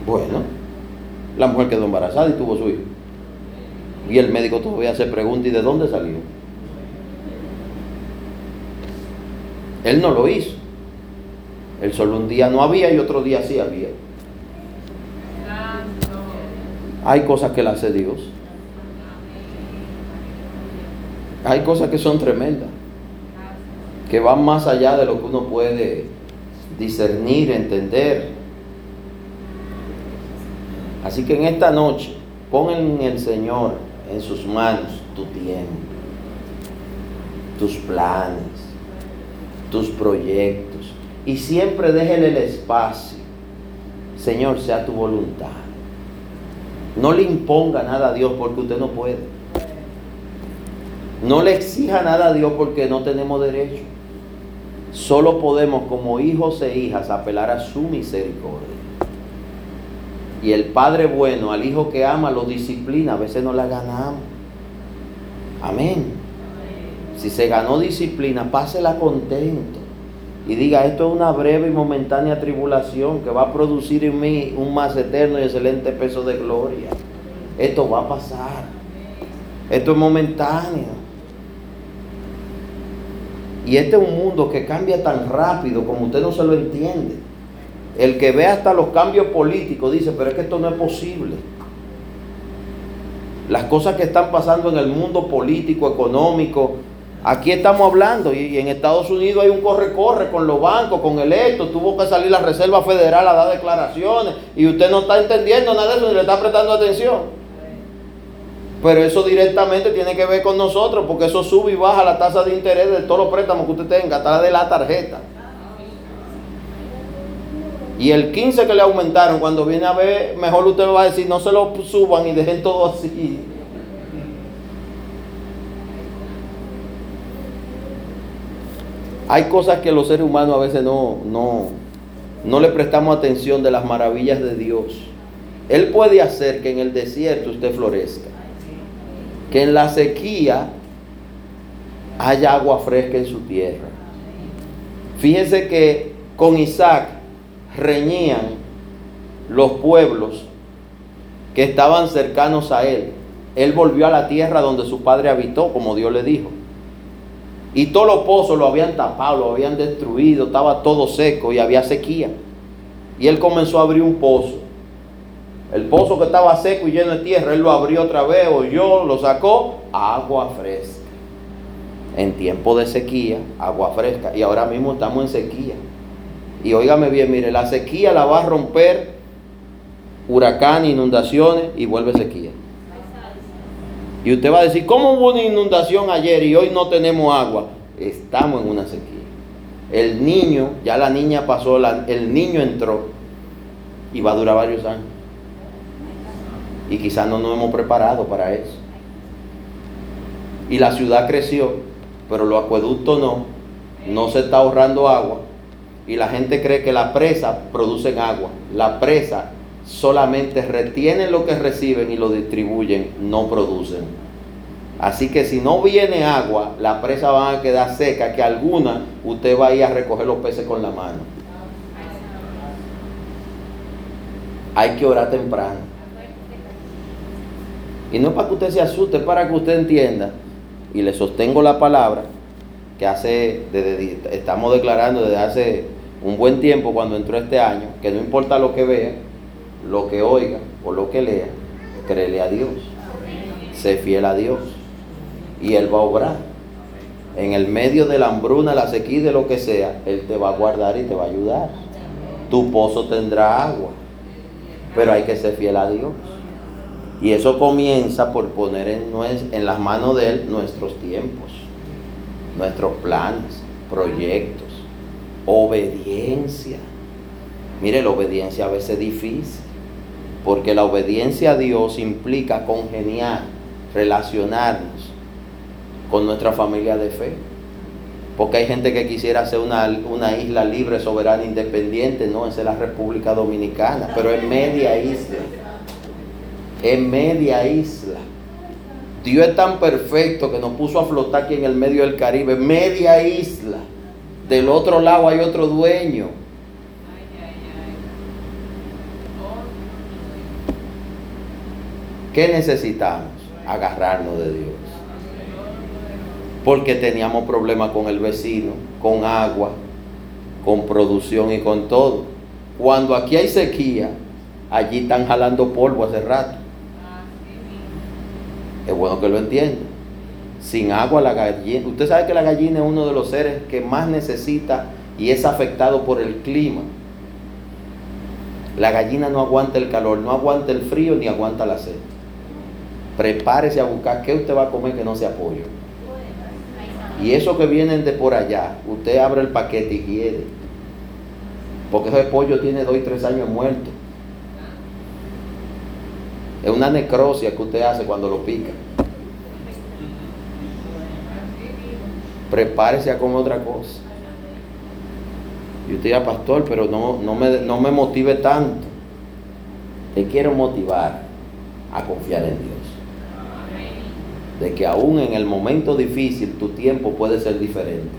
Bueno, la mujer quedó embarazada y tuvo su hijo. Y el médico todavía se pregunta, ¿y de dónde salió? Él no lo hizo. Él solo un día no había y otro día sí había. Hay cosas que le hace Dios. Hay cosas que son tremendas. Que van más allá de lo que uno puede discernir, entender. Así que en esta noche, pon en el Señor en sus manos tu tiempo, tus planes tus proyectos. Y siempre déjele el espacio. Señor, sea tu voluntad. No le imponga nada a Dios porque usted no puede. No le exija nada a Dios porque no tenemos derecho. Solo podemos como hijos e hijas apelar a su misericordia. Y el Padre bueno al hijo que ama lo disciplina. A veces no la ganamos. Amén. Si se ganó disciplina, pásela contento. Y diga, esto es una breve y momentánea tribulación que va a producir en mí un más eterno y excelente peso de gloria. Esto va a pasar. Esto es momentáneo. Y este es un mundo que cambia tan rápido como usted no se lo entiende. El que ve hasta los cambios políticos dice, pero es que esto no es posible. Las cosas que están pasando en el mundo político, económico, Aquí estamos hablando y en Estados Unidos hay un corre-corre con los bancos, con el esto. Tuvo que salir la Reserva Federal a dar declaraciones y usted no está entendiendo nada de eso ni le está prestando atención. Pero eso directamente tiene que ver con nosotros porque eso sube y baja la tasa de interés de todos los préstamos que usted tenga, hasta de la tarjeta. Y el 15 que le aumentaron, cuando viene a ver, mejor usted va a decir, no se lo suban y dejen todo así. Hay cosas que los seres humanos a veces no, no, no le prestamos atención de las maravillas de Dios. Él puede hacer que en el desierto usted florezca. Que en la sequía haya agua fresca en su tierra. Fíjense que con Isaac reñían los pueblos que estaban cercanos a él. Él volvió a la tierra donde su padre habitó, como Dios le dijo. Y todos los pozos lo habían tapado, lo habían destruido, estaba todo seco y había sequía. Y él comenzó a abrir un pozo. El pozo que estaba seco y lleno de tierra, él lo abrió otra vez, oyó, lo sacó, agua fresca. En tiempo de sequía, agua fresca. Y ahora mismo estamos en sequía. Y óigame bien, mire, la sequía la va a romper huracán, inundaciones y vuelve sequía. Y usted va a decir, ¿cómo hubo una inundación ayer y hoy no tenemos agua? Estamos en una sequía. El niño, ya la niña pasó, el niño entró y va a durar varios años. Y quizás no nos hemos preparado para eso. Y la ciudad creció, pero los acueductos no. No se está ahorrando agua. Y la gente cree que la presa producen agua. La presa solamente retienen lo que reciben y lo distribuyen, no producen. Así que si no viene agua, la presa van a quedar seca, que alguna usted va a ir a recoger los peces con la mano. Hay que orar temprano. Y no es para que usted se asuste, es para que usted entienda. Y le sostengo la palabra que hace, desde, estamos declarando desde hace un buen tiempo cuando entró este año, que no importa lo que vea, lo que oiga o lo que lea, créele a Dios. Sé fiel a Dios. Y Él va a obrar. En el medio de la hambruna, la sequía, de lo que sea, Él te va a guardar y te va a ayudar. Tu pozo tendrá agua. Pero hay que ser fiel a Dios. Y eso comienza por poner en, en las manos de Él nuestros tiempos, nuestros planes, proyectos, obediencia. Mire, la obediencia a veces es difícil. Porque la obediencia a Dios implica congeniar, relacionarnos con nuestra familia de fe. Porque hay gente que quisiera hacer una, una, isla libre, soberana, independiente. No, esa es la República Dominicana. Pero es media isla. Es media isla. Dios es tan perfecto que nos puso a flotar aquí en el medio del Caribe. Media isla. Del otro lado hay otro dueño. ¿Qué necesitamos? Agarrarnos de Dios. Porque teníamos problemas con el vecino, con agua, con producción y con todo. Cuando aquí hay sequía, allí están jalando polvo hace rato. Es bueno que lo entienda. Sin agua la gallina, usted sabe que la gallina es uno de los seres que más necesita y es afectado por el clima. La gallina no aguanta el calor, no aguanta el frío ni aguanta la sed prepárese a buscar qué usted va a comer que no sea pollo. Y eso que vienen de por allá, usted abre el paquete y quiere. Porque ese pollo tiene dos y tres años muerto. Es una necrosia que usted hace cuando lo pica. Prepárese a comer otra cosa. Y usted ya pastor, pero no, no, me, no me motive tanto. Te quiero motivar a confiar en Dios de que aún en el momento difícil tu tiempo puede ser diferente.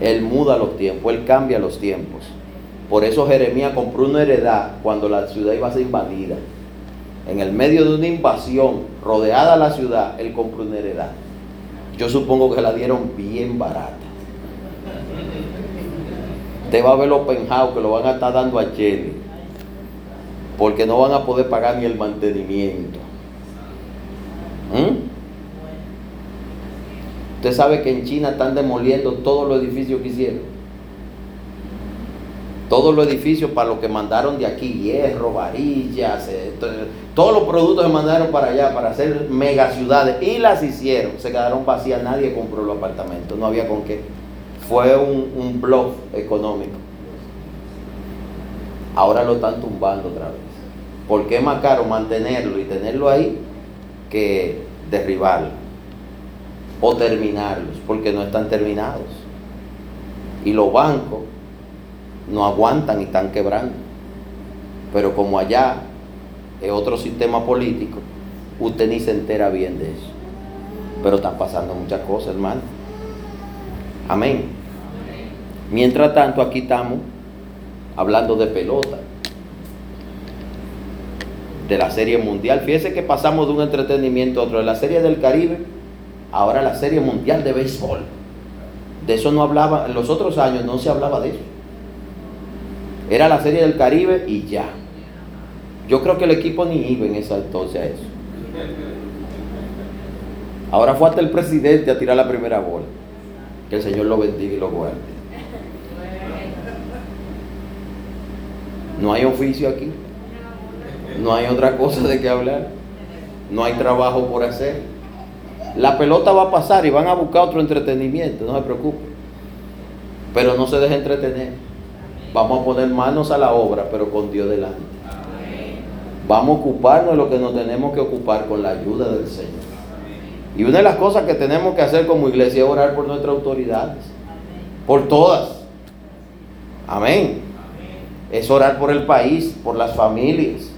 Él muda los tiempos, Él cambia los tiempos. Por eso Jeremías compró una heredad cuando la ciudad iba a ser invadida. En el medio de una invasión, rodeada la ciudad, Él compró una heredad. Yo supongo que la dieron bien barata. Usted va a ver los penjados que lo van a estar dando a Chile. Porque no van a poder pagar ni el mantenimiento. ¿Mm? Usted sabe que en China están demoliendo todos los edificios que hicieron. Todos los edificios para lo que mandaron de aquí, hierro, varillas, eh, todos los productos que mandaron para allá para hacer mega ciudades y las hicieron. Se quedaron vacías, nadie compró los apartamentos, no había con qué. Fue un, un económico. ahora lo están tumbando otra vez. ¿Por qué es más caro mantenerlo y tenerlo ahí que derribarlo? O terminarlos, porque no están terminados. Y los bancos no aguantan y están quebrando. Pero como allá es otro sistema político, usted ni se entera bien de eso. Pero están pasando muchas cosas, hermano. Amén. Mientras tanto, aquí estamos hablando de pelota, de la serie mundial. Fíjese que pasamos de un entretenimiento a otro, de la serie del Caribe, ahora la serie mundial de béisbol. De eso no hablaba, en los otros años no se hablaba de eso. Era la serie del Caribe y ya. Yo creo que el equipo ni iba en esa entonces a eso. Ahora fue hasta el presidente a tirar la primera bola. Que el Señor lo bendiga y lo guarde. No hay oficio aquí. No hay otra cosa de qué hablar. No hay trabajo por hacer. La pelota va a pasar y van a buscar otro entretenimiento, no se preocupe. Pero no se deje entretener. Vamos a poner manos a la obra, pero con Dios delante. Vamos a ocuparnos de lo que nos tenemos que ocupar con la ayuda del Señor. Y una de las cosas que tenemos que hacer como iglesia es orar por nuestras autoridades. Por todas. Amén. Es orar por el país, por las familias.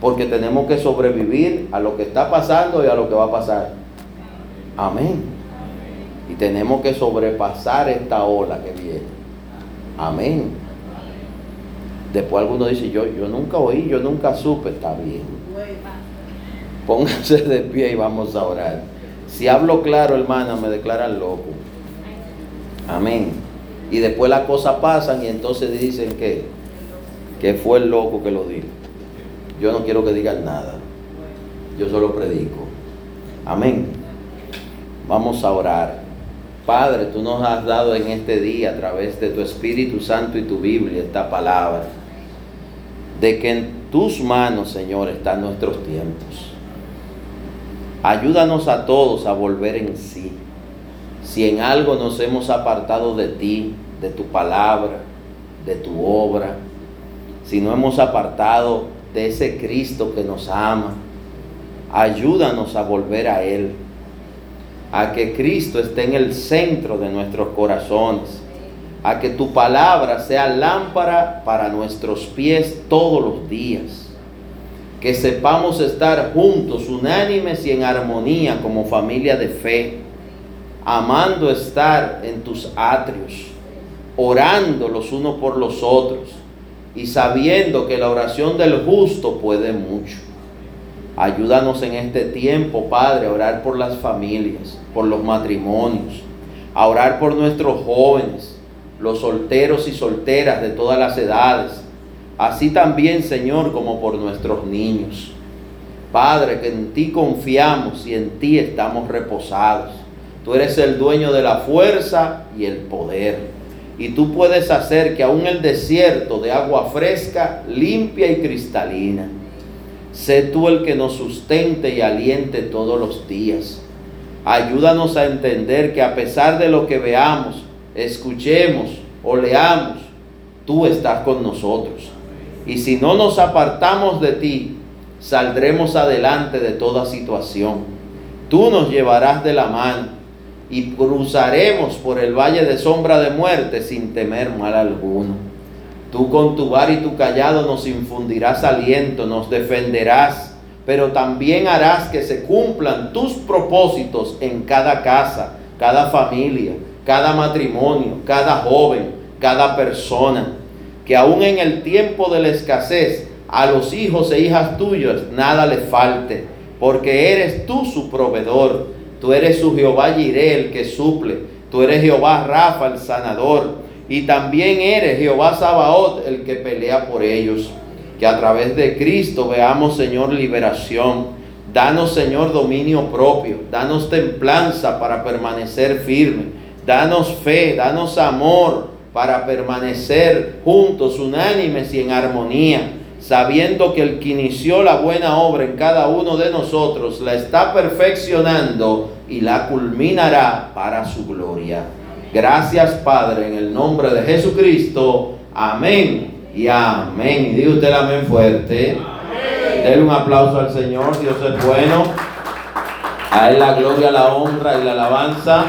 Porque tenemos que sobrevivir a lo que está pasando y a lo que va a pasar. Amén. Y tenemos que sobrepasar esta ola que viene. Amén. Después alguno dice, yo, yo nunca oí, yo nunca supe, está bien. Pónganse de pie y vamos a orar. Si hablo claro, hermana, me declaran loco. Amén. Y después las cosas pasan y entonces dicen que, que fue el loco que lo dijo. Yo no quiero que digan nada. Yo solo predico. Amén. Vamos a orar. Padre, tú nos has dado en este día a través de tu Espíritu Santo y tu Biblia esta palabra. De que en tus manos, Señor, están nuestros tiempos. Ayúdanos a todos a volver en sí. Si en algo nos hemos apartado de ti, de tu palabra, de tu obra, si no hemos apartado de ese Cristo que nos ama, ayúdanos a volver a Él a que Cristo esté en el centro de nuestros corazones, a que tu palabra sea lámpara para nuestros pies todos los días, que sepamos estar juntos, unánimes y en armonía como familia de fe, amando estar en tus atrios, orando los unos por los otros y sabiendo que la oración del justo puede mucho. Ayúdanos en este tiempo, Padre, a orar por las familias, por los matrimonios, a orar por nuestros jóvenes, los solteros y solteras de todas las edades, así también, Señor, como por nuestros niños. Padre, que en ti confiamos y en ti estamos reposados. Tú eres el dueño de la fuerza y el poder. Y tú puedes hacer que aún el desierto de agua fresca, limpia y cristalina, Sé tú el que nos sustente y aliente todos los días. Ayúdanos a entender que a pesar de lo que veamos, escuchemos o leamos, tú estás con nosotros. Y si no nos apartamos de ti, saldremos adelante de toda situación. Tú nos llevarás de la mano y cruzaremos por el valle de sombra de muerte sin temer mal alguno. Tú con tu bar y tu callado nos infundirás aliento, nos defenderás, pero también harás que se cumplan tus propósitos en cada casa, cada familia, cada matrimonio, cada joven, cada persona. Que aún en el tiempo de la escasez a los hijos e hijas tuyos nada le falte, porque eres tú su proveedor. Tú eres su Jehová Jireh, el que suple. Tú eres Jehová Rafa, el sanador. Y también eres Jehová Sabaoth el que pelea por ellos. Que a través de Cristo veamos, Señor, liberación. Danos, Señor, dominio propio. Danos templanza para permanecer firme. Danos fe, danos amor para permanecer juntos, unánimes y en armonía, sabiendo que el que inició la buena obra en cada uno de nosotros la está perfeccionando y la culminará para su gloria. Gracias Padre, en el nombre de Jesucristo. Amén y amén. Y diga usted el amén fuerte. Denle un aplauso al Señor, Dios es bueno. A Él la gloria, la honra y la alabanza.